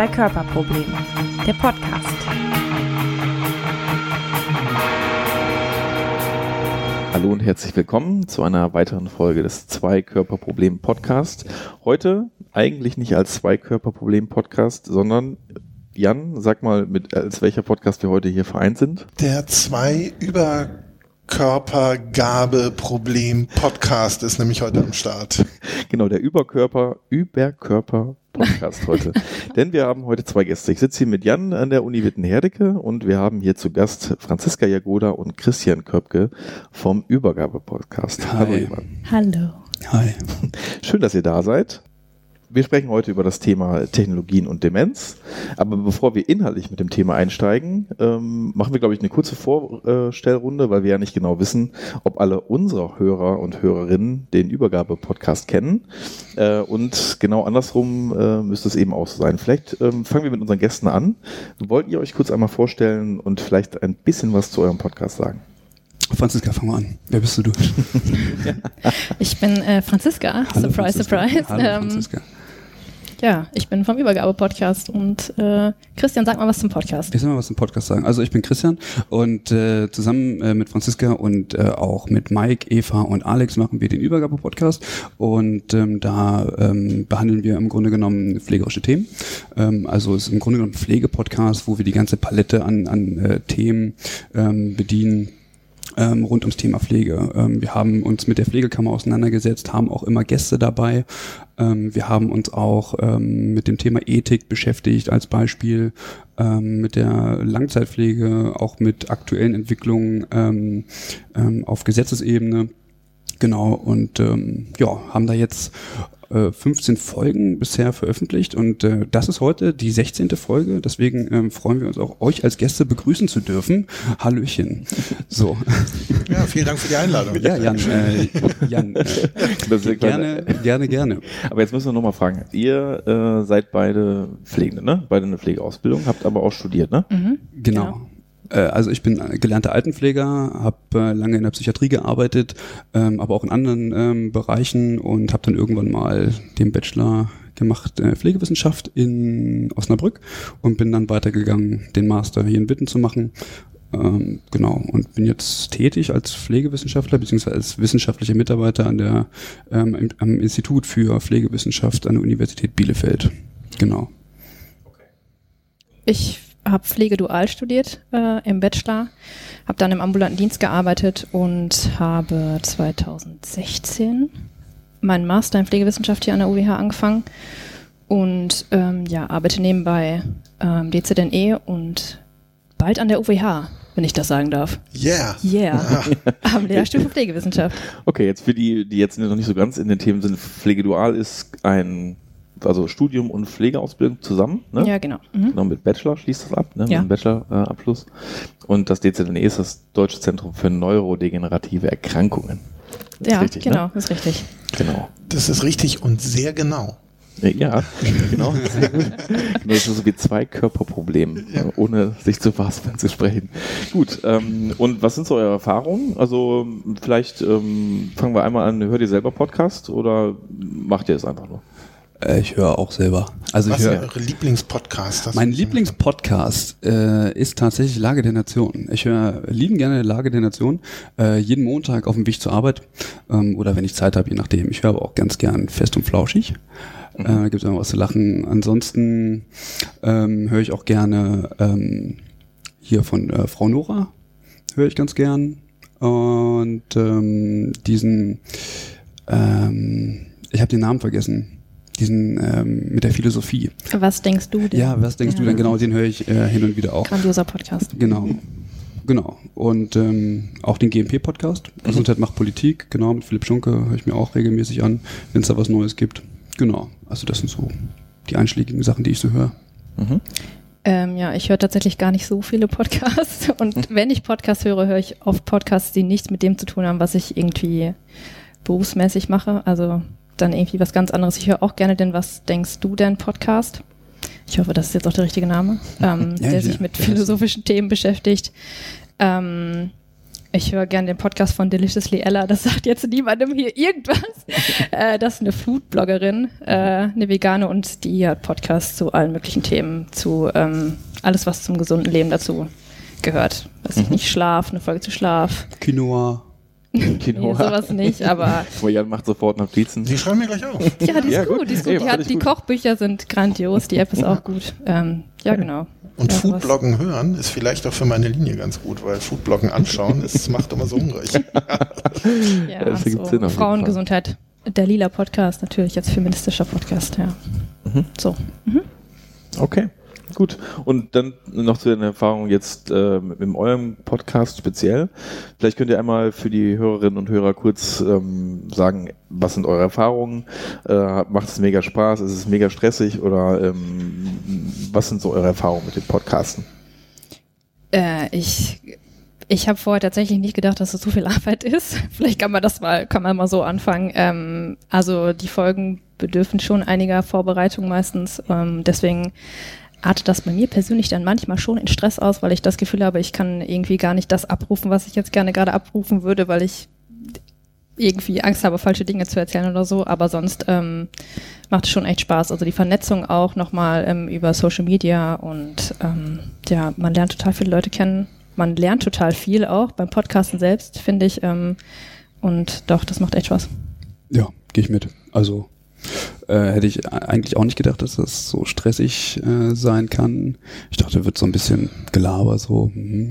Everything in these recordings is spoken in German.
Zwei-Körper-Problem, der Podcast. Hallo und herzlich willkommen zu einer weiteren Folge des Zwei-Körper-Problem-Podcast. Heute eigentlich nicht als Zwei-Körper-Problem-Podcast, sondern Jan, sag mal, mit als welcher Podcast wir heute hier vereint sind. Der zwei Überkörpergabe Problem Podcast ist nämlich heute am Start. Genau, der Überkörper, Überkörper Podcast heute. Denn wir haben heute zwei Gäste. Ich sitze hier mit Jan an der Uni Witten-Herdecke und wir haben hier zu Gast Franziska Jagoda und Christian Köpke vom Übergabe-Podcast. Hallo, Ivan. Hallo. Hi. Schön, dass ihr da seid. Wir sprechen heute über das Thema Technologien und Demenz. Aber bevor wir inhaltlich mit dem Thema einsteigen, ähm, machen wir, glaube ich, eine kurze Vorstellrunde, weil wir ja nicht genau wissen, ob alle unserer Hörer und Hörerinnen den Übergabe-Podcast kennen. Äh, und genau andersrum äh, müsste es eben auch so sein. Vielleicht ähm, fangen wir mit unseren Gästen an. Wollt ihr euch kurz einmal vorstellen und vielleicht ein bisschen was zu eurem Podcast sagen? Franziska, fang mal an. Wer bist du? Ich bin äh, Franziska. Hallo, surprise, Franziska. surprise. Hallo, Ähm, Franziska. Ja, ich bin vom Übergabe-Podcast und äh, Christian, sag mal was zum Podcast. Ich soll mal was zum Podcast sagen. Also ich bin Christian und äh, zusammen äh, mit Franziska und äh, auch mit Mike, Eva und Alex machen wir den Übergabe-Podcast und ähm, da ähm, behandeln wir im Grunde genommen pflegerische Themen. Ähm, also es ist im Grunde genommen ein Pflegepodcast, wo wir die ganze Palette an, an äh, Themen ähm, bedienen ähm, rund ums Thema Pflege. Ähm, wir haben uns mit der Pflegekammer auseinandergesetzt, haben auch immer Gäste dabei. Ähm, wir haben uns auch ähm, mit dem Thema Ethik beschäftigt als Beispiel, ähm, mit der Langzeitpflege, auch mit aktuellen Entwicklungen ähm, ähm, auf Gesetzesebene. Genau, und ähm, ja, haben da jetzt äh, 15 Folgen bisher veröffentlicht und äh, das ist heute die 16. Folge, deswegen ähm, freuen wir uns auch, euch als Gäste begrüßen zu dürfen. Hallöchen. So. Ja, vielen Dank für die Einladung. Ja, Jan, äh, Jan, Das ist gerne, gerne, gerne. Aber jetzt müssen wir nochmal fragen. Ihr äh, seid beide Pflegende, ne? Beide eine Pflegeausbildung, habt aber auch studiert, ne? Mhm. Genau. Äh, Also ich bin gelernter Altenpfleger, habe äh, lange in der Psychiatrie gearbeitet, ähm, aber auch in anderen ähm, Bereichen und habe dann irgendwann mal den Bachelor gemacht äh, Pflegewissenschaft in Osnabrück und bin dann weitergegangen, den Master hier in Witten zu machen. Ähm, genau, und bin jetzt tätig als Pflegewissenschaftler beziehungsweise als wissenschaftlicher Mitarbeiter an der, ähm, im, am Institut für Pflegewissenschaft an der Universität Bielefeld. Genau. Ich habe Pflege dual studiert äh, im Bachelor, habe dann im ambulanten Dienst gearbeitet und habe 2016 meinen Master in Pflegewissenschaft hier an der UWH angefangen und ähm, ja, arbeite nebenbei ähm, DZNE und bald an der UWH, wenn ich das sagen darf. Yeah. Yeah, am Lehrstuhl für Pflegewissenschaft. Okay, jetzt für die, die jetzt noch nicht so ganz in den Themen sind, Pflegedual ist ein, also Studium und Pflegeausbildung zusammen, ne? Ja, genau. Mhm. Genau, mit Bachelor schließt das ab, ne? Ja. Mit einem Bachelor-Abschluss. und das DZNE ist das Deutsche Zentrum für neurodegenerative Erkrankungen. Das ist Ja, richtig, genau, Ne? ist richtig. Genau. Das ist richtig und sehr genau. Ja, genau. Genau, Das ist so wie zwei Körperprobleme, äh, ohne sich zu fassen zu sprechen. Gut, ähm, und was sind so eure Erfahrungen? Also vielleicht ähm, fangen wir einmal an, hört ihr selber Podcast oder macht ihr es einfach nur? Äh, ich höre auch selber. Also Was ich ist höre. eure Lieblingspodcast? Mein Lieblingspodcast äh, ist tatsächlich Lage der Nation. Ich höre lieben gerne Lage der Nation, äh, jeden Montag auf dem Weg zur Arbeit ähm, oder wenn ich Zeit habe, je nachdem. Ich höre aber auch ganz gern Fest und Flauschig. Äh, da gibt es immer was zu lachen. Ansonsten ähm, höre ich auch gerne ähm, hier von äh, Frau Nora, höre ich ganz gern. Und ähm, diesen, ähm, ich habe den Namen vergessen, diesen ähm, mit der Philosophie. Was denkst du denn? Ja, was denkst du denn genau? Den höre ich äh, hin und wieder auch. Grandioser Podcast. Genau. Genau. Und ähm, auch den GMP-Podcast. Gesundheit macht Politik. Genau, mit Philipp Schunke höre ich mir auch regelmäßig an, wenn es da was Neues gibt. Genau. Also das sind so die einschlägigen Sachen, die ich so höre. Mhm. Ähm, ja, ich höre tatsächlich gar nicht so viele Podcasts. Und wenn ich Podcasts höre, höre ich oft Podcasts, die nichts mit dem zu tun haben, was ich irgendwie berufsmäßig mache. Also dann irgendwie was ganz anderes. Ich höre auch gerne den Was denkst du denn Podcast. Ich hoffe, das ist jetzt auch der richtige Name, ähm, Ja, der sich mit philosophischen Themen beschäftigt. Ähm, Ich höre gerne den Podcast von Deliciously Ella. Das sagt jetzt niemandem hier irgendwas. äh, das ist eine Foodbloggerin, äh, eine Vegane und die hat Podcasts zu allen möglichen Themen, zu ähm, alles, was zum gesunden Leben dazu gehört. Weiß ich nicht, Schlaf, eine Folge zu Schlaf. Quinoa. Nee, sowas nicht, aber Jan macht sofort Notizen. Die schreiben mir gleich auf. ja, die ist Ja, gut, gut. die ist gut. Die, fand hat, die gut. Kochbücher sind grandios, die App ist auch gut. Ähm, ja, genau. Und Ja. Foodbloggen hören ist vielleicht auch für meine Linie ganz gut, weil Foodbloggen anschauen, das macht immer so hungrig. Ja, das so Sinn auf jeden Frauengesundheit. Der lila Podcast, natürlich als feministischer Podcast, ja. Mhm. So. Okay, gut. Und dann noch zu den Erfahrungen jetzt äh, mit eurem Podcast speziell. Vielleicht könnt ihr einmal für die Hörerinnen und Hörer kurz ähm, sagen, was sind eure Erfahrungen? Äh, macht es mega Spaß? Ist es mega stressig? Oder ähm, was sind so eure Erfahrungen mit dem Podcasten? Äh, ich ich habe vorher tatsächlich nicht gedacht, dass es so viel Arbeit ist. Vielleicht kann man das mal, kann man mal so anfangen. Ähm, also die Folgen bedürfen schon einiger Vorbereitung meistens. Ähm, deswegen artet das bei mir persönlich dann manchmal schon in Stress aus, weil ich das Gefühl habe, ich kann irgendwie gar nicht das abrufen, was ich jetzt gerne gerade abrufen würde, weil ich irgendwie Angst habe, falsche Dinge zu erzählen oder so. Aber sonst ähm, macht es schon echt Spaß. Also die Vernetzung auch nochmal ähm, über Social Media und ähm, ja, man lernt total viele Leute kennen. Man lernt total viel auch beim Podcasten selbst, finde ich. Ähm, und doch, das macht echt Spaß. Ja, gehe ich mit. Also äh, hätte ich eigentlich auch nicht gedacht, dass das so stressig äh, sein kann. Ich dachte, wird so ein bisschen Gelaber so. mhm.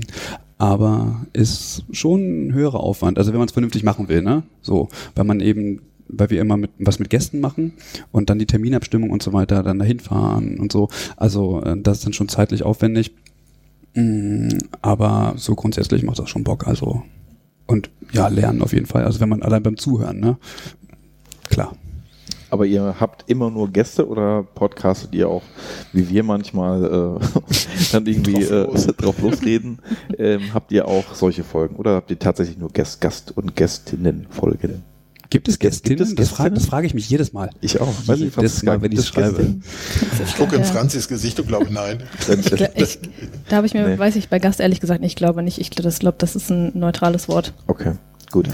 Aber ist schon ein höherer Aufwand. Also wenn man es vernünftig machen will, ne? So, weil man eben, weil wir immer mit was mit Gästen machen und dann die Terminabstimmung und so weiter, dann dahin fahren und so. Also äh, das ist dann schon zeitlich aufwendig. Mm, aber so grundsätzlich macht das schon Bock. Also und ja, lernen auf jeden Fall. Also wenn man allein beim Zuhören, ne? Klar. Aber ihr habt immer nur Gäste oder podcastet ihr auch, wie wir manchmal äh, dann irgendwie Drauf los. äh, drauf losreden? ähm, habt ihr auch solche Folgen oder habt ihr tatsächlich nur Gast, Gast und Gästinnen-Folgen? Gibt es Gästinnen? Gibt es das, frage, Gästinnen? das frage ich mich jedes Mal. Ich auch. Weiß ich, Jedes Franziska, Mal, wenn ich es schreibe. Gästinnen? Ich gucke in. Franzis Gesicht und glaube, nein. Ich, ich, da habe ich mir, Nee. weiß ich bei Gast ehrlich gesagt ich glaube nicht. Ich glaube, das, glaub, das ist ein neutrales Wort. Okay, gut.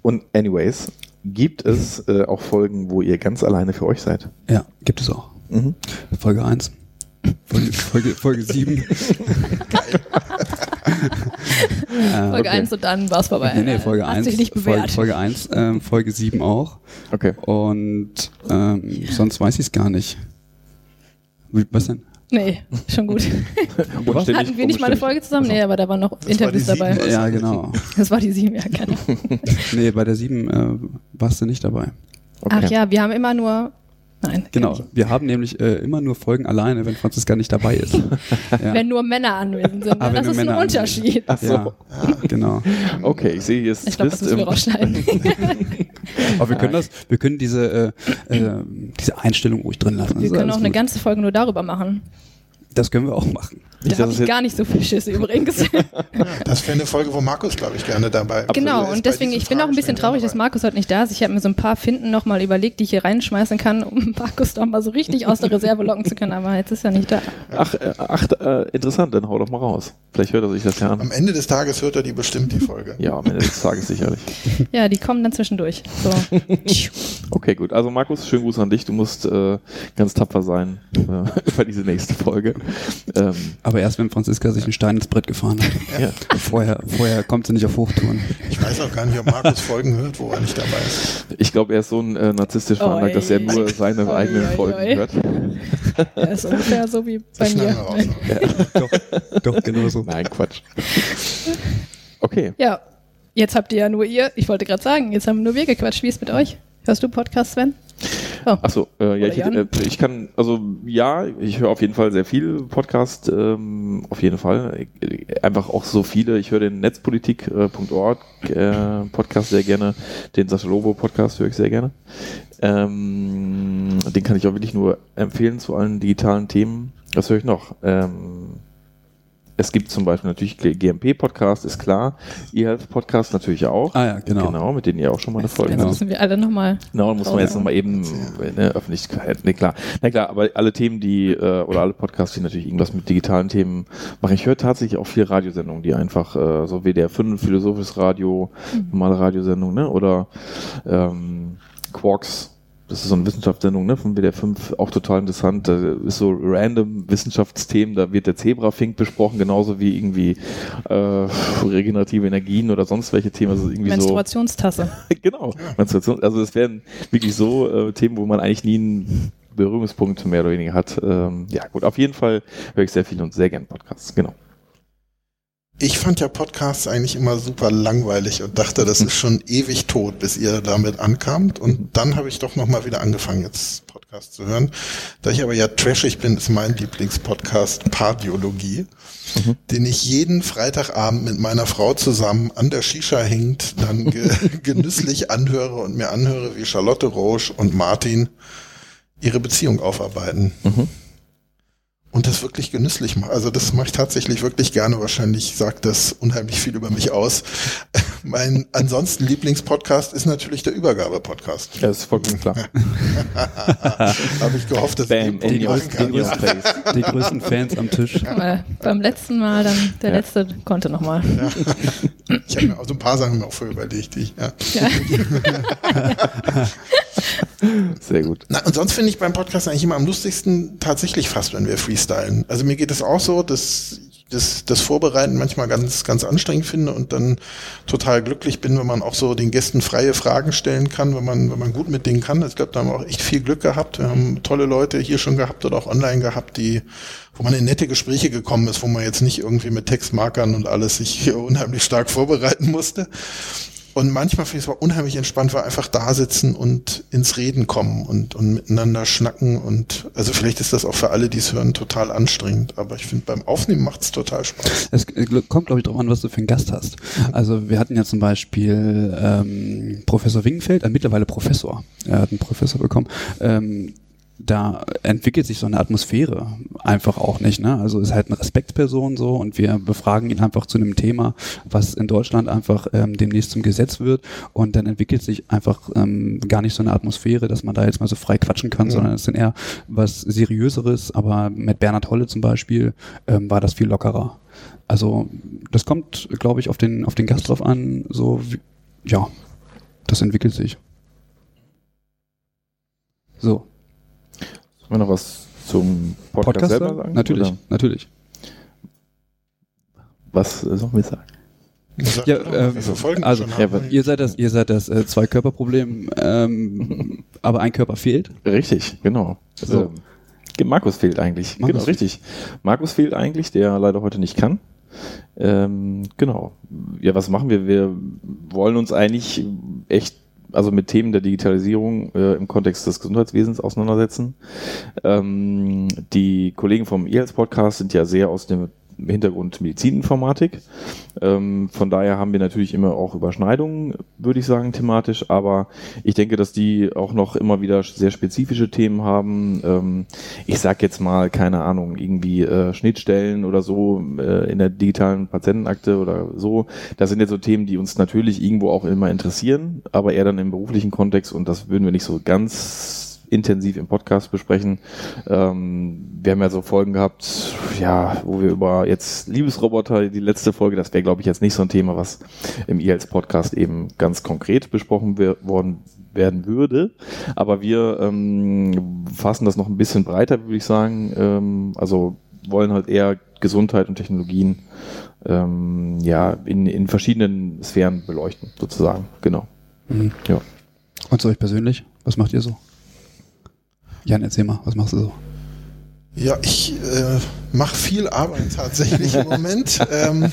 Und anyways, gibt es äh, auch Folgen, wo ihr ganz alleine für euch seid? Ja, gibt es auch. Mhm. Folge 1. Folge, Folge, Folge 7. Folge okay. 1 und dann war es vorbei. Nee, nee, Folge Hat 1. sich nicht Folge, bewährt. Folge 1, ähm, Folge 7 auch. Okay. Und ähm, sonst weiß ich es gar nicht. Was denn? Nee, schon gut. Hatten wir nicht mal eine. Folge zusammen? Nee, aber da waren noch war Interviews die sieben, dabei. Ja, genau. Das war die sieben, ja, genau. Nee, bei der 7 äh, warst du nicht dabei. Okay. Ach ja, wir haben immer nur. Nein. Genau. Wir haben nämlich äh, immer nur Folgen alleine, wenn Franziska nicht dabei ist. Ja, Wenn nur Männer anwesend sind. Ah, das nur ist ein Männer anwesend Unterschied. Ach so. ja genau. Okay, ich sehe hier ist Ich glaube, das müssen wir rausschneiden. Aber wir können das, wir können diese, äh, äh, diese Einstellung ruhig drin lassen. Wir ist können auch eine gut. ganze Folge nur darüber machen. Das können wir auch machen. Nicht, Da habe ich jetzt- gar nicht so viel Schiss übrigens. Das wäre eine Folge, wo Markus, glaube ich, gerne dabei wäre. genau, und deswegen, ich bin auch ein bisschen traurig, dass. Markus heute nicht da ist. Ich habe mir so ein paar Finden nochmal überlegt, die ich hier reinschmeißen kann, um Markus doch mal so richtig aus der Reserve locken zu können, aber jetzt ist er nicht da. Ach, äh, ach äh, interessant, dann hau doch mal raus. Vielleicht hört er sich das ja an. Am Ende des Tages hört er die bestimmt, die Folge. Ja, am Ende des Tages sicherlich. Ja, die kommen dann zwischendurch. So. Okay, gut. Also Markus, schönen Gruß an dich. Du musst äh, ganz tapfer sein äh, über diese nächste Folge. Ähm, Aber erst wenn Franziska sich einen Stein ins Brett gefahren hat. ja. Vorher, vorher kommt sie nicht auf Hochtouren. Ich weiß auch gar nicht, ob Markus Folgen hört, wo er nicht dabei ist. Ich glaube, er ist so ein äh, narzisstisch veranlagt, dass er nur seine Oi, eigenen oi, Folgen oi. hört. Ja, ist ungefähr so wie bei Das mir. raus. doch, doch, genau so. Nein, Quatsch. Okay. Ja, jetzt habt ihr ja nur ihr, ich wollte gerade sagen, jetzt haben nur wir gequatscht. Wie ist mit euch? Hörst du Podcast, Sven? Oh. Achso, äh, ja, ich, äh, ich kann, also ja, ich höre auf jeden Fall sehr viel Podcast, ähm, auf jeden Fall. Ich, einfach auch so viele. Ich höre den netzpolitik.org äh, Podcast sehr gerne, den Sascha Lobo Podcast höre ich sehr gerne. Ähm, den kann ich auch wirklich nur empfehlen zu allen digitalen Themen. Was höre ich noch? Ähm, Es gibt zum Beispiel natürlich GMP-Podcast, ist klar. E-Health-Podcast natürlich auch. Ah ja, genau. Genau, mit denen ihr auch schon mal eine Folge hattet. müssen wir alle nochmal. Genau, muss man jetzt nochmal eben in der Öffentlichkeit. Ne, klar. Na klar, aber alle Themen, die, äh, oder alle Podcasts, die natürlich irgendwas mit digitalen Themen machen. Ich höre tatsächlich auch viel Radiosendungen, die einfach, äh, so WDR 5, Philosophisches Radio, normale Radiosendung, ne? Oder ähm, Quarks. Das ist so eine Wissenschaftssendung ne, von WDR 5, auch total interessant. Da ist so random Wissenschaftsthemen, da wird der Zebrafink besprochen, genauso wie irgendwie äh, regenerative Energien oder sonst welche Themen. Also irgendwie so Menstruationstasse. genau. Menstruation. Also das wären wirklich so äh, Themen, wo man eigentlich nie einen Berührungspunkt mehr oder weniger hat. Ähm, ja, gut, auf jeden Fall höre ich sehr viel und sehr gern Podcasts. Genau. Ich fand ja Podcasts eigentlich immer super langweilig und dachte, das ist schon ewig tot, bis ihr damit ankamt. Und dann habe ich doch nochmal wieder angefangen, jetzt Podcasts zu hören. Da ich aber ja trashig bin, ist mein Lieblingspodcast Pardiologie, den ich jeden Freitagabend mit meiner Frau zusammen an der Shisha hängt, dann ge genüsslich anhöre und mir anhöre, wie Charlotte Roche und Martin ihre Beziehung aufarbeiten. Und das wirklich genüsslich machen. Also das mache ich tatsächlich wirklich gerne. Wahrscheinlich sagt das unheimlich viel über mich aus. Mein ansonsten Lieblingspodcast ist natürlich der Übergabe-Podcast. Ja, das ist vollkommen klar. Habe ich gehofft, dass Bam, ich den in your, machen kann. in your face. Die größten Fans am Tisch. Äh, beim letzten Mal dann, der Ja. letzte konnte nochmal. Ich habe mir auch so ein paar Sachen mir auch vorher überlegt. Ich, ja. Ja. Sehr gut. Na, und sonst finde ich beim Podcast eigentlich immer am lustigsten tatsächlich fast, wenn wir freestylen. Also mir geht es auch so, dass das, das Vorbereiten manchmal ganz, ganz anstrengend finde und dann total glücklich bin, wenn man auch so den Gästen freie Fragen stellen kann, wenn man, wenn man gut mit denen kann. Ich glaube, da haben wir auch echt viel Glück gehabt. Wir haben tolle Leute hier schon gehabt oder auch online gehabt, die, wo man in nette Gespräche gekommen ist, wo man jetzt nicht irgendwie mit Textmarkern und alles sich hier unheimlich stark vorbereiten musste. Und manchmal finde ich es aber unheimlich entspannt, weil einfach da sitzen und ins Reden kommen und, und miteinander schnacken. Und also vielleicht ist das auch für alle, die es hören, total anstrengend. Aber ich finde, beim Aufnehmen macht es total Spaß. Es kommt, glaube ich, darauf an, was du für einen Gast hast. Also wir hatten ja zum Beispiel ähm, Professor Wingenfeld, äh, mittlerweile Professor, er hat einen Professor bekommen. Ähm, da entwickelt sich so eine Atmosphäre einfach auch nicht. Ne? Also ist halt eine Respektsperson so und wir befragen ihn einfach zu einem Thema, was in Deutschland einfach ähm, demnächst zum Gesetz wird und dann entwickelt sich einfach ähm, gar nicht so eine Atmosphäre, dass man da jetzt mal so frei quatschen kann, Ja. sondern es sind eher was Seriöseres, aber mit Bernhard Holle zum Beispiel ähm, war das viel lockerer. Also das kommt, glaube ich, auf den, auf den Gast drauf an, so wie, ja, das entwickelt sich. So, Sollen wir noch was zum Podcast, Podcast selber sagen? Natürlich, Oder natürlich. was äh, sollen wir sagen? Sag Ja, äh, also, ja, Ihr seid das, ihr seid das äh, Zwei-Körper-Problem, ähm, aber ein Körper fehlt. Richtig, genau. So. Ähm, Markus fehlt eigentlich. Markus genau, fehlt. richtig. Markus fehlt eigentlich, der leider heute nicht kann. Ähm, genau. Ja, was machen wir? Wir wollen uns eigentlich echt also mit Themen der Digitalisierung äh, im Kontext des Gesundheitswesens auseinandersetzen. Ähm, die Kollegen vom EHELS Podcast sind ja sehr aus dem Hintergrund Medizininformatik. Ähm, von daher haben wir natürlich immer auch Überschneidungen, würde ich sagen, thematisch. Aber ich denke, dass die auch noch immer wieder sehr spezifische Themen haben. Ähm, ich sag jetzt mal, keine Ahnung, irgendwie äh, Schnittstellen oder so äh, in der digitalen Patientenakte oder so. Das sind jetzt so Themen, die uns natürlich irgendwo auch immer interessieren, aber eher dann im beruflichen Kontext und das würden wir nicht so ganz intensiv im Podcast besprechen. Ähm, wir haben ja so Folgen gehabt, ja, wo wir über jetzt Liebesroboter, die letzte Folge, das wäre, glaube ich, jetzt nicht so ein Thema, was im IELTS Podcast eben ganz konkret besprochen worden werden würde. Aber wir ähm, fassen das noch ein bisschen breiter, würde ich sagen. Ähm, also wollen halt eher Gesundheit und Technologien ähm, ja, in, in verschiedenen Sphären beleuchten, sozusagen. Genau. Mhm. Ja. Und zu euch persönlich, was macht ihr so? Jan, erzähl mal, was machst du so? Ja, ich äh, mache viel Arbeit tatsächlich im Moment ähm,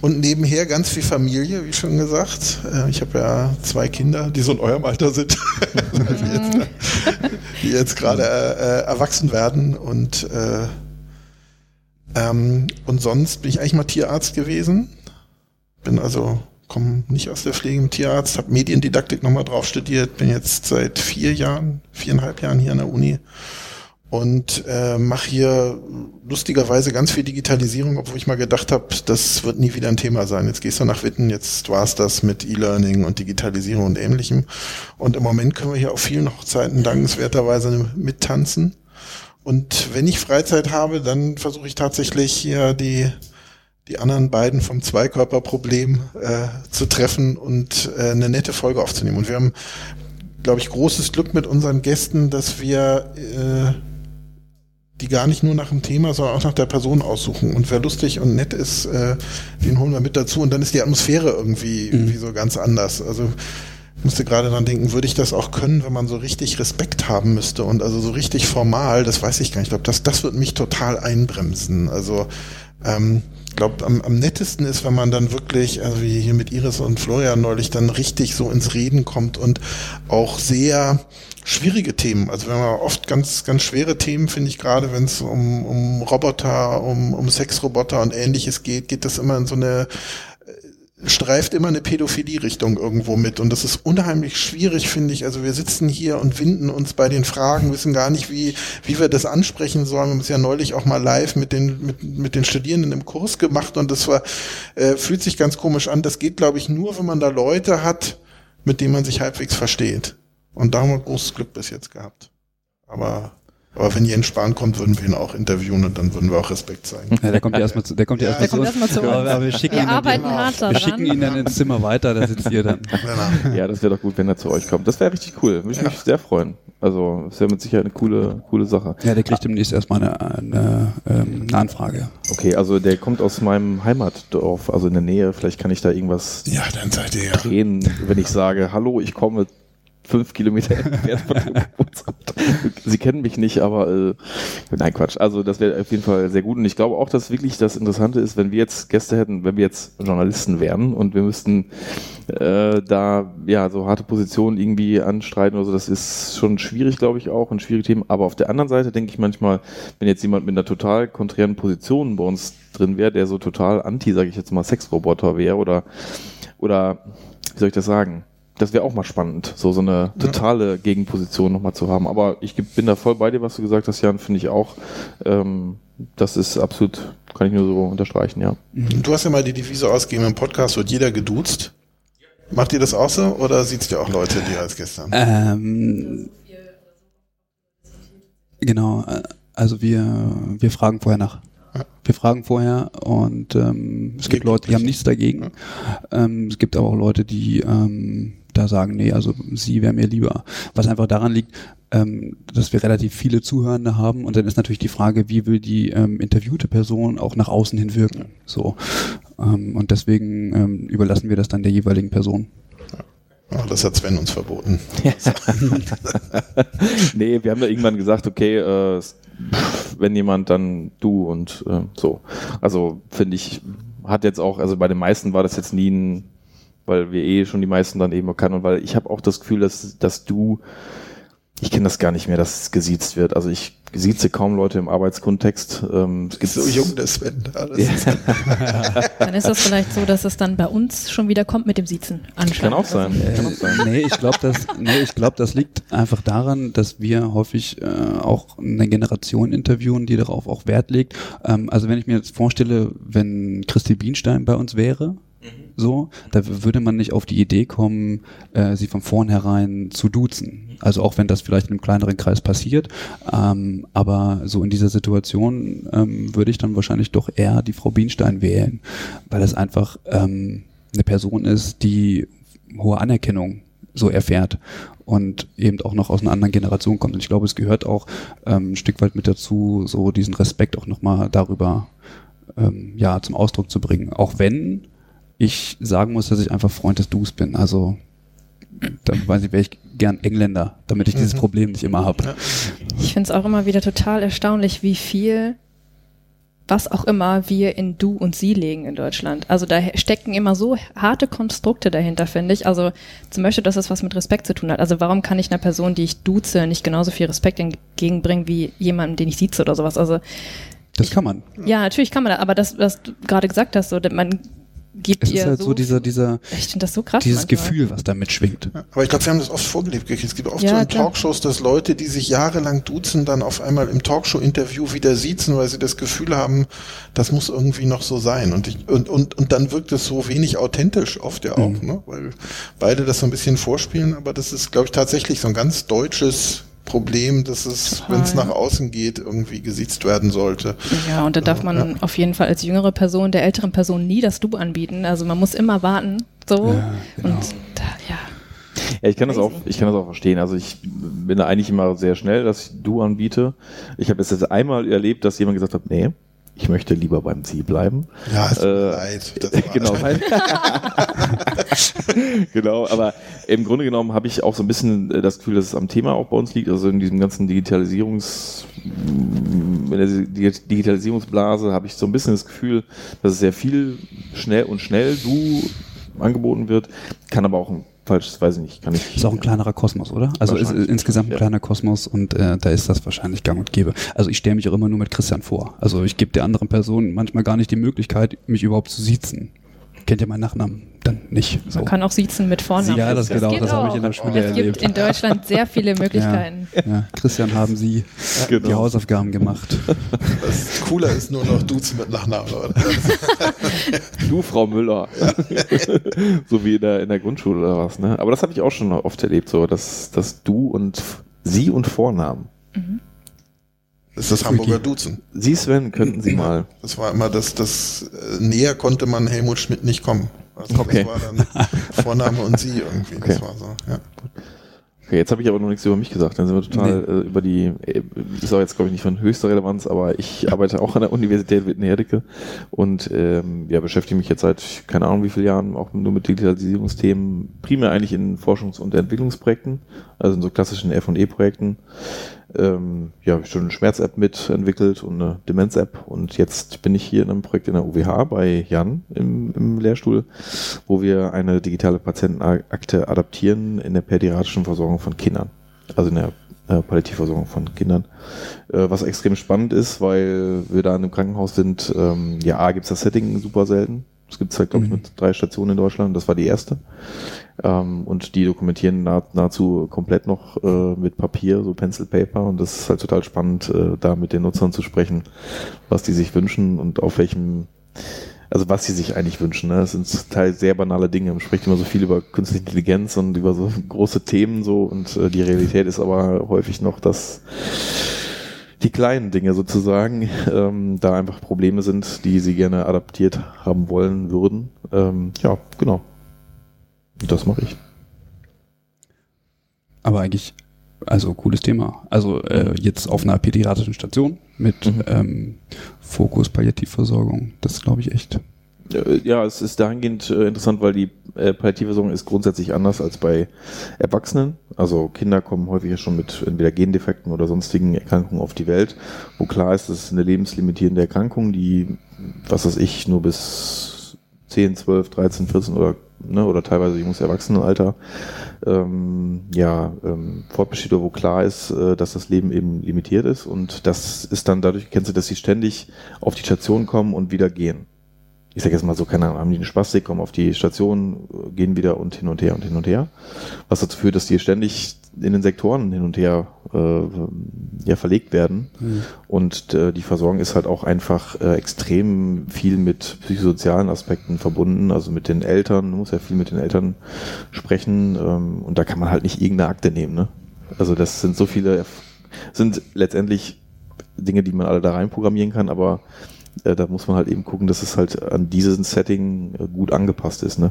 und nebenher ganz viel Familie, wie schon gesagt. Äh, ich habe ja zwei Kinder, die so in eurem Alter sind, die jetzt, gerade äh, äh, erwachsen werden und äh, ähm, und sonst bin ich eigentlich mal Tierarzt gewesen. Bin also komme nicht aus der Pflege im Tierarzt, habe Mediendidaktik nochmal drauf studiert, bin jetzt seit vier Jahren, viereinhalb Jahren hier an der Uni und äh, mache hier lustigerweise ganz viel Digitalisierung, obwohl ich mal gedacht habe, das wird nie wieder ein Thema sein. Jetzt gehst du nach Witten, jetzt war es das mit E-Learning und Digitalisierung und ähnlichem. Und im Moment können wir hier auf vielen Hochzeiten dankenswerterweise mittanzen. Und wenn ich Freizeit habe, dann versuche ich tatsächlich hier die die anderen beiden vom Zweikörperproblem äh, zu treffen und äh, eine nette Folge aufzunehmen. Und wir haben, glaube ich, großes Glück mit unseren Gästen, dass wir äh, die gar nicht nur nach dem Thema, sondern auch nach der Person aussuchen. Und wer lustig und nett ist, äh, den holen wir mit dazu. Und dann ist die Atmosphäre irgendwie, mhm. irgendwie so ganz anders. Also ich musste gerade dran denken, würde ich das auch können, wenn man so richtig Respekt haben müsste und also so richtig formal, das weiß ich gar nicht. Ich glaube, das, das wird mich total einbremsen. Also ähm, glaube, am, am nettesten ist, wenn man dann wirklich, also wie hier mit Iris und Florian neulich, dann richtig so ins Reden kommt und auch sehr schwierige Themen. Also wenn man oft ganz, ganz schwere Themen, finde ich gerade, wenn es um, um Roboter, um, um Sexroboter und ähnliches geht, geht das immer in so eine streift immer eine Pädophilie-Richtung irgendwo mit. Und das ist unheimlich schwierig, finde ich. Also wir sitzen hier und winden uns bei den Fragen, wissen gar nicht, wie, wie wir das ansprechen sollen. Wir haben es ja neulich auch mal live mit den, mit, mit den Studierenden im Kurs gemacht und das war, äh, fühlt sich ganz komisch an. Das geht, glaube ich, nur, wenn man da Leute hat, mit denen man sich halbwegs versteht. Und da haben wir großes Glück bis jetzt gehabt. Aber aber wenn Jens Spahn kommt, würden wir ihn auch interviewen und dann würden wir auch Respekt zeigen. Ja, der kommt ja erstmal zu, der kommt ja, ja erstmal erst zu uns. Aber wir schicken, wir ihn, arbeiten dann, hart wir schicken ihn dann ins Zimmer weiter, da sitzt ihr dann. Genau. Ja, das wäre doch gut, wenn er zu euch kommt. Das wäre richtig cool. Würde ich ja. mich sehr freuen. Also, das wäre mit Sicherheit eine coole, coole Sache. Ja, der kriegt demnächst erstmal eine, eine, ähm, eine Anfrage. Okay, also der kommt aus meinem Heimatdorf, also in der Nähe. Vielleicht kann ich da irgendwas ja, dann seid ihr ja. drehen, wenn ich sage, hallo, ich komme fünf Kilometer entfernt von dem. Sie kennen mich nicht, aber äh, nein, Quatsch. Also das wäre auf jeden Fall sehr gut. Und ich glaube auch, dass wirklich das Interessante ist, wenn wir jetzt Gäste hätten, wenn wir jetzt Journalisten wären und wir müssten äh, da ja so harte Positionen irgendwie anstreiten oder so, das ist schon schwierig, glaube ich, auch und schwierige Themen. Aber auf der anderen Seite denke ich manchmal, wenn jetzt jemand mit einer total konträren Position bei uns drin wäre, der so total anti, sage ich jetzt mal, Sexroboter wäre oder oder wie soll ich das sagen? Das wäre auch mal spannend, so, so eine totale Gegenposition nochmal zu haben. Aber ich bin da voll bei dir, was du gesagt hast, Jan, finde ich auch. Ähm, das ist absolut, kann ich nur so unterstreichen, ja. Mhm. Du hast ja mal die Devise ausgegeben, im Podcast wird jeder geduzt. Macht ihr das auch so oder sieht ihr auch Leute, die als gestern? Ähm, genau, äh, also wir, wir fragen vorher nach. Wir fragen vorher und ähm, es gibt Leute, die haben nichts dagegen. Ähm, es gibt aber auch Leute, die ähm, da sagen, nee, also sie wäre mir lieber. Was einfach daran liegt, ähm, dass wir relativ viele Zuhörende haben und dann ist natürlich die Frage, wie will die ähm, interviewte Person auch nach außen hin wirken. So. Ähm, und deswegen ähm, überlassen wir das dann der jeweiligen Person. Oh, das hat Sven uns verboten. nee, wir haben ja irgendwann gesagt, okay, äh, wenn jemand, dann du und äh, so. Also finde ich, hat jetzt auch, also bei den meisten war das jetzt nie ein weil wir eh schon die meisten dann eben kennen und weil ich habe auch das Gefühl, dass, dass du, ich kenne das gar nicht mehr, dass es gesiezt wird. Also ich sieze kaum Leute im Arbeitskontext. Ähm, es gibt so jung, der Sven. dann ist das vielleicht so, dass es dann bei uns schon wieder kommt mit dem Siezen. Kann auch sein. Äh, Kann auch sein. Nee, ich glaube, das, nee, ich glaub, das liegt einfach daran, dass wir häufig äh, auch eine Generation interviewen, die darauf auch Wert legt. Ähm, also wenn ich mir jetzt vorstelle, wenn Christi Bienstein bei uns wäre, so, da würde man nicht auf die Idee kommen, äh, sie von vornherein zu duzen. Also auch wenn das vielleicht in einem kleineren Kreis passiert, ähm, aber so in dieser Situation ähm, würde ich dann wahrscheinlich doch eher die Frau Bienstein wählen, weil das einfach ähm, eine Person ist, die hohe Anerkennung so erfährt und eben auch noch aus einer anderen Generation kommt. Und ich glaube, es gehört auch ähm, ein Stück weit mit dazu, so diesen Respekt auch nochmal darüber ähm, ja, zum Ausdruck zu bringen. Auch wenn ich sagen muss, dass ich einfach Freund des Dus bin. Also dann weiß ich, wäre ich gern Engländer, damit ich dieses mhm. Problem nicht immer habe. Ich finde es auch immer wieder total erstaunlich, wie viel, was auch immer, wir in Du und Sie legen in Deutschland. Also da stecken immer so harte Konstrukte dahinter, finde ich. Also zum Beispiel, dass es was mit Respekt zu tun hat. Also warum kann ich einer Person, die ich duze, nicht genauso viel Respekt entgegenbringen wie jemandem, den ich sieze oder sowas? Also das kann man. Ja, natürlich kann man aber das, was du gerade gesagt hast, so, man gibt Es ihr ist halt so, so dieser, dieser, ich finde das so krass. dieses manchmal. Gefühl, was da mitschwingt. Ja, Aber ich glaube, wir haben das oft vorgelebt. Es gibt oft Ja, so in klar. Talkshows, dass Leute, die sich jahrelang duzen, dann auf einmal im Talkshow-Interview wieder siezen, weil sie das Gefühl haben, das muss irgendwie noch so sein. Und, ich, und, und, und dann wirkt es so wenig authentisch oft ja auch, Mhm. ne? weil beide das so ein bisschen vorspielen. Aber das ist, glaube ich, tatsächlich so ein ganz deutsches Problem, dass es, wenn es nach außen geht, irgendwie gesiezt werden sollte. Ja, und da darf man auf jeden Fall als jüngere Person der älteren Person nie das Du anbieten. Also man muss immer warten. So. Ja, genau. Und da, ja. Ja, ich kann das auch, ich kann das auch verstehen. Also ich bin da eigentlich immer sehr schnell, dass ich du anbiete. Ich habe es jetzt einmal erlebt, dass jemand gesagt hat, nee, ich möchte lieber beim Sie bleiben. Ja, es tut mir Äh, leid. Genau. genau, aber im Grunde genommen habe ich auch so ein bisschen äh, das Gefühl, dass es am Thema auch bei uns liegt, also in diesem ganzen Digitalisierungs, in der Dig- Digitalisierungsblase habe ich so ein bisschen das Gefühl, dass es sehr viel schnell und schnell du angeboten wird, kann aber auch ein falsches, weiß ich nicht, kann ich. Ist auch ein kleinerer Kosmos, oder? Also ist insgesamt ein kleiner Kosmos und äh, da ist das wahrscheinlich gang und gäbe. Also ich stelle mich auch immer nur mit Christian vor. Also ich gebe der anderen Person manchmal gar nicht die Möglichkeit, mich überhaupt zu siezen. Kennt ihr meinen Nachnamen dann nicht. So. Man kann auch siezen mit Vornamen. Ja, das geht auch, geht das habe ich in der Schule Es erlebt. gibt in Deutschland sehr viele Möglichkeiten. Ja, Christian, haben Sie die Genau. Hausaufgaben gemacht? das cooler ist nur noch Duzen mit Nachnamen, oder? Du, Frau Müller. so wie in der, in der Grundschule oder was, ne? Aber das habe ich auch schon oft erlebt, so, dass, dass du und Sie und Vornamen. Das ist das Hamburger Duzen. Sie, Sven, könnten Sie mal. Das war immer das, das äh, näher konnte man Helmut Schmidt nicht kommen. Also Okay. Das war dann Vorname und sie irgendwie. Okay. Das war so, ja. Okay, jetzt habe ich aber noch nichts über mich gesagt. Dann sind wir total äh, über die, äh, ist auch jetzt glaube ich nicht von höchster Relevanz, aber ich arbeite auch an der Universität Witten-Herdecke und ähm, ja, beschäftige mich jetzt seit keine Ahnung wie vielen Jahren auch nur mit Digitalisierungsthemen, primär eigentlich in Forschungs- und Entwicklungsprojekten, also in so klassischen F&E-Projekten. Ähm, ja, schon eine Schmerz-App mitentwickelt und eine Demenz-App und jetzt bin ich hier in einem Projekt in der UWH bei Jan im, im Lehrstuhl, wo wir eine digitale Patientenakte adaptieren in der pädiatrischen Versorgung von Kindern. Also in der äh, Palliativversorgung von Kindern. Äh, was extrem spannend ist, weil wir da in einem Krankenhaus sind, ähm, ja, A, gibt's das Setting super selten. Es gibt halt, glaube ich, Mhm. nur drei Stationen in Deutschland. Das war die erste. Ähm, und die dokumentieren nah, nahezu komplett noch äh, mit Papier, so Pencil Paper. Und das ist halt total spannend, äh, da mit den Nutzern zu sprechen, was die sich wünschen und auf welchem, also was sie sich eigentlich wünschen. Ne? Das sind zum Teil sehr banale Dinge. Man spricht immer so viel über künstliche Intelligenz und über so große Themen so. Und äh, die Realität ist aber häufig noch, dass die kleinen Dinge sozusagen ähm, da einfach Probleme sind, die sie gerne adaptiert haben wollen würden. Ähm, ja, genau. Das mache ich. Aber eigentlich, also cooles Thema. Also äh, jetzt auf einer pädiatrischen Station mit Mhm. ähm, Fokus Palliativversorgung. Das glaube ich echt. Äh, Ja, es ist dahingehend äh, interessant, weil die äh, Palliativversorgung ist grundsätzlich anders als bei Erwachsenen. Also Kinder kommen häufig schon mit entweder Gendefekten oder sonstigen Erkrankungen auf die Welt, wo klar ist, das ist eine lebenslimitierende Erkrankung, die, was weiß ich, nur bis 10, 12, 13, 14 oder, ne, oder teilweise junges Erwachsenenalter ähm, ja, ähm, fortbesteht oder wo klar ist, äh, dass das Leben eben limitiert ist. Und das ist dann dadurch, du, dass sie ständig auf die Station kommen und wieder gehen ich sage jetzt mal so, keine Ahnung, haben die einen Spastik, kommen auf die Station, gehen wieder und hin und her und hin und her. Was dazu führt, dass die ständig in den Sektoren hin und her äh, ja, verlegt werden. Und äh, die Versorgung ist halt auch einfach äh, extrem viel mit psychosozialen Aspekten verbunden, also mit den Eltern, man muss ja viel mit den Eltern sprechen ähm, und da kann man halt nicht irgendeine Akte nehmen. Ne? Also das sind so viele, sind letztendlich Dinge, die man alle da rein programmieren kann, aber äh, da muss man halt eben gucken, dass es halt an dieses Setting äh, gut angepasst ist. Ne?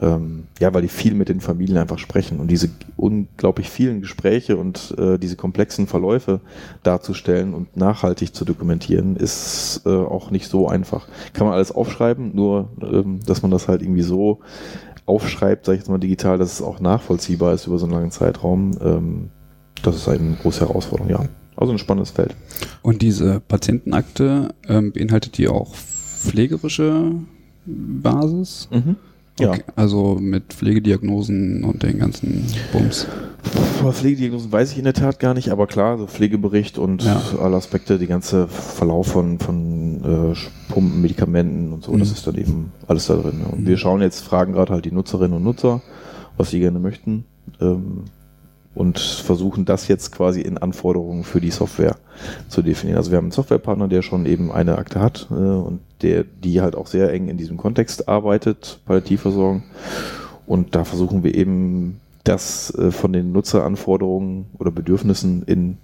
Ähm, ja, weil die viel mit den Familien einfach sprechen und diese unglaublich vielen Gespräche und äh, diese komplexen Verläufe darzustellen und nachhaltig zu dokumentieren, ist äh, auch nicht so einfach. Kann man alles aufschreiben, nur ähm, dass man das halt irgendwie so aufschreibt, sag ich jetzt mal digital, dass es auch nachvollziehbar ist über so einen langen Zeitraum. Ähm, das ist eine große Herausforderung, ja. Also ein spannendes Feld. Und diese Patientenakte ähm, beinhaltet die auch pflegerische Basis? Mhm. Ja. Okay, also mit Pflegediagnosen und den ganzen Bums. Vor Pflegediagnosen weiß ich in der Tat gar nicht, aber klar, so Pflegebericht und Ja. alle Aspekte, die ganze Verlauf von, von äh, Pumpen, Medikamenten und so, Mhm. das ist dann eben alles da drin. Und Mhm. wir schauen jetzt, fragen gerade halt die Nutzerinnen und Nutzer, was sie gerne möchten ähm, und versuchen das jetzt quasi in Anforderungen für die Software zu definieren. Also wir haben einen Softwarepartner, der schon eben eine Akte hat äh, und der, die halt auch sehr eng in diesem Kontext arbeitet, Palliativversorgung. Und da versuchen wir eben das äh, von den Nutzeranforderungen oder Bedürfnissen in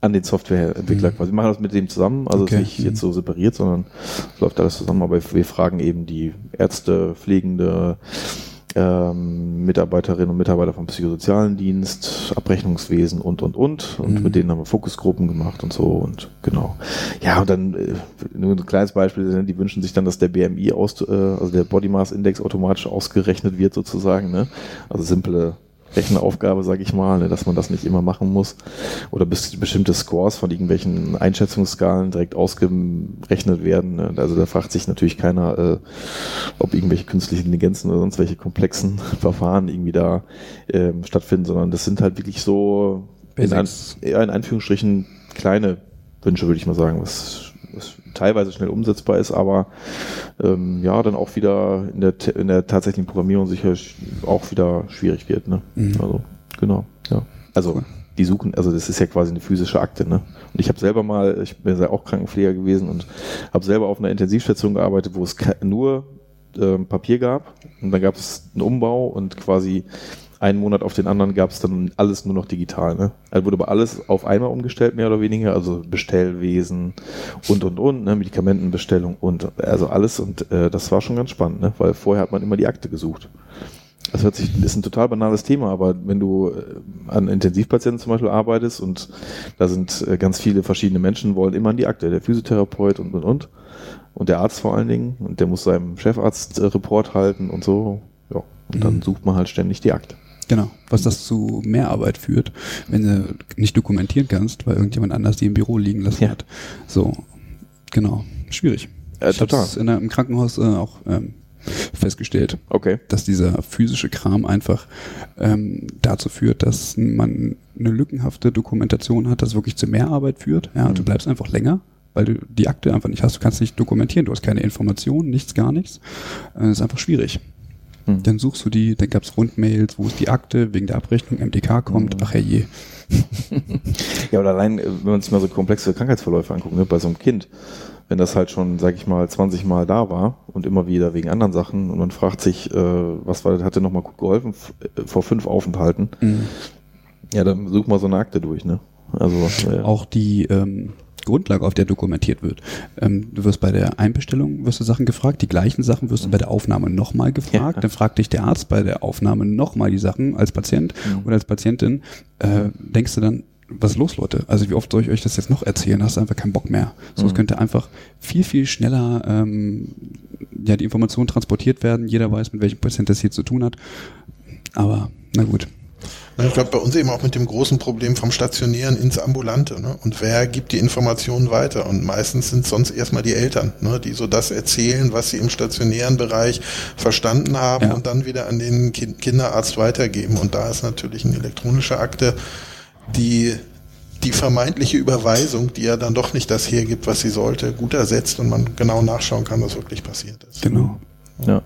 an den Softwareentwickler Mhm. quasi. Wir machen das mit dem zusammen, also es Okay. ist nicht jetzt so separiert, sondern es läuft alles zusammen, aber wir fragen eben die Ärzte, Pflegende, ähm, Mitarbeiterinnen und Mitarbeiter vom psychosozialen Dienst, Abrechnungswesen und, und, und. Und Mhm. mit denen haben wir Fokusgruppen gemacht und so und genau. Ja, und dann äh, nur ein kleines Beispiel, ne, die wünschen sich dann, dass der BMI aus, äh, also der Body Mass Index automatisch ausgerechnet wird sozusagen. Ne? Also simple Rechenaufgabe, sage ich mal, ne, dass man das nicht immer machen muss. Oder bis, bestimmte Scores von irgendwelchen Einschätzungsskalen direkt ausgerechnet werden. Ne? Also da fragt sich natürlich keiner, äh, ob irgendwelche künstlichen Intelligenzen oder sonst welche komplexen Verfahren irgendwie da ähm, stattfinden, sondern das sind halt wirklich so in, An in Anführungsstrichen kleine Wünsche, würde ich mal sagen, was teilweise schnell umsetzbar ist, aber ähm, ja, dann auch wieder in der, in der tatsächlichen Programmierung sicher auch wieder schwierig wird. Ne? Mhm. Also, genau, ja. Also Cool. die suchen, also das ist ja quasi eine physische Akte, ne? Und ich habe selber mal, ich bin ja auch Krankenpfleger gewesen und habe selber auf einer Intensivstation gearbeitet, wo es nur ähm, Papier gab und dann gab es einen Umbau und quasi einen Monat auf den anderen gab es dann alles nur noch digital. Ne? Also wurde aber alles auf einmal umgestellt, mehr oder weniger, also Bestellwesen und und und, ne? Medikamentenbestellung und also alles und äh, das war schon ganz spannend, ne? weil vorher hat man immer die Akte gesucht. Das hört sich, ist ein total banales Thema, aber wenn du äh, an Intensivpatienten zum Beispiel arbeitest und da sind äh, ganz viele verschiedene Menschen, wollen immer an die Akte, der Physiotherapeut und und und und der Arzt vor allen Dingen und der muss seinem Chefarzt äh, Report halten und so, ja, und dann Mhm. sucht man halt ständig die Akte. Genau, was das zu Mehrarbeit führt, wenn du nicht dokumentieren kannst, weil irgendjemand anders die im Büro liegen lassen Ja. hat. So, genau, schwierig. Äh, ich total. in der, im Krankenhaus äh, auch ähm, festgestellt, Okay. dass dieser physische Kram einfach ähm, dazu führt, dass man eine lückenhafte Dokumentation hat, das wirklich zu Mehrarbeit führt. Ja, und du Mhm. bleibst einfach länger, weil du die Akte einfach nicht hast. Du kannst nicht dokumentieren, du hast keine Informationen, nichts, gar nichts. Äh, Das ist einfach schwierig. Dann suchst du die, dann gab's Rundmails, wo ist die Akte, wegen der Abrechnung, MDK kommt, Mhm. ach herrje. Ja, oder allein, äh, wenn man sich mal so komplexe Krankheitsverläufe anguckt, ne, bei so einem Kind, wenn das halt schon, sag ich mal, 20 Mal da war und immer wieder wegen anderen Sachen und man fragt sich, äh, was war, hat dir nochmal gut geholfen äh, vor fünf Aufenthalten, ja, dann such mal so eine Akte durch, ne? Also, äh, Auch die ähm, Grundlage, auf der dokumentiert wird. Ähm, du wirst bei der Einbestellung wirst du Sachen gefragt, die gleichen Sachen wirst du bei der Aufnahme nochmal gefragt, Ja. dann fragt dich der Arzt bei der Aufnahme nochmal die Sachen als Patient Mhm. oder als Patientin. Äh, denkst du dann, was ist los, Leute? Also wie oft soll ich euch das jetzt noch erzählen? Hast du einfach keinen Bock mehr. So, es Mhm. könnte einfach viel, viel schneller ähm, ja, die Information transportiert werden. Jeder weiß, mit welchem Patient das hier zu tun hat. Aber na gut. Ja, Ich glaube, bei uns eben auch mit dem großen Problem vom Stationieren ins Ambulante. Ne? Und wer gibt die Informationen weiter? Und meistens sind sonst erstmal die Eltern, ne? die so das erzählen, was sie im stationären Bereich verstanden haben Ja. und dann wieder an den Kin- Kinderarzt weitergeben. Und da ist natürlich eine elektronische Akte, die die vermeintliche Überweisung, die ja dann doch nicht das hergibt, was sie sollte, gut ersetzt und man genau nachschauen kann, was wirklich passiert ist. Genau. Ja.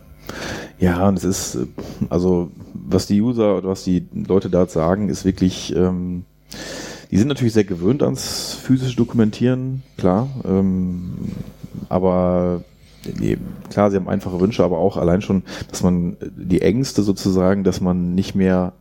Ja, und es ist, äh, also was die User oder was die Leute da sagen, ist wirklich, ähm, die sind natürlich sehr gewöhnt ans physische Dokumentieren, klar, ähm, aber nee, klar, sie haben einfache Wünsche, aber auch allein schon, dass man äh, die Ängste sozusagen, dass man nicht mehr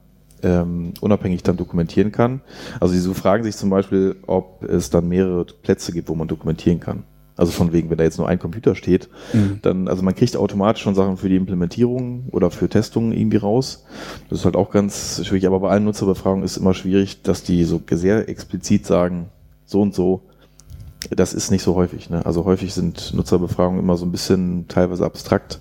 ähm, unabhängig dann dokumentieren kann. Also sie so fragen sich zum Beispiel, ob es dann mehrere Plätze gibt, wo man dokumentieren kann. Also von wegen, wenn da jetzt nur ein Computer steht, Mhm. dann, also man kriegt automatisch schon Sachen für die Implementierung oder für Testungen irgendwie raus. Das ist halt auch ganz schwierig, aber bei allen Nutzerbefragungen ist immer schwierig, dass die so sehr explizit sagen, so und so. Das ist nicht so häufig. Ne? Also häufig sind Nutzerbefragungen immer so ein bisschen teilweise abstrakt.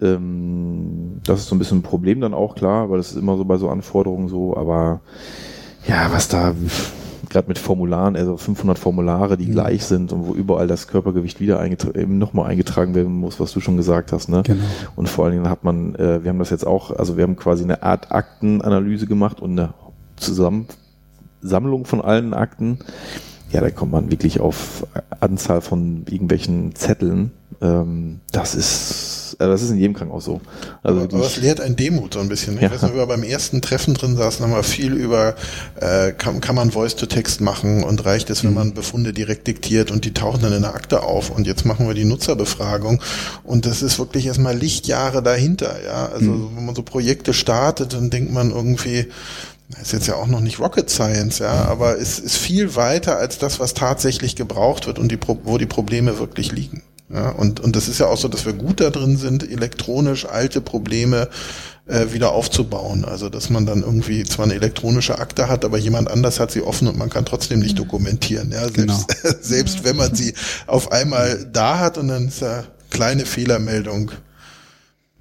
Ähm, das ist so ein bisschen ein Problem dann auch, klar, weil das ist immer so bei so Anforderungen so, aber ja, was da, gerade mit Formularen, also 500 Formulare, die Mhm. gleich sind und wo überall das Körpergewicht wieder eben nochmal eingetragen werden muss, was du schon gesagt hast. Ne? Genau. Und vor allen Dingen hat man, äh, wir haben das jetzt auch, also wir haben quasi eine Art Aktenanalyse gemacht und eine Zusammensammlung von allen Akten. Ja, da kommt man wirklich auf Anzahl von irgendwelchen Zetteln. Ähm, das ist, äh, das ist in jedem Krankenhaus so. Also aber, aber es wirklich, lehrt ein Demut so ein bisschen. Ne? Ja. Ich weiß noch, wir beim ersten Treffen drin saßen, haben wir viel über, äh, kann, kann man Voice-to-Text machen und reicht es, wenn man Befunde direkt diktiert und die tauchen dann in der Akte auf und jetzt machen wir die Nutzerbefragung und das ist wirklich erstmal Lichtjahre dahinter, ja. Also wenn man so Projekte startet, dann denkt man irgendwie, das ist jetzt ja auch noch nicht Rocket Science, ja, aber es ist viel weiter als das, was tatsächlich gebraucht wird und die, wo die Probleme wirklich liegen. Ja, und, und das ist ja auch so, dass wir gut da drin sind, elektronisch alte Probleme äh, wieder aufzubauen. Also, dass man dann irgendwie zwar eine elektronische Akte hat, aber jemand anders hat sie offen und man kann trotzdem nicht dokumentieren. Ja, selbst, Genau. selbst wenn man sie auf einmal da hat und dann ist da kleine Fehlermeldung.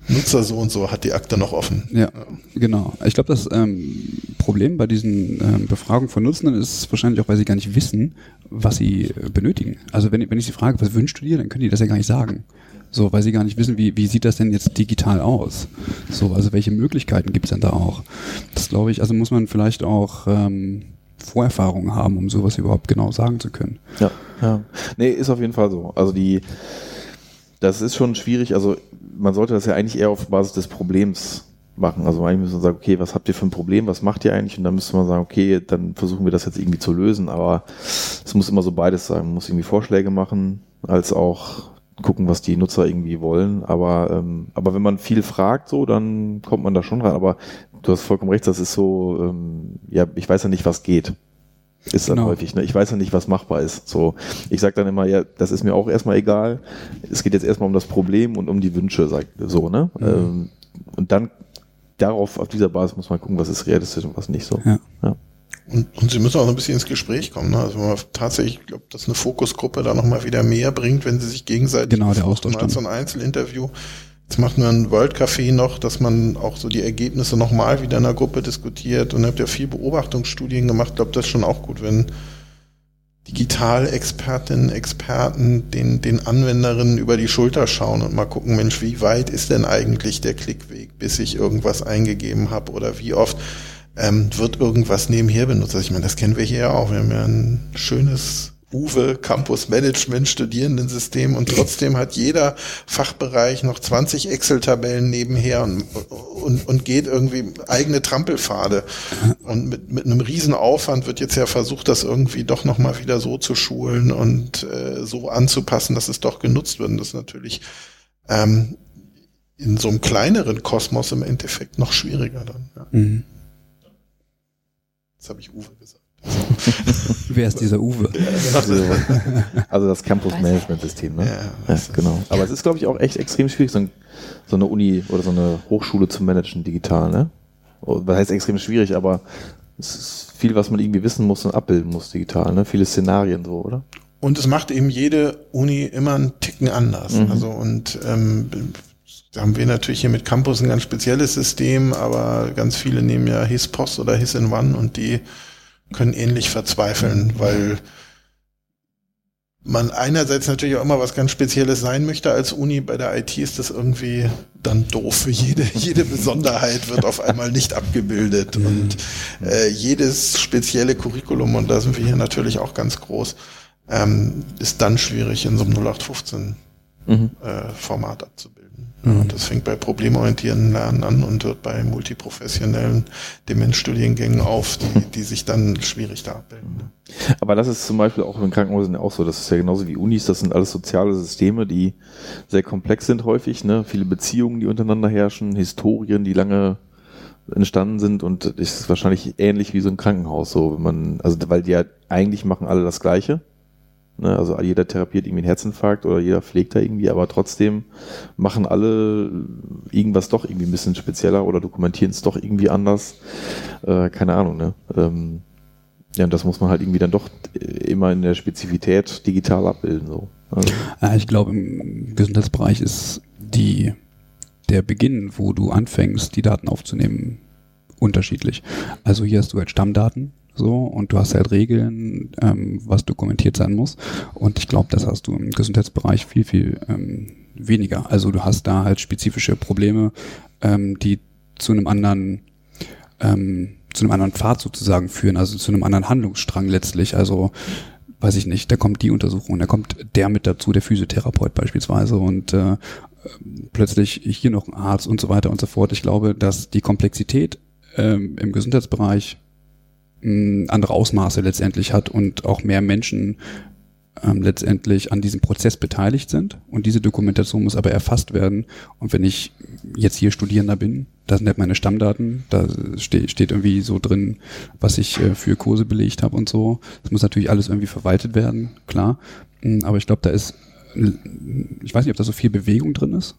Nutzer so und so hat die Akte noch offen. Ja, genau. Ich glaube, das ähm, Problem bei diesen ähm, Befragungen von Nutzenden ist wahrscheinlich auch, weil sie gar nicht wissen, was sie äh, benötigen. Also wenn, wenn ich sie frage, was wünschst du dir, dann können die das ja gar nicht sagen. So, weil sie gar nicht wissen, wie, wie sieht das denn jetzt digital aus? So, also welche Möglichkeiten gibt's denn da auch? Das glaube ich, also muss man vielleicht auch ähm, Vorerfahrungen haben, um sowas überhaupt genau sagen zu können. ja, ja. Nee, ist auf jeden Fall so. Also die, das ist schon schwierig. Also man sollte das ja eigentlich eher auf Basis des Problems machen. Also eigentlich müssen wir sagen, okay, was habt ihr für ein Problem, was macht ihr eigentlich? Und dann müsste man sagen, okay, dann versuchen wir das jetzt irgendwie zu lösen. Aber es muss immer so beides sein. Man muss irgendwie Vorschläge machen, als auch gucken, was die Nutzer irgendwie wollen. Aber, ähm, aber wenn man viel fragt, so, dann kommt man da schon rein. Aber du hast vollkommen recht, das ist so, ähm, ja, ich weiß ja nicht, was geht. Ist dann Genau. häufig, ne? Ich weiß ja nicht, was machbar ist. So, ich sage dann immer, ja, das ist mir auch erstmal egal. Es geht jetzt erstmal um das Problem und um die Wünsche, sagt so, ne? Mhm. Ähm, und dann darauf, auf dieser Basis muss man gucken, was ist realistisch und was nicht so. Ja. Ja. Und, und sie müssen auch ein bisschen ins Gespräch kommen. Ne? Also wenn man tatsächlich, ich glaube, dass eine Fokusgruppe da nochmal wieder mehr bringt, wenn sie sich gegenseitig Genau, der Austausch als so ein Einzelinterview. Jetzt macht man World Café noch, dass man auch so die Ergebnisse nochmal wieder in der Gruppe diskutiert und habt ja viel Beobachtungsstudien gemacht. Ich glaube, das ist schon auch gut, wenn Digitalexpertinnen, Experten den, den Anwenderinnen über die Schulter schauen und mal gucken, Mensch, wie weit ist denn eigentlich der Klickweg, bis ich irgendwas eingegeben habe oder wie oft ähm, wird irgendwas nebenher benutzt. Also ich meine, das kennen wir hier ja auch. Wir haben ja ein schönes Uwe Campus Management Studierendensystem und trotzdem hat jeder Fachbereich noch 20 Excel-Tabellen nebenher und, und, und geht irgendwie eigene Trampelpfade. Und mit, mit einem riesen Aufwand wird jetzt ja versucht, das irgendwie doch nochmal wieder so zu schulen und äh, so anzupassen, dass es doch genutzt wird. Und das ist natürlich ähm, in so einem kleineren Kosmos im Endeffekt noch schwieriger dann. Ja. Mhm. Jetzt habe ich Uwe gesagt. Wer ist dieser Uwe? Also, also das Campus Management System, ne? Ja, Ja, das genau. Aber es ist, glaube ich, auch echt extrem schwierig, so, ein, so eine Uni oder so eine Hochschule zu managen digital, ne? Oh, Was heißt extrem schwierig, aber es ist viel, was man irgendwie wissen muss und abbilden muss digital, ne? Viele Szenarien so, oder? Und es macht eben jede Uni immer einen Ticken anders. Mhm. Also und ähm, da haben wir natürlich hier mit Campus ein ganz spezielles System, aber ganz viele nehmen ja HISPOS oder HIS in One und die können ähnlich verzweifeln, weil man einerseits natürlich auch immer was ganz Spezielles sein möchte als Uni. Bei der IT ist das irgendwie dann doof. Für jede, jede Besonderheit wird auf einmal nicht abgebildet und äh, jedes spezielle Curriculum, und da sind wir hier natürlich auch ganz groß, ähm, ist dann schwierig in so einem 0815 Mhm. äh, Format abzubilden. Mhm. Ja, das fängt bei problemorientierten Lernen an und hört bei multiprofessionellen Demenzstudiengängen auf, die, die sich dann schwierig da abbilden. Aber das ist zum Beispiel auch in Krankenhäusern auch so. Das ist ja genauso wie Unis. Das sind alles soziale Systeme, die sehr komplex sind häufig. Ne? Viele Beziehungen, die untereinander herrschen, Historien, die lange entstanden sind und es ist wahrscheinlich ähnlich wie so ein Krankenhaus. So, wenn man, also weil die ja eigentlich machen alle das Gleiche. Ne? Also jeder therapiert irgendwie einen Herzinfarkt oder jeder pflegt da irgendwie, aber trotzdem machen alle irgendwas doch irgendwie ein bisschen spezieller oder dokumentieren es doch irgendwie anders. Äh, keine Ahnung, ne? Ähm, ja, und das muss man halt irgendwie dann doch äh, immer in der Spezifität digital abbilden. So. Also, ich glaube, im Gesundheitsbereich ist die, der Beginn, wo du anfängst, die Daten aufzunehmen, unterschiedlich. Also hier hast du halt Stammdaten, so und du hast halt Regeln, ähm, was dokumentiert sein muss. Und ich glaube, das hast du im Gesundheitsbereich viel, viel ähm, weniger. Also du hast da halt spezifische Probleme, ähm, die zu einem anderen ähm, zu einem anderen Pfad sozusagen führen, also zu einem anderen Handlungsstrang letztlich. Also weiß ich nicht, da kommt die Untersuchung, da kommt der mit dazu, der Physiotherapeut beispielsweise und äh, plötzlich hier noch ein Arzt und so weiter und so fort. Ich glaube, dass die Komplexität ähm, im Gesundheitsbereich andere Ausmaße letztendlich hat und auch mehr Menschen ähm, letztendlich an diesem Prozess beteiligt sind. Und diese Dokumentation muss aber erfasst werden. Und wenn ich jetzt hier Studierender bin, da sind halt meine Stammdaten, da ste steht irgendwie so drin, was ich äh, für Kurse belegt habe und so. Das muss natürlich alles irgendwie verwaltet werden, klar. Mm, aber ich glaube, da ist, ich weiß nicht, ob da so viel Bewegung drin ist,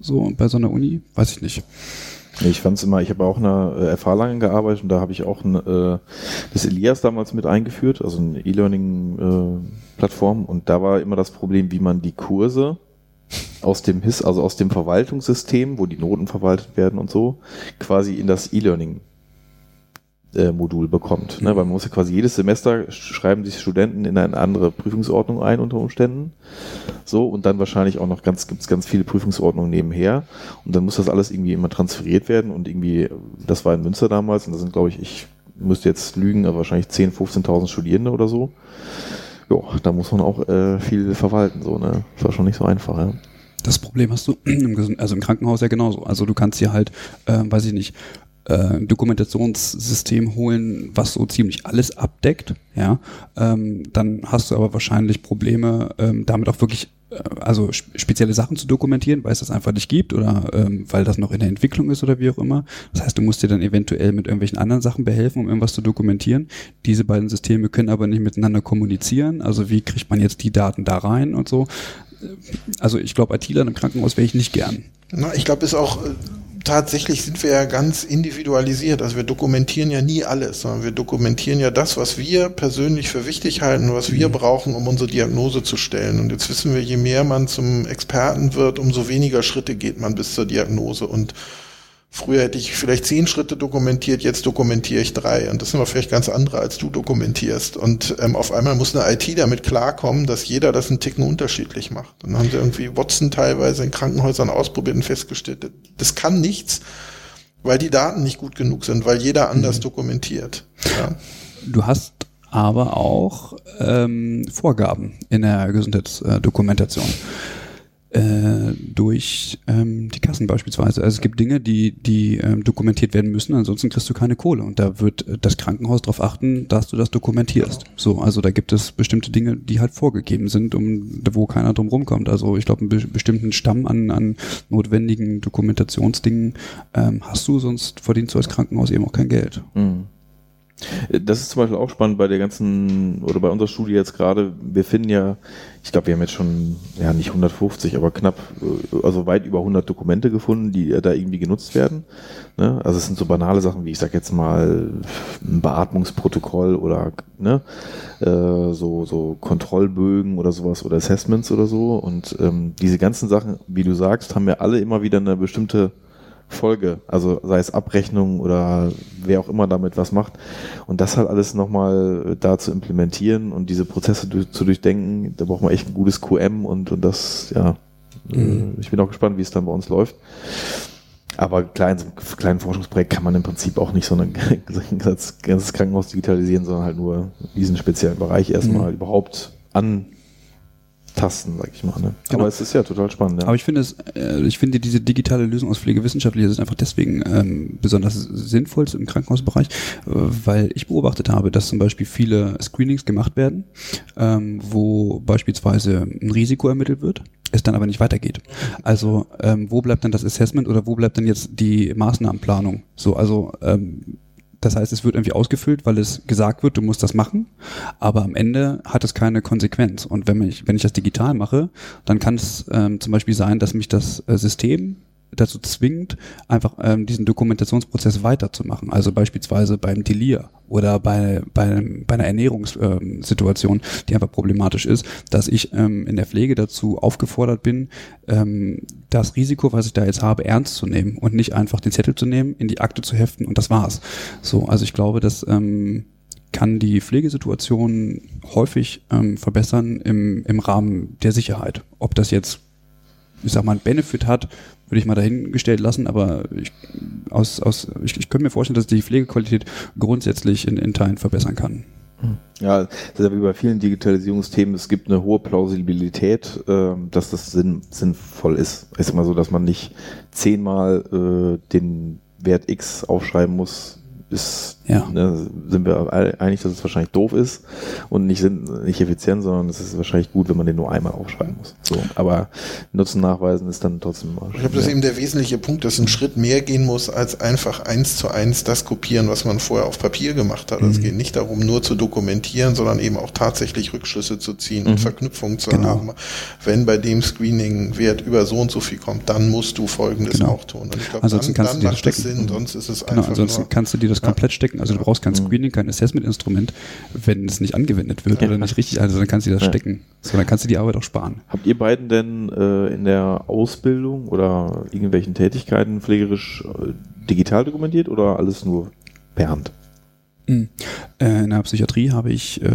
so bei so einer Uni, weiß ich nicht. Ich fand es immer, ich habe auch in äh, FH lange gearbeitet und da habe ich auch ein, äh, das Elias damals mit eingeführt, also eine E-Learning-Plattform äh, und da war immer das Problem, wie man die Kurse aus dem HIS, also aus dem Verwaltungssystem, wo die Noten verwaltet werden und so, quasi in das E-Learning Modul bekommt. Ne? Mhm. Weil man muss ja quasi jedes Semester schreiben sich Studenten in eine andere Prüfungsordnung ein unter Umständen. So, und dann wahrscheinlich auch noch ganz, gibt es ganz viele Prüfungsordnungen nebenher. Und dann muss das alles irgendwie immer transferiert werden und irgendwie, das war in Münster damals und da sind, glaube ich, ich müsste jetzt lügen, aber wahrscheinlich 10.000, 15.000 Studierende oder so. Ja, da muss man auch äh, viel verwalten, so, ne? Das war schon nicht so einfach, ja. Das Problem hast du im, also im Krankenhaus ja genauso. Also du kannst hier halt, äh, weiß ich nicht, äh, Dokumentationssystem holen, was so ziemlich alles abdeckt, ja, ähm, dann hast du aber wahrscheinlich Probleme, ähm, damit auch wirklich äh, also spezielle Sachen zu dokumentieren, weil es das einfach nicht gibt oder ähm, weil das noch in der Entwicklung ist oder wie auch immer. Das heißt, du musst dir dann eventuell mit irgendwelchen anderen Sachen behelfen, um irgendwas zu dokumentieren. Diese beiden Systeme können aber nicht miteinander kommunizieren. Also wie kriegt man jetzt die Daten da rein und so? Also ich glaube, ITler im Krankenhaus wäre ich nicht gern. Na, ich glaube, ist auch tatsächlich sind wir ja ganz individualisiert. Also wir dokumentieren ja nie alles, sondern wir dokumentieren ja das, was wir persönlich für wichtig halten, was wir mhm. brauchen, um unsere Diagnose zu stellen. Und jetzt wissen wir, je mehr man zum Experten wird, umso weniger Schritte geht man bis zur Diagnose. Und Früher hätte ich vielleicht zehn Schritte dokumentiert, jetzt dokumentiere ich drei. Und das sind aber vielleicht ganz andere, als du dokumentierst. Und ähm, auf einmal muss eine IT damit klarkommen, dass jeder das einen Ticken unterschiedlich macht. Und dann haben sie irgendwie Watson teilweise in Krankenhäusern ausprobiert und festgestellt, das kann nichts, weil die Daten nicht gut genug sind, weil jeder anders mhm. dokumentiert. Ja. Du hast aber auch ähm, Vorgaben in der Gesundheitsdokumentation. Äh, äh, durch ähm, die Kassen beispielsweise. Also es gibt Dinge, die, die ähm, dokumentiert werden müssen, ansonsten kriegst du keine Kohle. Und da wird äh, das Krankenhaus darauf achten, dass du das dokumentierst. So, also da gibt es bestimmte Dinge, die halt vorgegeben sind, um wo keiner drum rumkommt. Also ich glaube, einen be bestimmten Stamm an, an notwendigen Dokumentationsdingen ähm, hast du, sonst verdienst du als Krankenhaus eben auch kein Geld. Mhm. Das ist zum Beispiel auch spannend bei der ganzen, oder bei unserer Studie jetzt gerade. Wir finden ja, ich glaube, wir haben jetzt schon, ja, nicht 150, aber knapp, also weit über 100 Dokumente gefunden, die da irgendwie genutzt werden. Ne? Also es sind so banale Sachen wie, ich sag jetzt mal, ein Beatmungsprotokoll oder ne? Äh, so, so Kontrollbögen oder sowas oder Assessments oder so. Und ähm, diese ganzen Sachen, wie du sagst, haben ja alle immer wieder eine bestimmte Folge, also sei es Abrechnung oder wer auch immer damit was macht. Und das halt alles nochmal da zu implementieren und diese Prozesse durch, zu durchdenken, da braucht man echt ein gutes QM und, und das, ja, mhm. ich bin auch gespannt, wie es dann bei uns läuft. Aber klar, in so einem kleinen Forschungsprojekt kann man im Prinzip auch nicht so ein ganzes Krankenhaus digitalisieren, sondern halt nur diesen speziellen Bereich erstmal mhm. überhaupt an Tasten, sag ich mal. Ne? Genau. Aber es ist ja total spannend. Ja. Aber ich finde es, äh, ich finde diese digitale Lösung aus pflegewissenschaftlicher sind einfach deswegen ähm, besonders sinnvoll im Krankenhausbereich, äh, weil ich beobachtet habe, dass zum Beispiel viele Screenings gemacht werden, ähm, wo beispielsweise ein Risiko ermittelt wird es dann aber nicht weitergeht. Also ähm, wo bleibt dann das Assessment oder wo bleibt dann jetzt die Maßnahmenplanung? So, also ähm, das heißt, es wird irgendwie ausgefüllt, weil es gesagt wird, du musst das machen, aber am Ende hat es keine Konsequenz. Und wenn ich, wenn ich das digital mache, dann kann es ähm, zum Beispiel sein, dass mich das äh, System dazu zwingt, einfach ähm, diesen Dokumentationsprozess weiterzumachen. Also beispielsweise beim Delir oder bei, bei, bei einer Ernährungssituation, ähm, die einfach problematisch ist, dass ich ähm, in der Pflege dazu aufgefordert bin, ähm, das Risiko, was ich da jetzt habe, ernst zu nehmen und nicht einfach den Zettel zu nehmen, in die Akte zu heften und das war's. So, also ich glaube, dass ähm, kann die Pflegesituation häufig ähm, verbessern im, im Rahmen der Sicherheit. Ob das jetzt, ich sag mal, einen Benefit hat, würde ich mal dahingestellt lassen, aber ich, aus, aus, ich, ich könnte mir vorstellen, dass die Pflegequalität grundsätzlich in, in Teilen verbessern kann. Ja, das ist ja wie bei vielen Digitalisierungsthemen, es gibt eine hohe Plausibilität, äh, dass das sinn, sinnvoll ist. Ist immer so, dass man nicht zehnmal äh, den Wert X aufschreiben muss, ist, Ja. ne, sind wir alle einig, dass es wahrscheinlich doof ist und nicht, nicht effizient, sondern es ist wahrscheinlich gut, wenn man den nur einmal aufschreiben muss. So, aber Nutzen nachweisen ist dann trotzdem. Ich glaube, das ist eben der wesentliche Punkt, dass ein Schritt mehr gehen muss, als einfach eins zu eins das kopieren, was man vorher auf Papier gemacht hat. Es geht nicht darum, nur zu dokumentieren, sondern eben auch tatsächlich Rückschlüsse zu ziehen und Verknüpfungen zu Genau. haben. Wenn bei dem Screening-Wert über so und so viel kommt, dann musst du Folgendes Genau. auch tun. Und ich glaube, Ansonsten dann, kannst dann du dir das macht das stecken. Sinn, sonst ist es Genau, einfach ansonsten nur... kannst du dir das komplett stecken. Also du brauchst kein Screening, kein Assessment-Instrument, wenn es nicht angewendet wird oder nicht richtig, also dann kannst du das Ja. stecken. So, dann kannst du die Arbeit auch sparen. Habt ihr beiden denn äh, in der Ausbildung oder irgendwelchen Tätigkeiten pflegerisch äh, digital dokumentiert oder alles nur per Hand? Mhm. Äh, in der Psychiatrie habe ich äh,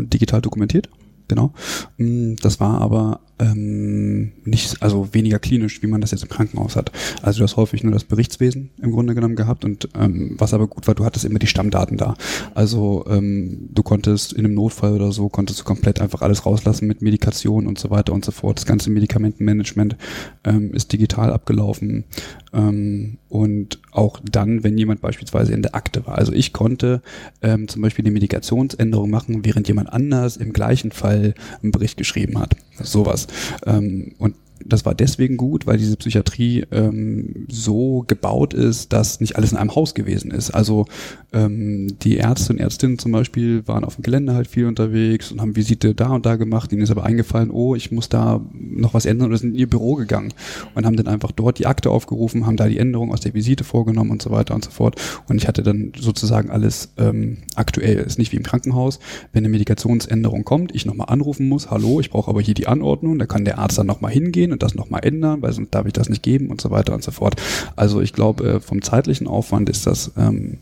digital dokumentiert. Genau. Mm, Das war aber ähm, nicht, also weniger klinisch, wie man das jetzt im Krankenhaus hat. Also du hast häufig nur das Berichtswesen im Grunde genommen gehabt und ähm, was aber gut war, du hattest immer die Stammdaten da. Also ähm, du konntest in einem Notfall oder so, konntest du komplett einfach alles rauslassen mit Medikation und so weiter und so fort. Das ganze Medikamentenmanagement ähm, ist digital abgelaufen ähm, und auch dann, wenn jemand beispielsweise in der Akte war. Also ich konnte ähm, zum Beispiel die Medikationsänderung machen, während jemand anders im gleichen Fall einen Bericht geschrieben hat. Sowas. Ähm, und das war deswegen gut, weil diese Psychiatrie ähm, so gebaut ist, dass nicht alles in einem Haus gewesen ist. Also ähm, die Ärzte und Ärztinnen zum Beispiel waren auf dem Gelände halt viel unterwegs und haben Visite da und da gemacht. Ihnen ist aber eingefallen, oh, ich muss da noch was ändern oder sind in ihr Büro gegangen und haben dann einfach dort die Akte aufgerufen, haben da die Änderung aus der Visite vorgenommen und so weiter und so fort. Und ich hatte dann sozusagen alles ähm, aktuell. Ist nicht wie im Krankenhaus, wenn eine Medikationsänderung kommt, ich nochmal anrufen muss, hallo, ich brauche aber hier die Anordnung, da kann der Arzt dann nochmal hingehen und das nochmal ändern, weil sonst darf ich das nicht geben und so weiter und so fort. Also ich glaube, äh, vom zeitlichen Aufwand ist das ähm,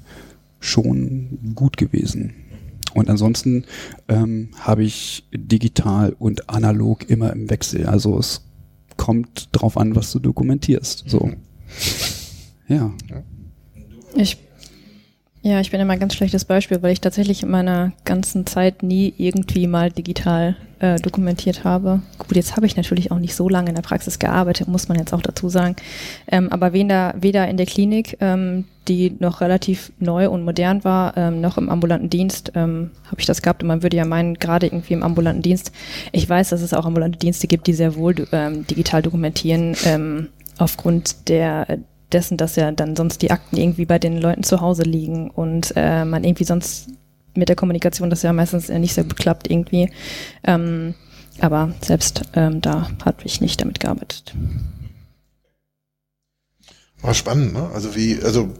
schon gut gewesen. Und ansonsten ähm, habe ich digital und analog immer im Wechsel. Also es kommt drauf an, was du dokumentierst. So. Ja. Ich, ja, ich bin immer ein ganz schlechtes Beispiel, weil ich tatsächlich in meiner ganzen Zeit nie irgendwie mal digital äh, dokumentiert habe. Gut, jetzt habe ich natürlich auch nicht so lange in der Praxis gearbeitet, muss man jetzt auch dazu sagen. Ähm, aber weder, weder in der Klinik, ähm, die noch relativ neu und modern war, ähm, noch im ambulanten Dienst ähm, habe ich das gehabt. Und man würde ja meinen, gerade irgendwie im ambulanten Dienst, ich weiß, dass es auch ambulante Dienste gibt, die sehr wohl ähm, digital dokumentieren, ähm, aufgrund der dessen, dass ja dann sonst die Akten irgendwie bei den Leuten zu Hause liegen und äh, man irgendwie sonst mit der Kommunikation das ja meistens äh, nicht sehr gut klappt irgendwie. Ähm, aber selbst ähm, da habe ich nicht damit gearbeitet. War spannend, ne? Also wie, also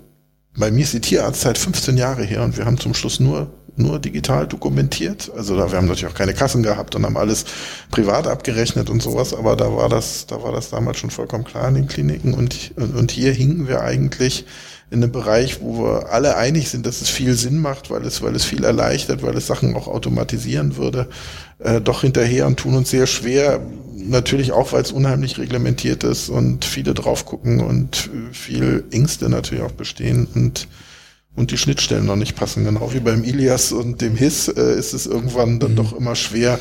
bei mir ist die Tierarztzeit 15 Jahre her und wir haben zum Schluss nur nur digital dokumentiert. Also da wir haben natürlich auch keine Kassen gehabt und haben alles privat abgerechnet und sowas, aber da war das, da war das damals schon vollkommen klar in den Kliniken und, und, und hier hinken wir eigentlich in einem Bereich, wo wir alle einig sind, dass es viel Sinn macht, weil es, weil es viel erleichtert, weil es Sachen auch automatisieren würde, äh, doch hinterher und tun uns sehr schwer. Natürlich auch, weil es unheimlich reglementiert ist und viele drauf gucken und viel Ängste natürlich auch bestehen und und die Schnittstellen noch nicht passen. Genau wie beim Ilias und dem HIS äh, ist es irgendwann dann mhm. doch immer schwer,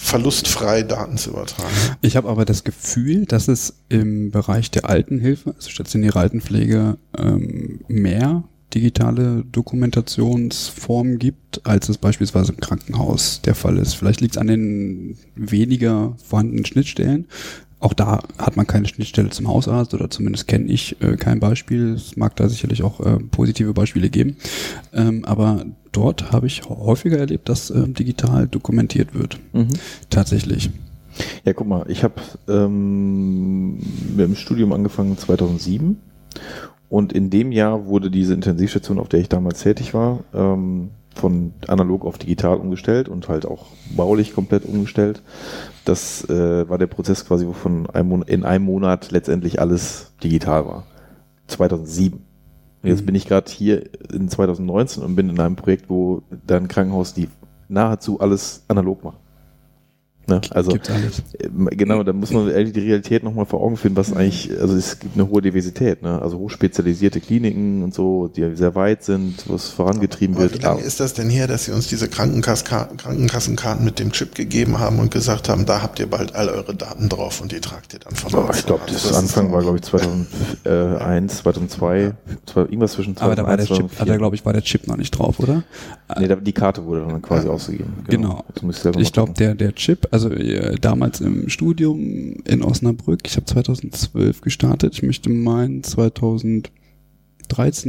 verlustfrei Daten zu übertragen. Ich habe aber das Gefühl, dass es im Bereich der Altenhilfe, also stationäre Altenpflege, ähm, mehr digitale Dokumentationsformen gibt, als es beispielsweise im Krankenhaus der Fall ist. Vielleicht liegt es an den weniger vorhandenen Schnittstellen. Auch da hat man keine Schnittstelle zum Hausarzt oder zumindest kenne ich äh, kein Beispiel. Es mag da sicherlich auch äh, positive Beispiele geben. Ähm, aber dort habe ich häufiger erlebt, dass äh, digital dokumentiert wird. Mhm. Tatsächlich. Ja, guck mal, ich habe ähm, mit dem Studium angefangen 2007 und in dem Jahr wurde diese Intensivstation, auf der ich damals tätig war, ähm, von analog auf digital umgestellt und halt auch baulich komplett umgestellt. Das äh, war der Prozess quasi, wovon ein in einem Monat letztendlich alles digital war. 2007. Und jetzt Mhm. bin ich gerade hier in 2019 und bin in einem Projekt, wo da ein Krankenhaus die nahezu alles analog macht. Ne? Also Gibt's alles. ähm, genau, da muss man ehrlich die Realität nochmal vor Augen führen, was eigentlich, also es gibt eine hohe Diversität, ne? also hochspezialisierte Kliniken und so, die sehr weit sind, was vorangetrieben Aber wird. wie lange ist das denn her, dass Sie uns diese Krankenkaska- Krankenkassenkarten mit dem Chip gegeben haben und gesagt haben, da habt ihr bald all eure Daten drauf und die tragt ihr dann von Oh, ich glaube, Also das, Anfang war, glaube ich, 2001, 2002, zwei- irgendwas zwischen 2001 Aber da war der Chip, 2004. hat er, glaube ich, war der Chip noch nicht drauf, oder? Nee, da, die Karte wurde dann quasi Ja. ausgegeben. Genau. Das muss ich glaube, der, der Chip, also äh, damals im Studium in Osnabrück, ich habe 2012 gestartet, ich möchte meinen 2013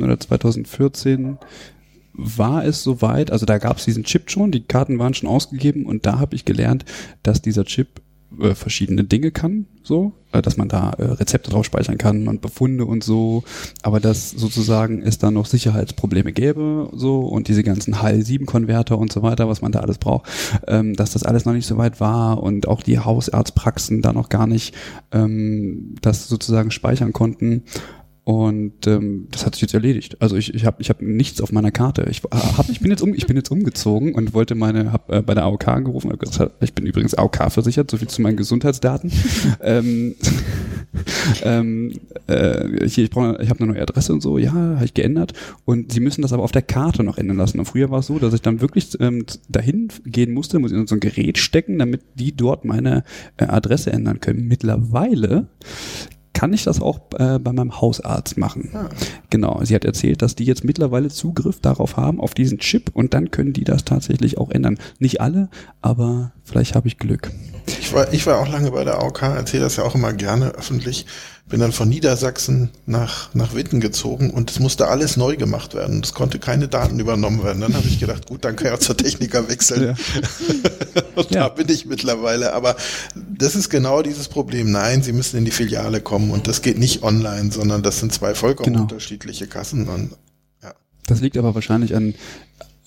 oder 2014 war es soweit, also da gab es diesen Chip schon, die Karten waren schon ausgegeben. Und da habe ich gelernt, dass dieser Chip äh, verschiedene Dinge kann, so, äh, dass man da äh, Rezepte drauf speichern kann und Befunde und so, aber dass sozusagen es da noch Sicherheitsprobleme gäbe, so und diese ganzen HL7-Konverter und so weiter, was man da alles braucht, ähm, dass das alles noch nicht so weit war und auch die Hausarztpraxen da noch gar nicht ähm, das sozusagen speichern konnten. Und ähm, das hat sich jetzt erledigt. Also ich, ich habe ich hab nichts auf meiner Karte. Ich, hab, ich, bin jetzt um, ich bin jetzt umgezogen und wollte meine, habe äh, bei der AOK angerufen. gesagt, Ich bin übrigens AOK versichert, so viel zu meinen Gesundheitsdaten. ähm, ähm, äh, hier, ich, brauche, ich habe eine neue Adresse und so. Ja, habe ich geändert. Und sie müssen das aber auf der Karte noch ändern lassen. Und früher war es so, dass ich dann wirklich ähm, dahin gehen musste, muss in so ein Gerät stecken, damit die dort meine äh, Adresse ändern können. Mittlerweile kann ich das auch äh, bei meinem Hausarzt machen. Ah. Genau, sie hat erzählt, dass die jetzt mittlerweile Zugriff darauf haben, auf diesen Chip und dann können die das tatsächlich auch ändern. Nicht alle, aber vielleicht habe ich Glück. Ich war, ich war auch lange bei der AOK, erzähle das ja auch immer gerne öffentlich. Bin dann von Niedersachsen nach, nach Witten gezogen und es musste alles neu gemacht werden. Es konnte keine Daten übernommen werden. Dann habe ich gedacht, gut, dann kann ich auch zur Techniker wechseln. und Ja. da bin ich mittlerweile. Aber das ist genau dieses Problem. Nein, Sie müssen in die Filiale kommen und das geht nicht online, sondern das sind zwei vollkommen Genau. unterschiedliche Kassen. Und Das liegt aber wahrscheinlich an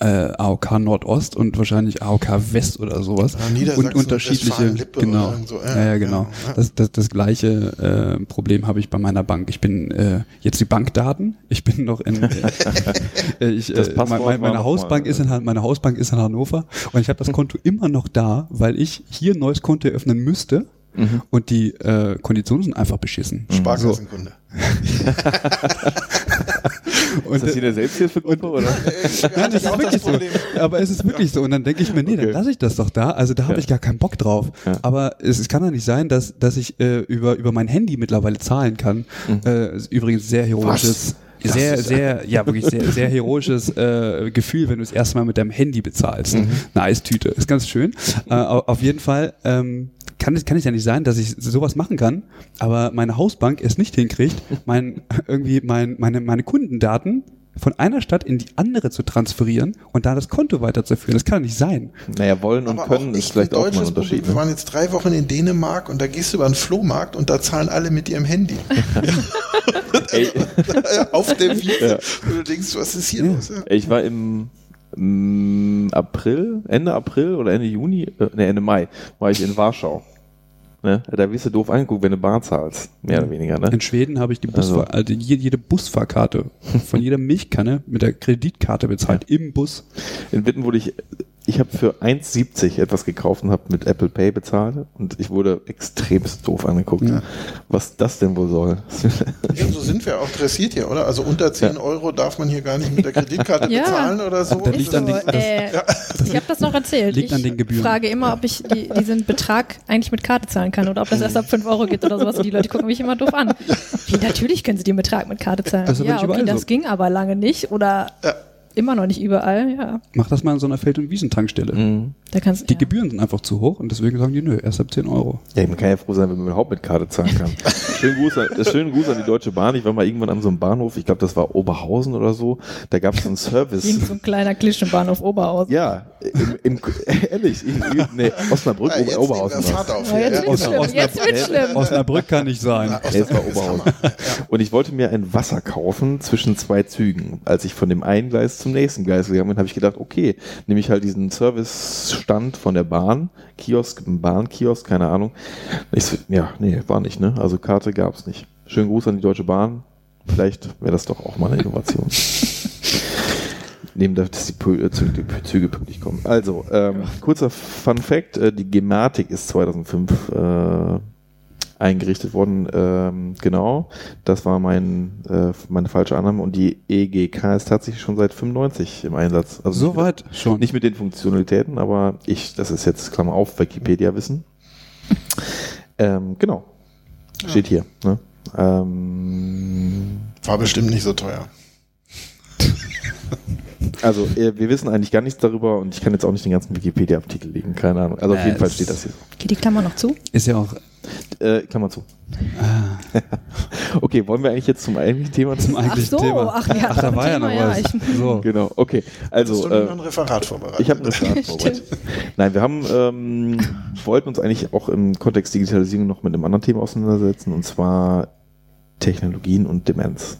äh, AOK Nordost und wahrscheinlich AOK West oder sowas. Ja, Niedersachsen, und unterschiedliche, genau. so. Ja, Ja, ja, genau. ja, ja. Das, das, das gleiche äh, Problem habe ich bei meiner Bank. Ich bin äh, jetzt die Bankdaten. Ich bin noch in. Äh, ich, äh, mein, meine noch Hausbank mal, ist in meine Hausbank ist in Hannover und ich habe das Konto immer noch da, weil ich hier ein neues Konto eröffnen müsste. Und die äh, Konditionen sind einfach beschissen. So. Und, Ist das hier äh, eine Selbsthilfegruppe oder? Nein, das ist wirklich so. Aber es ist wirklich so. Und dann denke ich mir, nee, dann Okay. lasse ich das doch da. Also da habe Ja. ich gar keinen Bock drauf. Ja. Aber es, es kann doch nicht sein, dass, dass ich äh, über, über mein Handy mittlerweile zahlen kann. Äh, ist übrigens sehr heroisches. Das Sehr, sehr, ja, wirklich sehr, sehr heroisches äh, Gefühl, wenn du es erstmal mit deinem Handy bezahlst. Eine Eistüte. Ist ganz schön. Äh, au- auf jeden Fall ähm, kann es kann es ja nicht sein, dass ich sowas machen kann, aber meine Hausbank es nicht hinkriegt, mein, irgendwie mein, meine, meine Kundendaten von einer Stadt in die andere zu transferieren und da das Konto weiterzuführen. Das kann doch nicht sein. Naja, wollen und Aber können ist vielleicht ein auch mal ein Unterschied. Problem. Wir Ne? waren jetzt drei Wochen in Dänemark und da gehst du über einen Flohmarkt und da zahlen alle mit ihrem Handy. Auf der Wiese. Ja. Und du denkst, was ist hier Ja. los? Ja. ich war im April, Ende April oder Ende Juni, äh, ne, Ende Mai, war ich in Warschau. Ne? Da wirst du doof angeguckt, wenn du Bar zahlst. Mehr oder weniger, ne? In Schweden habe ich die Busfahr Also. also jede, jede Busfahrkarte von jeder Milchkanne mit der Kreditkarte bezahlt im Bus. In Witten wurde ich, ich habe für 1,70 etwas gekauft und habe mit Apple Pay bezahlt und ich wurde extremst doof angeguckt. Ja. Was das denn wohl soll? Ja, so sind wir auch dressiert hier, oder? Also unter 10 Euro darf man hier gar nicht mit der Kreditkarte Ja. bezahlen oder so. Das liegt an so, den- das- äh, ich habe das noch erzählt. Liegt ich an den Gebühren. frage immer, ob ich die, diesen Betrag eigentlich mit Karte zahlen kann oder ob das erst ab 5 Euro geht oder sowas. Und die Leute gucken mich immer doof an. Wie, natürlich können sie den Betrag mit Karte zahlen. Aber ja, okay, überall das so. ging aber lange nicht oder Ja. Immer noch nicht überall. Ja, Mach das mal in so einer Feld- und Wiesentankstelle. Mhm. da kannst Die ja. Gebühren sind einfach zu hoch und deswegen sagen die, nö, erst ab 10 Euro. Ja, man kann ja froh sein, wenn man überhaupt mit Karte zahlen kann. schönen, Gruß an, das schönen Gruß an die Deutsche Bahn. Ich war mal irgendwann an so einem Bahnhof, ich glaube, das war Oberhausen oder so. Da gab es einen Service. Irgend so ein kleiner Klischenbahnhof Oberhausen. Ja, im, im, ehrlich, irgendwie- nee, Osnabrück, Ja, jetzt Oberhausen war Fahrt auf Oh, hier, jetzt ja. wird's schlimm. Jetzt wird's schlimm. Osnabrück kann nicht sein. Ja, war Osnabrück ist Oberhausen. Und ich wollte mir ein Wasser kaufen zwischen zwei Zügen. Als ich von dem einen Gleis zum nächsten Gleis gegangen bin, habe ich gedacht, okay, nehme ich halt diesen Servicestand von der Bahn, Kiosk, Bahnkiosk, keine Ahnung. Ich ja, nee, war nicht, ne? Also Karte gab's nicht. Schönen Gruß an die Deutsche Bahn. Vielleicht wäre das doch auch mal eine Innovation. Neben dass die äh, Züge, die Züge pünktlich kommen. Also, ähm, kurzer Fun Fact: äh, Die Gematik ist 2005 äh, eingerichtet worden. Ähm, genau, das war mein, äh, meine falsche Annahme. Und die EGK ist tatsächlich schon seit 95 im Einsatz. Also So nicht mit- weit schon. Nicht mit den Funktionalitäten, aber ich, das ist jetzt Klammer auf, Wikipedia-Wissen. Ähm, genau. Steht hier. Ne? Ähm, War bestimmt nicht so teuer. also, äh, wir wissen eigentlich gar nichts darüber und ich kann jetzt auch nicht den ganzen Wikipedia-Artikel legen, keine Ahnung. Also, auf Äh, jeden Fall steht das hier. Geht die Klammer noch zu? Ist ja auch Äh, Klammer zu. ah, Okay, wollen wir eigentlich jetzt zum eigentlichen Thema? zum eigentlichen ach so, Thema. ach, hatten ach, da war ja Thema, noch ja, was. ich- so. Genau, okay. Hast Also, du äh, noch ein Referat vorbereitet? Ich habe ein Referat vorbereitet. Nein, wir haben ähm, wollten uns eigentlich auch im Kontext Digitalisierung noch mit einem anderen Thema auseinandersetzen und zwar Technologien und Demenz.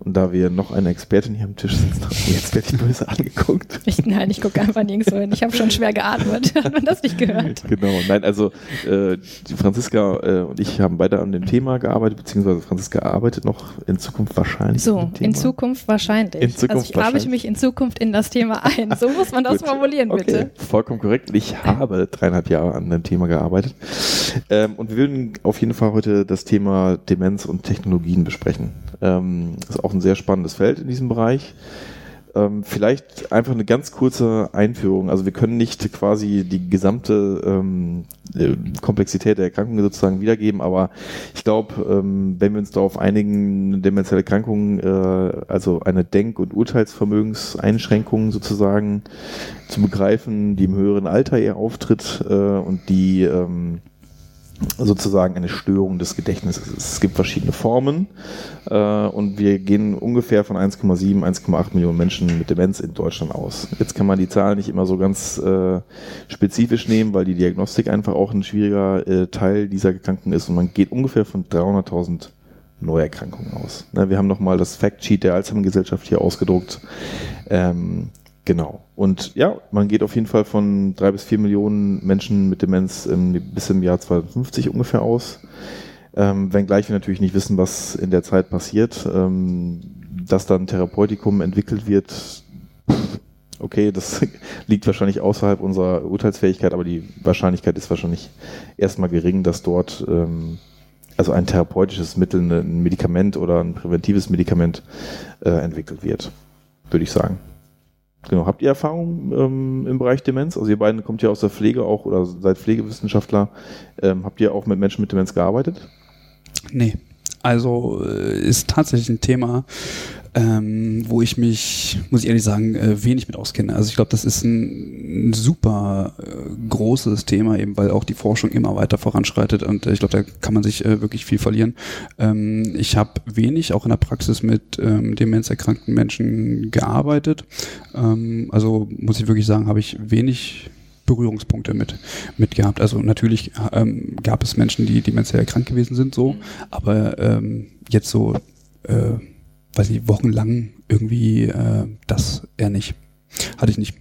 Und da wir noch eine Expertin hier am Tisch sitzen haben, jetzt werde ich böse angeguckt. Ich, nein, ich gucke einfach nirgends hin. Ich habe schon schwer geatmet. Hat man das nicht gehört? Genau, nein, also äh, Franziska äh, und ich haben beide an dem Thema gearbeitet, beziehungsweise Franziska arbeitet noch in Zukunft wahrscheinlich So, in Zukunft wahrscheinlich. In Zukunft also ich arbeite wahrscheinlich. mich in Zukunft in das Thema ein. So muss man das formulieren, bitte. Okay, vollkommen korrekt. Ich habe dreieinhalb Jahre an dem Thema gearbeitet. Ähm, und wir würden auf jeden Fall heute das Thema Demenz und Technologien besprechen. Ähm, ist auch ein sehr spannendes Feld in diesem Bereich. Ähm, vielleicht einfach eine ganz kurze Einführung. Also wir können nicht quasi die gesamte ähm, äh, Komplexität der Erkrankung sozusagen wiedergeben, aber ich glaube, ähm, wenn wir uns darauf einigen, eine demenzielle Erkrankung, äh, also eine Denk- und Urteilsvermögenseinschränkung sozusagen zu begreifen, die im höheren Alter eher auftritt äh, und die ähm, sozusagen eine Störung des Gedächtnisses. Es gibt verschiedene Formen äh, und wir gehen ungefähr von 1,7, 1,8 Millionen Menschen mit Demenz in Deutschland aus. Jetzt kann man die Zahlen nicht immer so ganz äh, spezifisch nehmen, weil die Diagnostik einfach auch ein schwieriger äh, Teil dieser Erkrankung ist und man geht ungefähr von 300.000 Neuerkrankungen aus. Ne, wir haben nochmal das Factsheet der Alzheimer-Gesellschaft hier ausgedruckt. Ähm, Genau. Und ja, man geht auf jeden Fall von drei bis vier Millionen Menschen mit Demenz im, bis im Jahr 2050 ungefähr aus. Ähm, wenngleich wir natürlich nicht wissen, was in der Zeit passiert. Ähm, dass dann Therapeutikum entwickelt wird, okay, das liegt wahrscheinlich außerhalb unserer Urteilsfähigkeit, aber die Wahrscheinlichkeit ist wahrscheinlich erstmal gering, dass dort ähm, also ein therapeutisches Mittel, ne, ein Medikament oder ein präventives Medikament äh, entwickelt wird, würde ich sagen. Genau, habt ihr Erfahrung ähm, im Bereich Demenz? Also ihr beiden kommt ja aus der Pflege auch oder seid Pflegewissenschaftler. Ähm, habt ihr auch mit Menschen mit Demenz gearbeitet? Nee. Also äh, ist tatsächlich ein Thema, ähm, wo ich mich, muss ich ehrlich sagen, äh, wenig mit auskenne. Also ich glaube, das ist ein, ein super äh, großes Thema, eben weil auch die Forschung immer weiter voranschreitet und äh, ich glaube, da kann man sich äh, wirklich viel verlieren. Ähm, ich habe wenig auch in der Praxis mit ähm, demenzerkrankten Menschen gearbeitet. Ähm, also muss ich wirklich sagen, habe ich wenig Berührungspunkte mit, mit gehabt. Also natürlich ähm, gab es Menschen, die demenziell krank gewesen sind, so, aber ähm, jetzt so, äh, weiß nicht, wochenlang irgendwie äh, das eher nicht. Hatte ich nicht.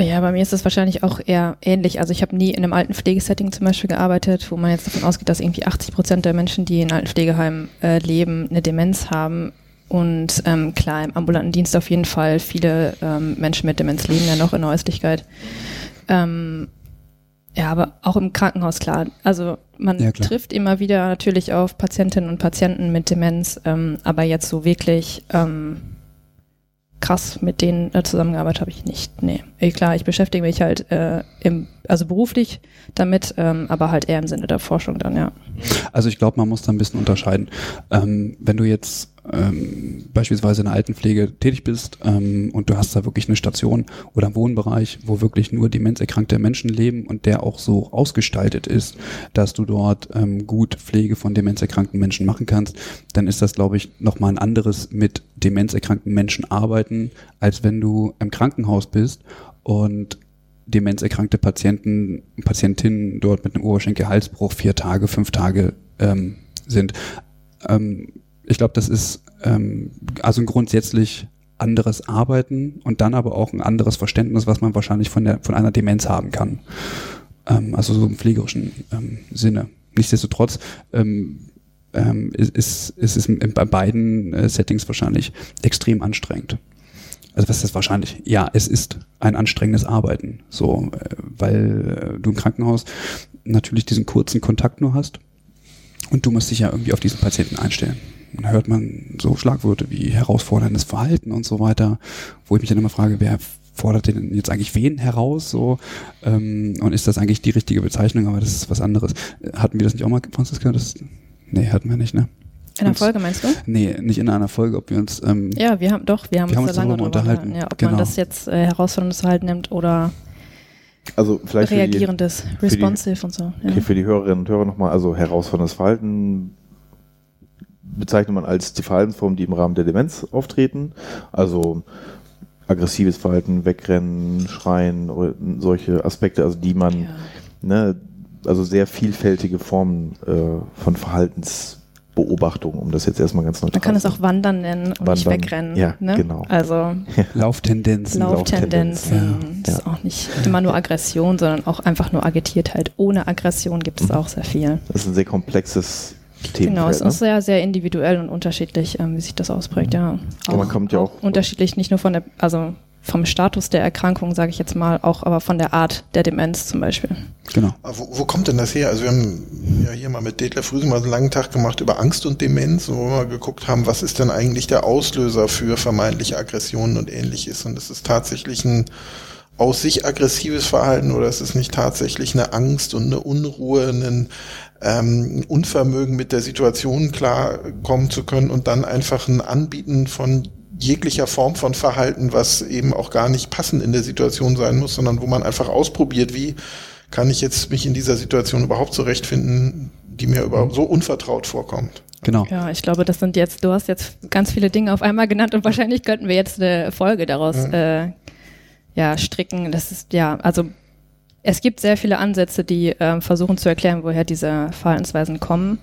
Ja, bei mir ist es wahrscheinlich auch eher ähnlich. Also ich habe nie in einem alten Pflegesetting zum Beispiel gearbeitet, wo man jetzt davon ausgeht, dass irgendwie 80 Prozent der Menschen, die in alten Pflegeheimen äh, leben, eine Demenz haben. Und ähm, klar, im ambulanten Dienst auf jeden Fall viele ähm, Menschen mit Demenz leben ja noch in der Häuslichkeit. Ähm, ja, aber auch im Krankenhaus, klar. Also man Ja, klar. trifft immer wieder natürlich auf Patientinnen und Patienten mit Demenz, ähm, aber jetzt so wirklich ähm, krass mit denen äh, zusammengearbeitet habe ich nicht. Nee. Eh, klar, ich beschäftige mich halt äh, im, also beruflich damit, ähm, aber halt eher im Sinne der Forschung dann, ja. Also ich glaube, man muss da ein bisschen unterscheiden. Ähm, wenn du jetzt ähm, beispielsweise in der Altenpflege tätig bist ähm, und du hast da wirklich eine Station oder einen Wohnbereich, wo wirklich nur demenzerkrankte Menschen leben und der auch so ausgestaltet ist, dass du dort ähm, gut Pflege von demenzerkrankten Menschen machen kannst, dann ist das, glaube ich, nochmal ein anderes mit demenzerkrankten Menschen arbeiten, als wenn du im Krankenhaus bist und demenzerkrankte Patienten, Patientinnen dort mit einem Oberschenkel-Halsbruch vier Tage, fünf Tage ähm, sind. Ähm, ich glaube, das ist ähm, also ein grundsätzlich anderes Arbeiten und dann aber auch ein anderes Verständnis, was man wahrscheinlich von, der, von einer Demenz haben kann. Ähm, also so im pflegerischen ähm, Sinne. Nichtsdestotrotz ähm, ähm, ist, ist, ist es bei beiden äh, Settings wahrscheinlich extrem anstrengend. Also was ist wahrscheinlich? Ja, es ist ein anstrengendes Arbeiten, so, äh, weil äh, du im Krankenhaus natürlich diesen kurzen Kontakt nur hast und du musst dich ja irgendwie auf diesen Patienten einstellen. Dann hört man so Schlagwörter wie herausforderndes Verhalten und so weiter, wo ich mich dann immer frage, wer fordert denn jetzt eigentlich wen heraus? So ähm, und ist das eigentlich die richtige Bezeichnung? Aber das ist was anderes. Hatten wir das nicht auch mal, Franziska? Das, nee, hatten wir nicht, ne? In einer Folge meinst du? Nee, nicht in einer Folge, ob wir uns. Ähm, ja, wir haben doch, wir haben, wir uns haben da uns lange darüber drüber unterhalten. Ja, ob Genau. man das jetzt äh, herausforderndes Verhalten nimmt oder Also vielleicht für die, reagierendes, responsive und so. Ja. okay, für die Hörerinnen und Hörer nochmal, also herausforderndes Verhalten bezeichnet man als die Verhaltensformen, die im Rahmen der Demenz auftreten. Also aggressives Verhalten, Wegrennen, Schreien, oder solche Aspekte, also die man, Ja. ne, also sehr vielfältige Formen äh, von Verhaltensbeobachtung, um das jetzt erstmal ganz neutral Man kann es zu auch Wandern nennen und nicht Wandern. wegrennen. Ja, ne? genau. Also Lauftendenzen. Lauftendenzen, Lauftendenzen, das ist auch nicht immer nur Aggression, sondern auch einfach nur Agitiertheit. Ohne Aggression gibt es Mhm. auch sehr viel. Das ist ein sehr komplexes Genau, es ne? ist sehr, sehr individuell und unterschiedlich, ähm, wie sich das ausprägt, ja. Aber man kommt ja auch- unterschiedlich, nicht nur von der, also vom Status der Erkrankung, sage ich jetzt mal, auch aber von der Art der Demenz zum Beispiel. Genau. Aber Wo, wo kommt denn das her? Also wir haben ja hier mal mit Detlef Rüsen mal so einen langen Tag gemacht über Angst und Demenz, wo wir geguckt haben, was ist denn eigentlich der Auslöser für vermeintliche Aggressionen und ähnliches. Und ist es tatsächlich ein aus sich aggressives Verhalten oder ist es nicht tatsächlich eine Angst und eine Unruhe, ein ähm, Unvermögen mit der Situation klarkommen zu können und dann einfach ein Anbieten von jeglicher Form von Verhalten, was eben auch gar nicht passend in der Situation sein muss, sondern wo man einfach ausprobiert, wie kann ich jetzt mich in dieser Situation überhaupt zurechtfinden, die mir überhaupt so unvertraut vorkommt. Genau. Ja, ich glaube, das sind jetzt, du hast jetzt ganz viele Dinge auf einmal genannt und wahrscheinlich könnten wir jetzt eine Folge daraus Mhm. äh, ja, stricken. Das ist, ja, also es gibt sehr viele Ansätze, die ähm, versuchen zu erklären, woher diese Verhaltensweisen kommen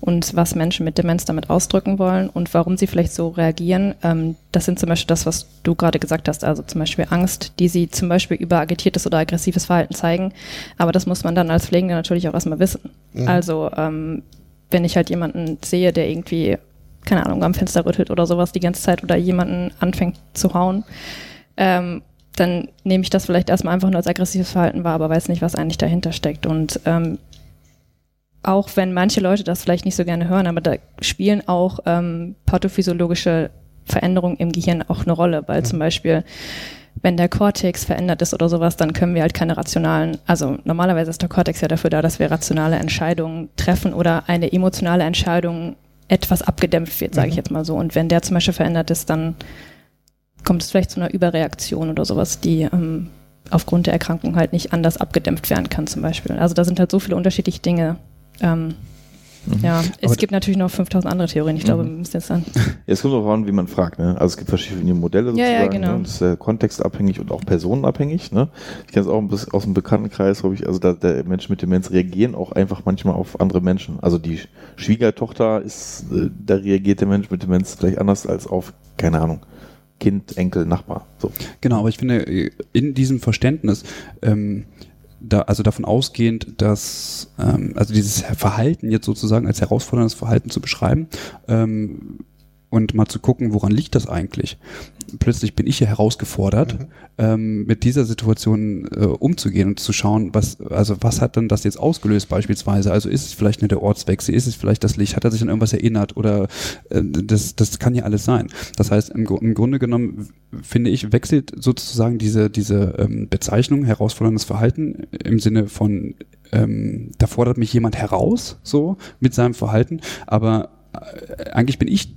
und was Menschen mit Demenz damit ausdrücken wollen und warum sie vielleicht so reagieren. Ähm, das sind zum Beispiel das, was du gerade gesagt hast, also zum Beispiel Angst, die sie zum Beispiel über agitiertes oder aggressives Verhalten zeigen. Aber das muss man dann als Pflegender natürlich auch erstmal wissen. Mhm. Also ähm, wenn ich halt jemanden sehe, der irgendwie, keine Ahnung, am Fenster rüttelt oder sowas die ganze Zeit oder jemanden anfängt zu hauen, ähm, dann nehme ich das vielleicht erstmal einfach nur als aggressives Verhalten wahr, aber weiß nicht, was eigentlich dahinter steckt. Und ähm, auch wenn manche Leute das vielleicht nicht so gerne hören, aber da spielen auch ähm, pathophysiologische Veränderungen im Gehirn auch eine Rolle, weil zum Beispiel wenn der Cortex verändert ist oder sowas, dann können wir halt keine rationalen, also normalerweise ist der Cortex ja dafür da, dass wir rationale Entscheidungen treffen oder eine emotionale Entscheidung etwas abgedämpft wird, sage ich Mhm. jetzt mal so. Und wenn der zum Beispiel verändert ist, dann kommt es vielleicht zu einer Überreaktion oder sowas, die ähm, aufgrund der Erkrankung halt nicht anders abgedämpft werden kann zum Beispiel. Also da sind halt so viele unterschiedliche Dinge. Ähm, Mhm. ja, es Aber- gibt natürlich noch 5000 andere Theorien. Ich glaube, Mhm. wir müssen jetzt. Ja, es kommt darauf an, wie man fragt. Ne? Also es gibt verschiedene Modelle Ja, ja, sozusagen. genau. Ne? Das ist äh, kontextabhängig und auch personenabhängig. Ne? Ich kenne es auch aus dem Bekanntenkreis, glaube ich. Also da, der Menschen mit Demenz reagieren auch einfach manchmal auf andere Menschen. Also die Schwiegertochter ist, äh, da reagiert der Mensch mit Demenz vielleicht anders als auf, keine Ahnung, Kind, Enkel, Nachbar. So. Genau, aber ich finde, äh, in diesem Verständnis, ähm, da, also davon ausgehend, dass, ähm, also dieses Verhalten jetzt sozusagen als herausforderndes Verhalten zu beschreiben ähm, und mal zu gucken, woran liegt das eigentlich? Plötzlich bin ich hier herausgefordert, Mhm. ähm, mit dieser Situation äh, umzugehen und zu schauen, was, also was hat denn das jetzt ausgelöst beispielsweise? Also ist es vielleicht nur der Ortswechsel, ist es vielleicht das Licht, hat er sich an irgendwas erinnert oder äh, das, das kann ja alles sein. Das heißt, im, im Grunde genommen finde ich, wechselt sozusagen diese, diese ähm, Bezeichnung herausforderndes Verhalten im Sinne von, ähm, da fordert mich jemand heraus, so mit seinem Verhalten, aber äh, eigentlich bin ich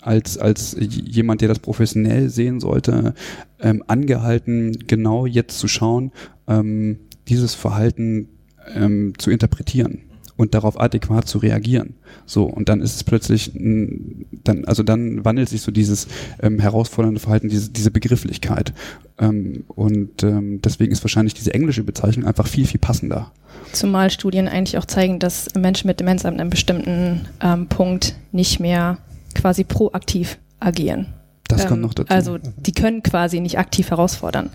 als, als jemand, der das professionell sehen sollte, ähm, angehalten, genau jetzt zu schauen, ähm, dieses Verhalten ähm, zu interpretieren und darauf adäquat zu reagieren. So, und dann ist es plötzlich, dann, also dann wandelt sich so dieses ähm, herausfordernde Verhalten, diese, diese Begrifflichkeit. Ähm, und ähm, deswegen ist wahrscheinlich diese englische Bezeichnung einfach viel, viel passender. Zumal Studien eigentlich auch zeigen, dass Menschen mit Demenz an einem bestimmten ähm, Punkt nicht mehr quasi proaktiv agieren. Das kommt noch dazu. Also die können quasi nicht aktiv herausfordern,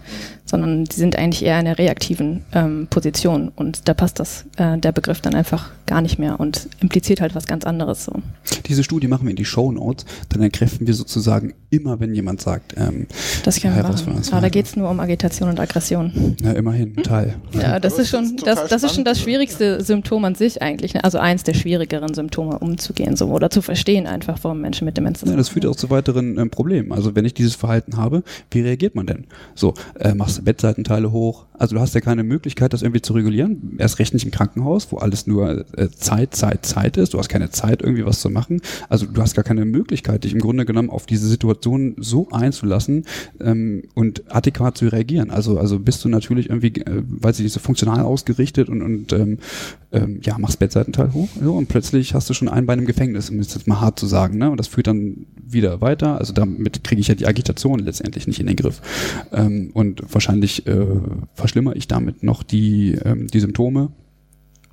sondern die sind eigentlich eher in einer reaktiven ähm, Position und da passt das, äh, der Begriff dann einfach gar nicht mehr und impliziert halt was ganz anderes so. Diese Studie machen wir in die Show Notes, dann entkräften wir sozusagen immer, wenn jemand sagt, ähm, Das können wir machen. Herausforderung. Aber da geht es nur um Agitation und Aggression. ja, immerhin, ein Teil. Ja, das ist schon, das, das ist schon das schwierigste Symptom an sich eigentlich. ne? Also eins der schwierigeren Symptome umzugehen so oder zu verstehen einfach, warum Menschen mit Demenz Ja, das führt auch zu weiteren ähm, Problemen. Also wenn ich dieses Verhalten habe, wie reagiert man denn? So, äh, machst du Bettseitenteile hoch? Also du hast ja keine Möglichkeit, das irgendwie zu regulieren. Erst recht nicht im Krankenhaus, wo alles nur äh, Zeit, Zeit, Zeit ist. Du hast keine Zeit, irgendwie was zu machen. Also du hast gar keine Möglichkeit, dich im Grunde genommen auf diese Situation so einzulassen ähm, und adäquat zu reagieren. Also, also bist du natürlich irgendwie, äh, weiß ich nicht, so funktional ausgerichtet und, und ähm, ähm, ja, machst Bettseitenteil hoch so, und plötzlich hast du schon ein Bein im Gefängnis, um es jetzt mal hart zu sagen. Ne? Und das führt dann wieder weiter. Also damit kriege ich ja die Agitation letztendlich nicht in den Griff. Ähm, und wahrscheinlich äh, verschlimmere ich damit noch die, ähm, die Symptome.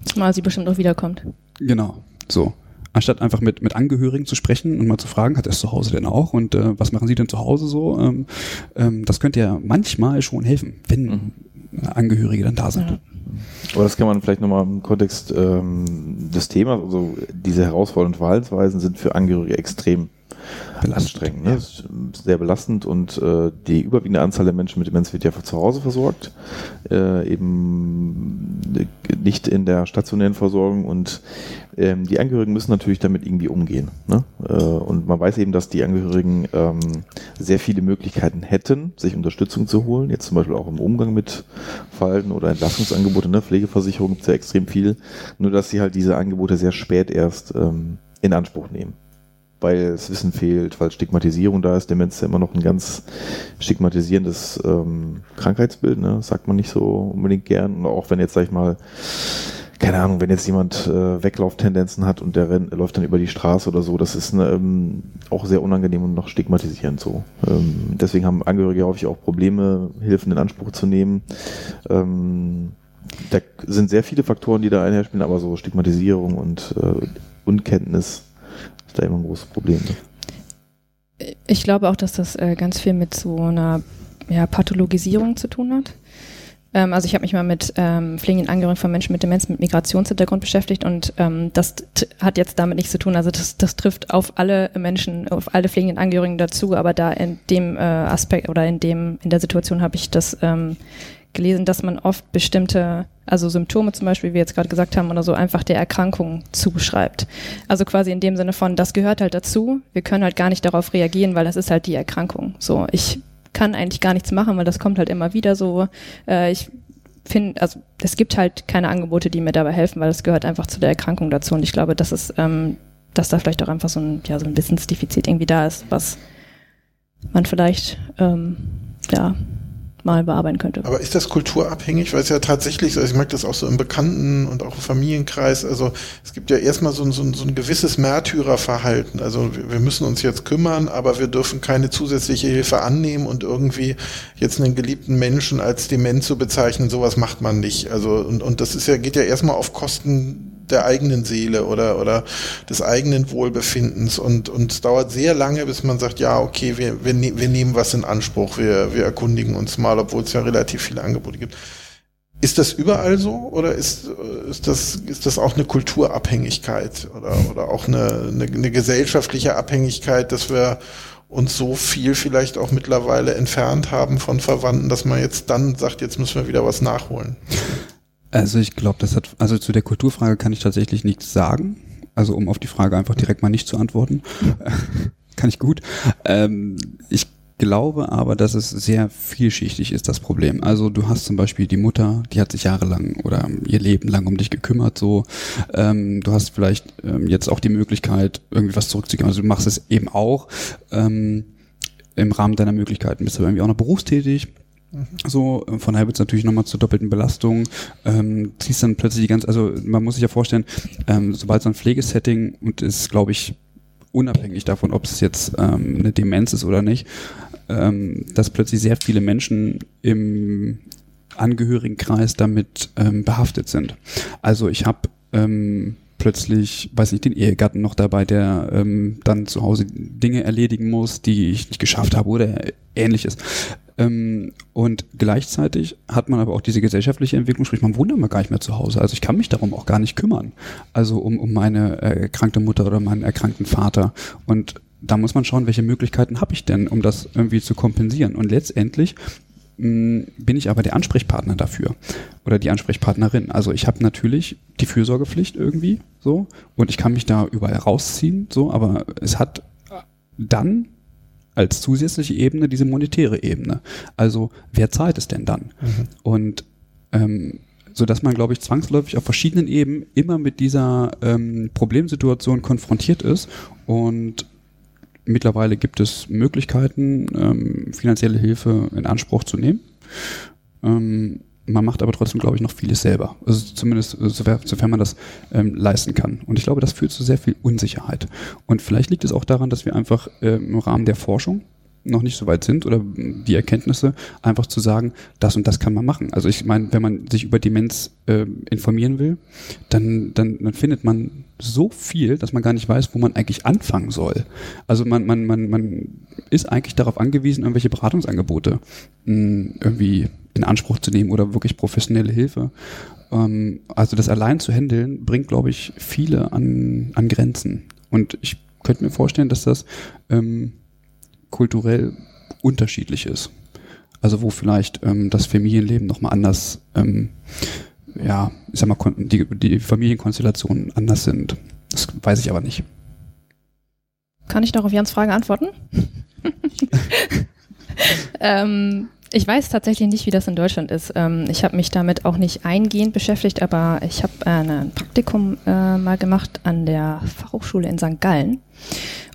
Zumal sie bestimmt auch wiederkommt. Genau, so. Anstatt einfach mit, mit Angehörigen zu sprechen und mal zu fragen, hat er es zu Hause denn auch und äh, was machen sie denn zu Hause so? Ähm, ähm, das könnte ja manchmal schon helfen, wenn Angehörige dann da sind. Ja. Aber das kann man vielleicht nochmal im Kontext ähm, des Themas, also diese herausfordernden Verhaltensweisen sind für Angehörige extrem anstrengend, ne? Das ist Sehr belastend und äh, die überwiegende Anzahl der Menschen mit Demenz wird ja zu Hause versorgt, äh, eben nicht in der stationären Versorgung und ähm, die Angehörigen müssen natürlich damit irgendwie umgehen. Ne? Äh, und man weiß eben, dass die Angehörigen ähm, sehr viele Möglichkeiten hätten, sich Unterstützung zu holen, jetzt zum Beispiel auch im Umgang mit Verhalten oder Entlastungsangebote, ne? Pflegeversicherung gibt es ja extrem viel, nur dass sie halt diese Angebote sehr spät erst ähm, in Anspruch nehmen weil das Wissen fehlt, weil Stigmatisierung da ist. Demenz ist ja immer noch ein ganz stigmatisierendes ähm, Krankheitsbild, ne? Sagt man nicht so unbedingt gern. Und auch wenn jetzt, sag ich mal, keine Ahnung, wenn jetzt jemand äh, Weglauftendenzen hat und der renn, läuft dann über die Straße oder so, das ist ne, ähm, auch sehr unangenehm und noch stigmatisierend so. Ähm, deswegen haben Angehörige häufig auch Probleme, Hilfen in Anspruch zu nehmen. Ähm, da sind sehr viele Faktoren, die da einherspielen, aber so Stigmatisierung und äh, Unkenntnis ist da immer ein großes Problem. Ne? Ich glaube auch, dass das äh, ganz viel mit so einer ja, Pathologisierung zu tun hat. Ähm, also ich habe mich mal mit ähm, pflegenden Angehörigen von Menschen mit Demenz mit Migrationshintergrund beschäftigt und ähm, das hat jetzt damit nichts zu tun. Also das, das trifft auf alle Menschen, auf alle pflegenden Angehörigen dazu, aber da in dem äh, Aspekt oder in dem in der Situation habe ich das ähm, gelesen, dass man oft bestimmte, also Symptome zum Beispiel, wie wir jetzt gerade gesagt haben, oder so einfach der Erkrankung zuschreibt. Also quasi in dem Sinne von, das gehört halt dazu, wir können halt gar nicht darauf reagieren, weil das ist halt die Erkrankung. So, ich kann eigentlich gar nichts machen, weil das kommt halt immer wieder so. Äh, ich finde, also es gibt halt keine Angebote, die mir dabei helfen, weil es gehört einfach zu der Erkrankung dazu. Und ich glaube, dass es, ähm, dass da vielleicht auch einfach so ein, ja, so ein Wissensdefizit irgendwie da ist, was man vielleicht ähm, ja mal bearbeiten könnte. Aber ist das kulturabhängig? Weil es ja tatsächlich, also ich merke das auch so im Bekannten- und auch im Familienkreis, also es gibt ja erstmal so ein, so ein, so ein gewisses Märtyrerverhalten. Also wir, müssen uns jetzt kümmern, aber wir dürfen keine zusätzliche Hilfe annehmen und irgendwie jetzt einen geliebten Menschen als dement zu bezeichnen, sowas macht man nicht. Also und, und das ist ja, geht ja erstmal auf Kosten der eigenen Seele oder, oder des eigenen Wohlbefindens und, und es dauert sehr lange, bis man sagt, ja, okay, wir, wir, ne wir nehmen was in Anspruch, wir, wir erkundigen uns mal, obwohl es ja relativ viele Angebote gibt. Ist das überall so oder ist, ist, das, ist das auch eine Kulturabhängigkeit oder, oder auch eine, eine, eine gesellschaftliche Abhängigkeit, dass wir uns so viel vielleicht auch mittlerweile entfernt haben von Verwandten, dass man jetzt dann sagt, jetzt müssen wir wieder was nachholen? Also ich glaube, das hat, also zu der Kulturfrage kann ich tatsächlich nichts sagen. Also um auf die Frage einfach direkt mal nicht zu antworten. kann ich gut. Ähm, ich glaube aber, dass es sehr vielschichtig ist, das Problem. Also du hast zum Beispiel die Mutter, die hat sich jahrelang oder ihr Leben lang um dich gekümmert, so. Ähm, du hast vielleicht ähm, jetzt auch die Möglichkeit, irgendwie was zurückzugeben. Also du machst es eben auch ähm, im Rahmen deiner Möglichkeiten. Bist aber irgendwie auch noch berufstätig. So, äh, von daher wird es natürlich nochmal zur doppelten Belastung. Ähm, ziehst dann plötzlich die ganze, also man muss sich ja vorstellen, ähm, sobald so ein Pflegesetting und ist, glaube ich, unabhängig davon, ob es jetzt ähm, eine Demenz ist oder nicht, ähm, dass plötzlich sehr viele Menschen im Angehörigenkreis damit ähm, behaftet sind. Also ich habe ähm, plötzlich, weiß nicht, den Ehegatten noch dabei, der ähm, dann zu Hause Dinge erledigen muss, die ich nicht geschafft habe oder ähnliches. Ähm, und gleichzeitig hat man aber auch diese gesellschaftliche Entwicklung, sprich, man wohnt immer gar nicht mehr zu Hause. Also ich kann mich darum auch gar nicht kümmern. Also um, um meine äh, erkrankte Mutter oder meinen erkrankten Vater. Und da muss man schauen, welche Möglichkeiten habe ich denn, um das irgendwie zu kompensieren. Und letztendlich mh, bin ich aber der Ansprechpartner dafür oder die Ansprechpartnerin. Also ich habe natürlich die Fürsorgepflicht irgendwie so und ich kann mich da überall rausziehen, so, aber es hat dann als zusätzliche Ebene diese monetäre Ebene. Also wer zahlt es denn dann? Mhm. Und ähm, so dass man, glaube ich, zwangsläufig auf verschiedenen Ebenen immer mit dieser ähm, Problemsituation konfrontiert ist. Und mittlerweile gibt es Möglichkeiten, ähm, finanzielle Hilfe in Anspruch zu nehmen. Ähm, man macht aber trotzdem, glaube ich, noch vieles selber. Also zumindest äh, sofern man das ähm, leisten kann. Und ich glaube, das führt zu sehr viel Unsicherheit. Und vielleicht liegt es auch daran, dass wir einfach äh, im Rahmen der Forschung noch nicht so weit sind oder die Erkenntnisse, einfach zu sagen, das und das kann man machen. Also ich meine, wenn man sich über Demenz äh, informieren will, dann, dann, dann findet man so viel, dass man gar nicht weiß, wo man eigentlich anfangen soll. Also man, man, man, man ist eigentlich darauf angewiesen, irgendwelche Beratungsangebote mh, hm, irgendwie in Anspruch zu nehmen oder wirklich professionelle Hilfe. Ähm, also das allein zu handeln, bringt, glaube ich, viele an, an Grenzen. Und ich könnte mir vorstellen, dass das ähm, kulturell unterschiedlich ist. Also wo vielleicht ähm, das Familienleben nochmal anders, ähm, ja, ich sag mal, die, die Familienkonstellationen anders sind. Das weiß ich aber nicht. Kann ich noch auf Jans Frage antworten? ähm, ich weiß tatsächlich nicht, wie das in Deutschland ist. Ähm, ich habe mich damit auch nicht eingehend beschäftigt, aber ich habe äh, ein Praktikum äh, mal gemacht an der Fachhochschule in St. Gallen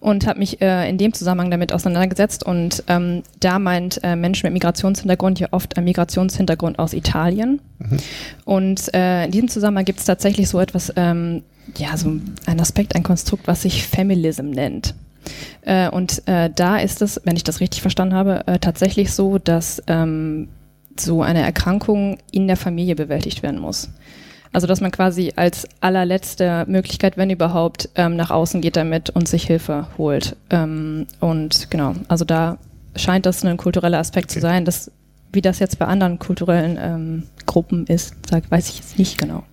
und habe mich äh, in dem Zusammenhang damit auseinandergesetzt. Und ähm, da meint äh, Menschen mit Migrationshintergrund ja oft ein Migrationshintergrund aus Italien. Mhm. Und äh, in diesem Zusammenhang gibt es tatsächlich so etwas, ähm, ja, so ein Aspekt, ein Konstrukt, was sich Feminism nennt. Äh, und äh, da ist es, wenn ich das richtig verstanden habe, äh, tatsächlich so, dass ähm, so eine Erkrankung in der Familie bewältigt werden muss. Also dass man quasi als allerletzte Möglichkeit, wenn überhaupt, ähm, nach außen geht damit und sich Hilfe holt. Ähm, und genau, also da scheint das ein kultureller Aspekt okay. zu sein. Dass, wie das jetzt bei anderen kulturellen ähm, Gruppen ist, sag, weiß ich jetzt nicht genau.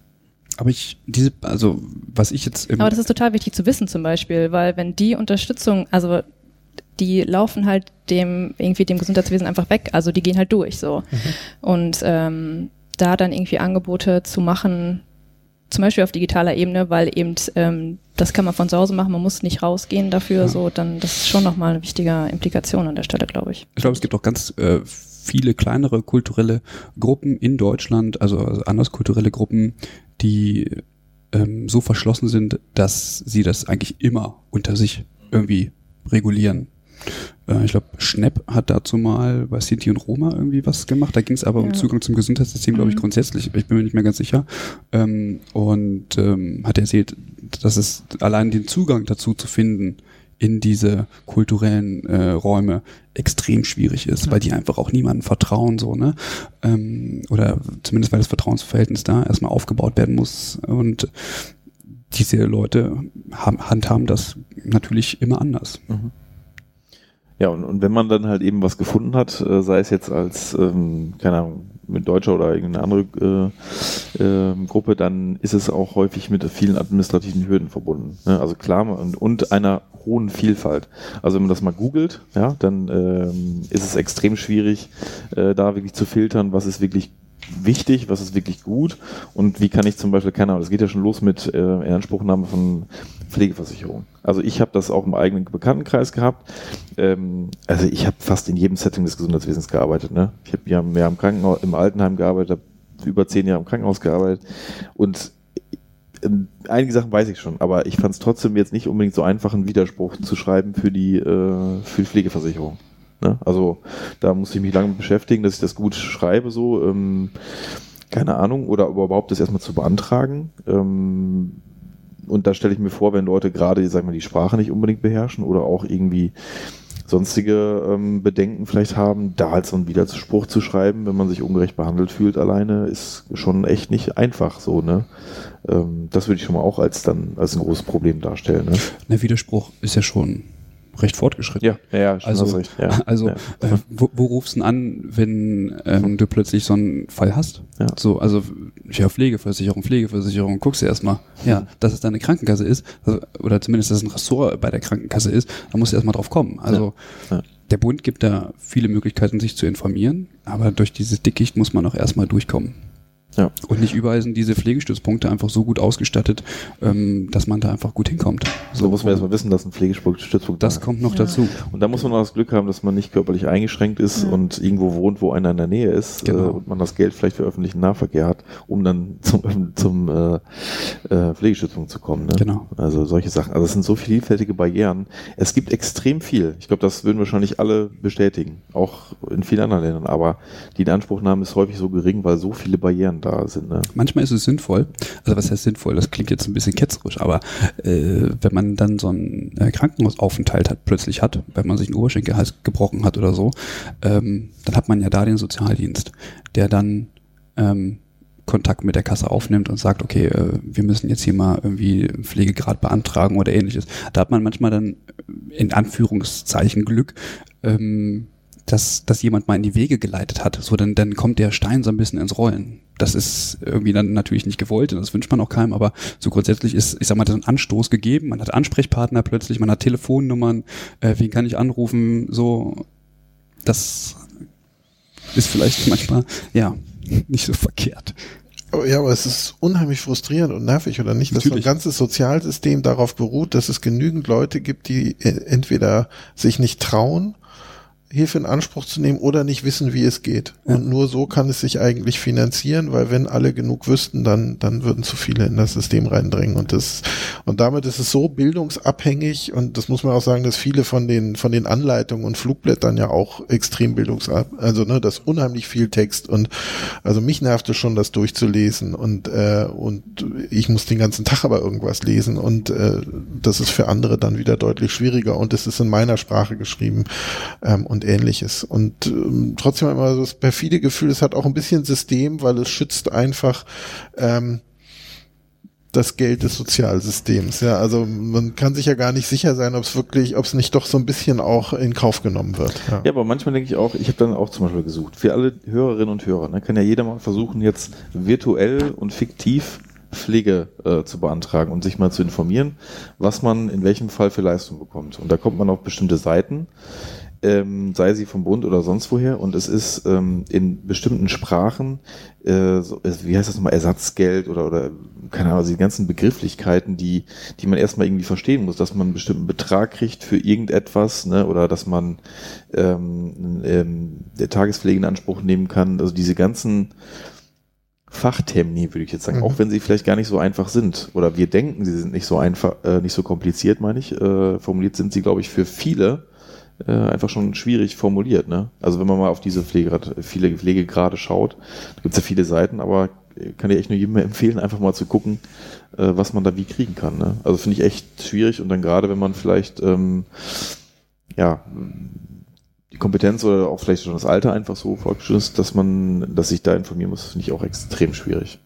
Aber ich, diese, also was ich jetzt. Aber das ist total wichtig zu wissen zum Beispiel, weil wenn die Unterstützung, also die laufen halt dem irgendwie dem Gesundheitswesen einfach weg, also die gehen halt durch so. Mhm. Und ähm, da dann irgendwie Angebote zu machen, zum Beispiel auf digitaler Ebene, weil eben ähm, das kann man von zu Hause machen, man muss nicht rausgehen dafür, ja. so dann das ist schon nochmal eine wichtige Implikation an der Stelle, glaube ich. Ich glaube, es gibt auch ganz äh, viele kleinere kulturelle Gruppen in Deutschland, also, also anders kulturelle Gruppen, die ähm, so verschlossen sind, dass sie das eigentlich immer unter sich irgendwie regulieren. Äh, ich glaube, Schnepp hat dazu mal bei Sinti und Roma irgendwie was gemacht. Da ging es aber ja. um Zugang zum Gesundheitssystem, glaube ich, mhm. grundsätzlich. Ich bin mir nicht mehr ganz sicher. Ähm, und ähm, hat erzählt, dass es allein den Zugang dazu zu finden, in diese kulturellen äh, Räume extrem schwierig ist, ja. weil die einfach auch niemandem vertrauen, so, ne? Ähm, oder zumindest weil das Vertrauensverhältnis da erstmal aufgebaut werden muss. Und diese Leute haben, handhaben das natürlich immer anders. Mhm. Ja, und, und wenn man dann halt eben was gefunden hat, äh, sei es jetzt als, ähm, keine Ahnung, mit Deutscher oder irgendeine andere äh, äh, Gruppe, dann ist es auch häufig mit vielen administrativen Hürden verbunden. Ne? Also klar, und, und einer hohen Vielfalt. Also wenn man das mal googelt, ja, dann ähm, ist es extrem schwierig, äh, da wirklich zu filtern, was ist wirklich wichtig, was ist wirklich gut und wie kann ich zum Beispiel, keine Ahnung, das geht ja schon los mit äh, Inanspruchnahme von Pflegeversicherung. Also ich habe das auch im eigenen Bekanntenkreis gehabt. Ähm, also ich habe fast in jedem Setting des Gesundheitswesens gearbeitet. Ne? Ich habe ja mehr im Krankenhaus, im Altenheim gearbeitet, habe über zehn Jahre im Krankenhaus gearbeitet und äh, einige Sachen weiß ich schon, aber ich fand es trotzdem jetzt nicht unbedingt so einfach, einen Widerspruch zu schreiben für die, äh, für die Pflegeversicherung. Ne? Also da muss ich mich lange beschäftigen, dass ich das gut schreibe, so. Ähm, keine Ahnung, oder überhaupt das erstmal zu beantragen. Ähm, und da stelle ich mir vor, wenn Leute gerade, sag mal, die Sprache nicht unbedingt beherrschen oder auch irgendwie sonstige ähm, Bedenken vielleicht haben, da halt so einen Widerspruch zu schreiben, wenn man sich ungerecht behandelt fühlt alleine, ist schon echt nicht einfach so, ne? Ähm, das würde ich schon mal auch als dann als ein großes Problem darstellen. Ne? Der Widerspruch ist ja schon recht fortgerschritten. Ja, ja, ja also, recht. Ja, also ja. Äh, wo, wo rufst du an, wenn ähm, du plötzlich so einen Fall hast? Ja. So, also ja, Pflegeversicherung, Pflegeversicherung, guckst du erstmal, ja, dass es deine Krankenkasse ist, also, oder zumindest, dass es ein Ressort bei der Krankenkasse ist, da musst du erstmal drauf kommen. Also. Ja. der Bund gibt da viele Möglichkeiten, sich zu informieren, aber durch dieses Dickicht muss man auch erstmal durchkommen. Ja. Und nicht überall sind diese Pflegestützpunkte einfach so gut ausgestattet, ähm, dass man da einfach gut hinkommt. So muss man erstmal wissen, dass ein Pflegestützpunkt Das da kommt noch Ja. dazu. Und da muss man auch das Glück haben, dass man nicht körperlich eingeschränkt ist Ja. und irgendwo wohnt, wo einer in der Nähe ist Genau. äh, und man das Geld vielleicht für öffentlichen Nahverkehr hat, um dann zum, zum äh, äh, Pflegestützpunkt zu kommen. Ne? Genau. Also solche Sachen. Also es sind so vielfältige Barrieren. Es gibt extrem viel. Ich glaube, das würden wahrscheinlich alle bestätigen, auch in vielen anderen Ländern. Aber die Inanspruchnahme ist häufig so gering, weil so viele Barrieren da sind. Ne? Manchmal ist es sinnvoll, also was heißt sinnvoll, das klingt jetzt ein bisschen ketzerisch, aber äh, wenn man dann so einen äh, Krankenhausaufenthalt hat, plötzlich hat, wenn man sich einen Oberschenkelhals gebrochen hat oder so, ähm, dann hat man ja da den Sozialdienst, der dann ähm, Kontakt mit der Kasse aufnimmt und sagt, okay, äh, wir müssen jetzt hier mal irgendwie Pflegegrad beantragen oder ähnliches. Da hat man manchmal dann äh, in Anführungszeichen Glück, ähm, dass, dass jemand mal in die Wege geleitet hat. So, dann, dann kommt der Stein so ein bisschen ins Rollen. Das ist irgendwie dann natürlich nicht gewollt und das wünscht man auch keinem, aber so grundsätzlich ist, ich sag mal, so ein Anstoß gegeben. Man hat Ansprechpartner plötzlich, man hat Telefonnummern, äh, wen kann ich anrufen, so. Das ist vielleicht manchmal, ja, nicht so verkehrt. Aber, ja, aber es ist unheimlich frustrierend und nervig, oder nicht? Dass so ein ganzes Sozialsystem darauf beruht, dass es genügend Leute gibt, die äh, entweder sich nicht trauen, Hilfe in Anspruch zu nehmen oder nicht wissen, wie es geht. Ja. Und nur so kann es sich eigentlich finanzieren, weil wenn alle genug wüssten, dann, dann würden zu viele in das System reindringen. Und das, und damit ist es so bildungsabhängig und das muss man auch sagen, dass viele von den, von den Anleitungen und Flugblättern ja auch extrem bildungsab, also, ne, das unheimlich viel Text und, also mich nervte schon, das durchzulesen und, äh, und ich muss den ganzen Tag aber irgendwas lesen und, äh, das ist für andere dann wieder deutlich schwieriger und es ist in meiner Sprache geschrieben, ähm, und ähnliches. Und ähm, trotzdem immer so das perfide Gefühl, es hat auch ein bisschen System, weil es schützt einfach ähm, das Geld des Sozialsystems. Ja, also man kann sich ja gar nicht sicher sein, ob es wirklich, ob es nicht doch so ein bisschen auch in Kauf genommen wird. Ja. Ja, aber manchmal denke ich auch, ich habe dann auch zum Beispiel gesucht, für alle Hörerinnen und Hörer, ne, kann ja jeder mal versuchen, jetzt virtuell und fiktiv Pflege äh, zu beantragen und sich mal zu informieren, was man in welchem Fall für Leistung bekommt. Und da kommt man auf bestimmte Seiten, ähm, sei sie vom Bund oder sonst woher, und es ist ähm, in bestimmten Sprachen, äh, so, äh, wie heißt das nochmal, Ersatzgeld oder, oder keine Ahnung, also die ganzen Begrifflichkeiten, die, die man erstmal irgendwie verstehen muss, dass man einen bestimmten Betrag kriegt für irgendetwas, ne, oder dass man ähm, ähm, der Tagespflege in Anspruch nehmen kann. Also diese ganzen Fachtermini, würde ich jetzt sagen, Mhm. auch wenn sie vielleicht gar nicht so einfach sind. Oder wir denken, sie sind nicht so einfach, äh, nicht so kompliziert, meine ich. Äh, formuliert sind sie, glaube ich, für viele äh, einfach schon schwierig formuliert. Ne? Also wenn man mal auf diese Pflegegrad, viele Pflegegrade schaut, da gibt es ja viele Seiten, aber kann ich echt nur jedem empfehlen, einfach mal zu gucken, äh, was man da wie kriegen kann. Ne? Also finde ich echt schwierig und dann gerade, wenn man vielleicht ähm, ja die Kompetenz oder auch vielleicht schon das Alter einfach so fortgeschritten ist, dass man, dass sich da informieren muss, finde ich auch extrem schwierig.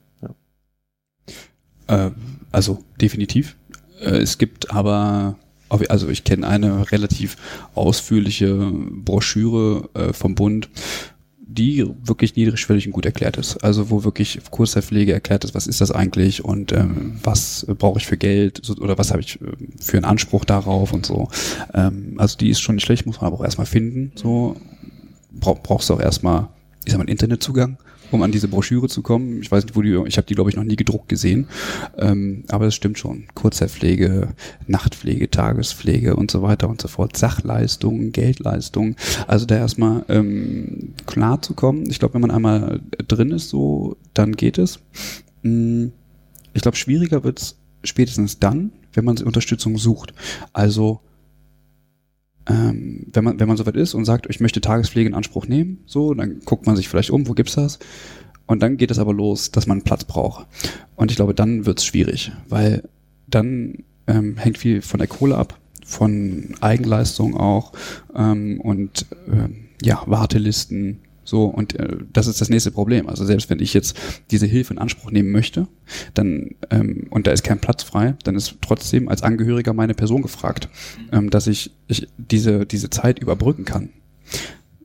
Äh, also definitiv. Äh, es gibt aber, also ich kenne eine relativ ausführliche Broschüre äh, vom Bund, die wirklich niedrigschwellig und gut erklärt ist. Also wo wirklich Kurzzeitpflege erklärt ist, was ist das eigentlich und ähm, was brauche ich für Geld so, oder was habe ich äh, für einen Anspruch darauf und so. Ähm, also die ist schon nicht schlecht, muss man aber auch erstmal finden. So Brauch, brauchst du auch erstmal, ich sag mal, einen Internetzugang, um an diese Broschüre zu kommen. Ich weiß nicht, wo die, ich habe die, glaube ich, noch nie gedruckt gesehen. Ähm, aber es stimmt schon. Kurzzeitpflege, Nachtpflege, Tagespflege und so weiter und so fort. Sachleistungen, Geldleistungen. Also da erstmal ähm, klar zu kommen. Ich glaube, wenn man einmal drin ist, so, dann geht es. Mm, Ich glaube, schwieriger wird's spätestens dann, wenn man Unterstützung sucht. Also ähm, wenn man, wenn man soweit ist und sagt, ich möchte Tagespflege in Anspruch nehmen, so, dann guckt man sich vielleicht um, wo gibt's das? Und dann geht es aber los, dass man Platz braucht. Und ich glaube, dann wird's schwierig, weil dann ähm, hängt viel von der Kohle ab, von Eigenleistung auch ähm, und äh, ja, Wartelisten, so, und äh, das ist das nächste Problem. Also selbst wenn ich jetzt diese Hilfe in Anspruch nehmen möchte, dann ähm, und da ist kein Platz frei, dann ist trotzdem als Angehöriger meine Person gefragt, ähm, dass ich, ich diese, diese Zeit überbrücken kann.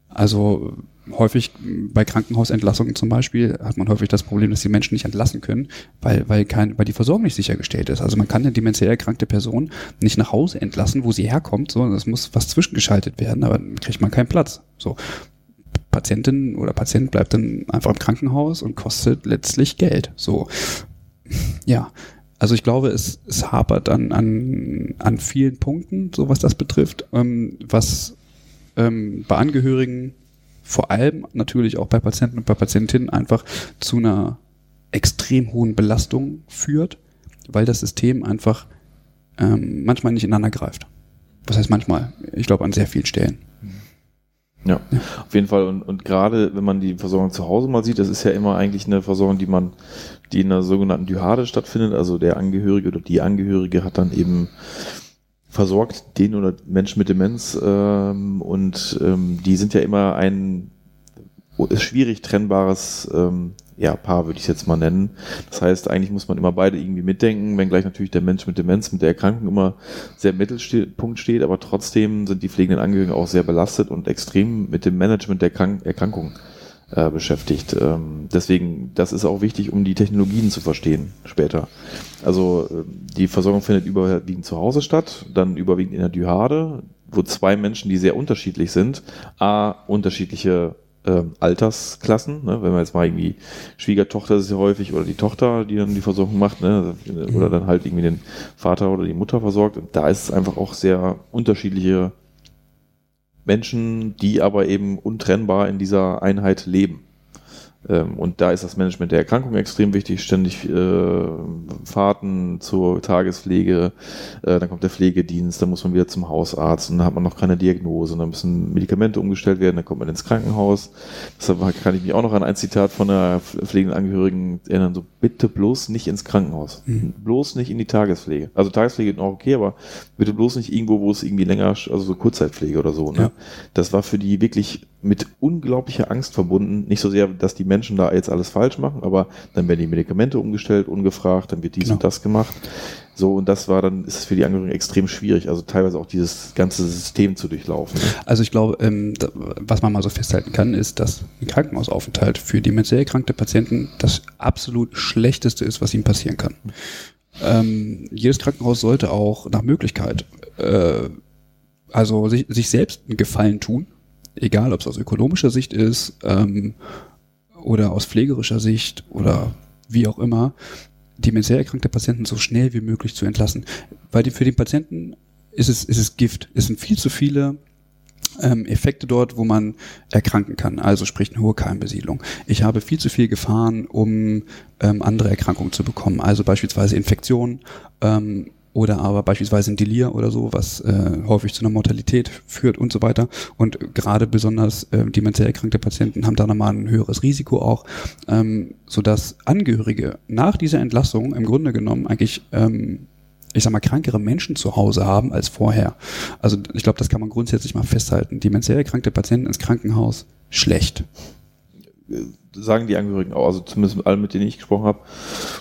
Also häufig bei Krankenhausentlassungen zum Beispiel hat man häufig das Problem, dass die Menschen nicht entlassen können, weil, weil, kein, weil die Versorgung nicht sichergestellt ist. Also man kann eine demenziell erkrankte Person nicht nach Hause entlassen, wo sie herkommt, so, das muss was zwischengeschaltet werden, aber dann kriegt man keinen Platz. So. Patientin oder Patient bleibt dann einfach im Krankenhaus und kostet letztlich Geld. So, ja. Also ich glaube, es, es hapert an, an, an vielen Punkten, so was das betrifft, ähm, was ähm, bei Angehörigen, vor allem natürlich auch bei Patienten und bei Patientinnen einfach zu einer extrem hohen Belastung führt, weil das System einfach ähm, manchmal nicht ineinander greift. Was heißt manchmal? Ich glaube an sehr vielen Stellen. Ja, auf jeden Fall. Und, und gerade wenn man die Versorgung zu Hause mal sieht, das ist ja immer eigentlich eine Versorgung, die man, die in einer sogenannten Dyhade stattfindet. Also der Angehörige oder die Angehörige hat dann eben versorgt den oder Menschen mit Demenz ähm, und ähm, die sind ja immer ein schwierig trennbares ähm, ja, Paar würde ich es jetzt mal nennen. Das heißt, eigentlich muss man immer beide irgendwie mitdenken, wenngleich natürlich der Mensch mit Demenz, mit der Erkrankung immer sehr im Mittelpunkt steht, aber trotzdem sind die pflegenden Angehörigen auch sehr belastet und extrem mit dem Management der Krank Erkrankung äh, beschäftigt. Ähm, deswegen, das ist auch wichtig, um die Technologien zu verstehen später. Also äh, die Versorgung findet überwiegend zu Hause statt, dann überwiegend in der Dyhade, wo zwei Menschen, die sehr unterschiedlich sind, a, unterschiedliche äh, Altersklassen. Ne? Wenn man jetzt mal irgendwie Schwiegertochter ist ja häufig oder die Tochter, die dann die Versorgung macht, ne? oder dann halt irgendwie den Vater oder die Mutter versorgt. Und da ist es einfach auch sehr unterschiedliche Menschen, die aber eben untrennbar in dieser Einheit leben. Ähm, und da ist das Management der Erkrankung extrem wichtig, ständig äh, Fahrten zur Tagespflege, äh, dann kommt der Pflegedienst, dann muss man wieder zum Hausarzt und dann hat man noch keine Diagnose, und dann müssen Medikamente umgestellt werden, dann kommt man ins Krankenhaus. Deshalb kann ich mich auch noch an ein Zitat von einer pflegenden Angehörigen erinnern, so bitte bloß nicht ins Krankenhaus, mhm. bloß nicht in die Tagespflege. Also Tagespflege ist noch okay, aber bitte bloß nicht irgendwo, wo es irgendwie länger, also so Kurzzeitpflege oder so. Ne? Ja. Das war für die wirklich mit unglaublicher Angst verbunden, nicht so sehr, dass die Menschen da jetzt alles falsch machen, aber dann werden die Medikamente umgestellt, ungefragt, dann wird dies genau. und das gemacht. So, und das war dann, ist es für die Angehörigen extrem schwierig, also teilweise auch dieses ganze System zu durchlaufen. Also ich glaube, ähm, was man mal so festhalten kann, ist, dass ein Krankenhausaufenthalt für demenziell erkrankte Patienten das absolut Schlechteste ist, was ihnen passieren kann. Ähm, jedes Krankenhaus sollte auch nach Möglichkeit äh, also sich, sich selbst einen Gefallen tun, egal ob es aus ökonomischer Sicht ist, ähm, oder aus pflegerischer Sicht oder wie auch immer, demenziell erkrankte Patienten so schnell wie möglich zu entlassen. Weil die, für den Patienten ist es, ist es Gift. Es sind viel zu viele ähm, Effekte dort, wo man erkranken kann, also sprich eine hohe Keimbesiedlung. Ich habe viel zu viel Gefahren, um ähm, andere Erkrankungen zu bekommen, also beispielsweise Infektionen, ähm, oder aber beispielsweise ein Delir oder so, was äh, häufig zu einer Mortalität führt und so weiter. Und gerade besonders äh, demenziell erkrankte Patienten haben da nochmal ein höheres Risiko auch, ähm, sodass Angehörige nach dieser Entlassung im Grunde genommen eigentlich ähm, ich sag mal, krankere Menschen zu Hause haben als vorher. Also ich glaube, das kann man grundsätzlich mal festhalten. Demenziell erkrankte Patienten ins Krankenhaus, schlecht sagen die Angehörigen auch, also zumindest mit allen, mit denen ich gesprochen habe.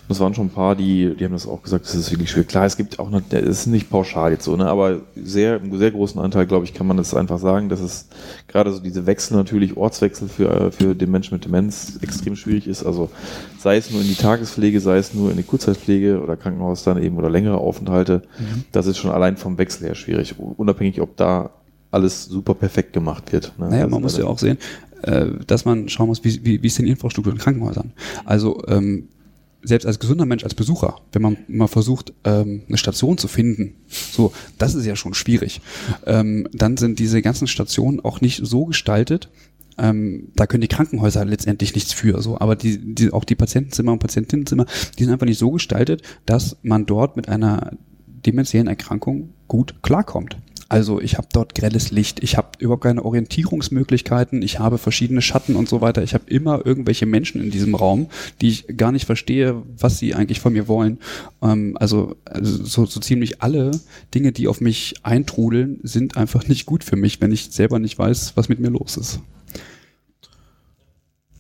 Es waren schon ein paar, die, die haben das auch gesagt, das ist wirklich schwer. Klar, es gibt auch noch, es ist nicht pauschal jetzt so, ne, aber sehr, im sehr großen Anteil, glaube ich, kann man das einfach sagen, dass es gerade so diese Wechsel natürlich, Ortswechsel für, für den Menschen mit Demenz extrem schwierig ist. Also sei es nur in die Tagespflege, sei es nur in die Kurzzeitpflege oder Krankenhaus dann eben oder längere Aufenthalte, mhm. das ist schon allein vom Wechsel her schwierig. Unabhängig, ob da alles super perfekt gemacht wird. Ne? Naja, man muss ja auch sehen, äh, dass man schauen muss, wie, wie, wie ist denn die Infrastruktur in Krankenhäusern? Also ähm, selbst als gesunder Mensch, als Besucher, wenn man mal versucht, ähm, eine Station zu finden, so, das ist ja schon schwierig. Ähm, dann sind diese ganzen Stationen auch nicht so gestaltet, ähm, da können die Krankenhäuser letztendlich nichts für, so, aber die, die, auch die Patientenzimmer und Patientinnenzimmer, die sind einfach nicht so gestaltet, dass man dort mit einer demenziellen Erkrankung gut klarkommt. Also ich habe dort grelles Licht, ich habe überhaupt keine Orientierungsmöglichkeiten, ich habe verschiedene Schatten und so weiter. Ich habe immer irgendwelche Menschen in diesem Raum, die ich gar nicht verstehe, was sie eigentlich von mir wollen. Ähm, also, also so, so ziemlich alle Dinge, die auf mich eintrudeln, sind einfach nicht gut für mich, wenn ich selber nicht weiß, was mit mir los ist.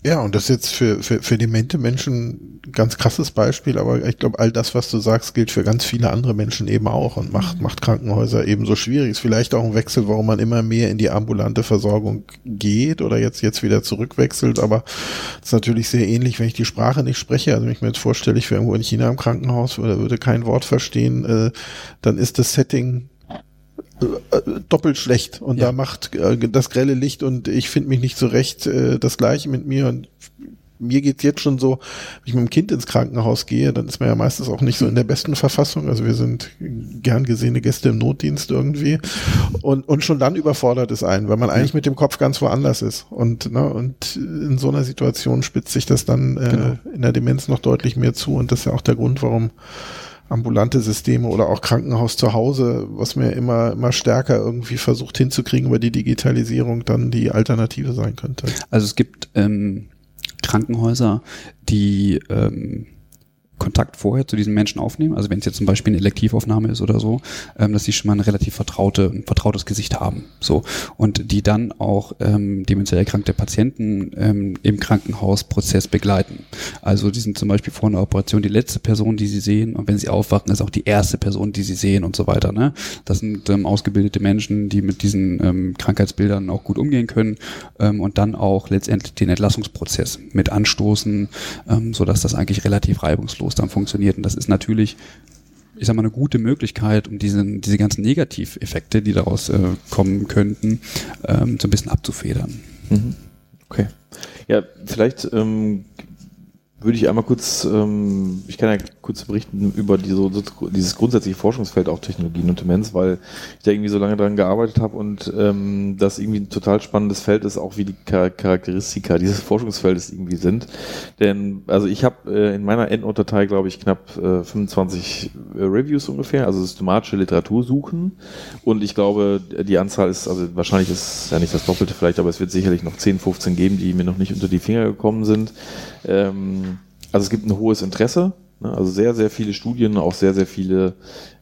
Ja, und das ist jetzt für, für, für demente Menschen ein ganz krasses Beispiel, aber ich glaube, all das, was du sagst, gilt für ganz viele andere Menschen eben auch und macht, macht Krankenhäuser eben so schwierig. Ist vielleicht auch ein Wechsel, warum man immer mehr in die ambulante Versorgung geht oder jetzt, jetzt wieder zurückwechselt, aber es ist natürlich sehr ähnlich, wenn ich die Sprache nicht spreche. Also wenn ich mir jetzt vorstelle, ich wäre irgendwo in China im Krankenhaus oder würde kein Wort verstehen, äh, dann ist das Setting doppelt schlecht und ja. da macht äh, das grelle Licht und ich finde mich nicht zurecht äh, das gleiche mit mir und mir geht's jetzt schon so, wenn ich mit dem Kind ins Krankenhaus gehe, dann ist man ja meistens auch nicht so in der besten Verfassung. Also wir sind gern gesehene Gäste im Notdienst irgendwie. Und, und schon dann überfordert es einen, weil man eigentlich mit dem Kopf ganz woanders ist. Und, ne, und in so einer Situation spitzt sich das dann äh, genau. in der Demenz noch deutlich mehr zu. Und das ist ja auch der Grund, warum ambulante Systeme oder auch Krankenhaus zu Hause, was mir immer, immer stärker irgendwie versucht hinzukriegen, über die Digitalisierung dann die Alternative sein könnte. Also es gibt ähm, Krankenhäuser, die ähm, Kontakt vorher zu diesen Menschen aufnehmen. Also wenn es jetzt zum Beispiel eine Elektivaufnahme ist oder so, ähm, dass sie schon mal eine relativ vertraute, ein vertrautes Gesicht haben. So. Und die dann auch ähm, demenziell erkrankte Patienten ähm, im Krankenhausprozess begleiten. Also die sind zum Beispiel vor einer Operation die letzte Person, die sie sehen. Und wenn sie aufwachen, ist auch die erste Person, die sie sehen und so weiter. Ne? Das sind ähm, ausgebildete Menschen, die mit diesen ähm, Krankheitsbildern auch gut umgehen können ähm, und dann auch letztendlich den Entlassungsprozess mit anstoßen, ähm, sodass das eigentlich relativ reibungslos dann funktioniert. Und das ist natürlich, ich sag mal, eine gute Möglichkeit, um diese, diese ganzen Negativeffekte, die daraus äh, kommen könnten, ähm, so ein bisschen abzufedern. Mhm. Okay. Ja, vielleicht ähm, würde ich einmal kurz, ähm, ich kann ja kurz berichten über die, so, dieses grundsätzliche Forschungsfeld auch Technologien und Demenz, weil ich da irgendwie so lange dran gearbeitet habe und ähm, das irgendwie ein total spannendes Feld ist, auch wie die Char Charakteristika dieses Forschungsfeldes irgendwie sind. Denn, also ich habe äh, in meiner Endnote-Datei, glaube ich, knapp äh, 25 äh, Reviews ungefähr, also systematische Literatur suchen und ich glaube, die Anzahl ist, also wahrscheinlich ist ja nicht das Doppelte vielleicht, aber es wird sicherlich noch 10, 15 geben, die mir noch nicht unter die Finger gekommen sind. Ähm, also es gibt ein hohes Interesse? Also sehr, sehr viele Studien, auch sehr, sehr viele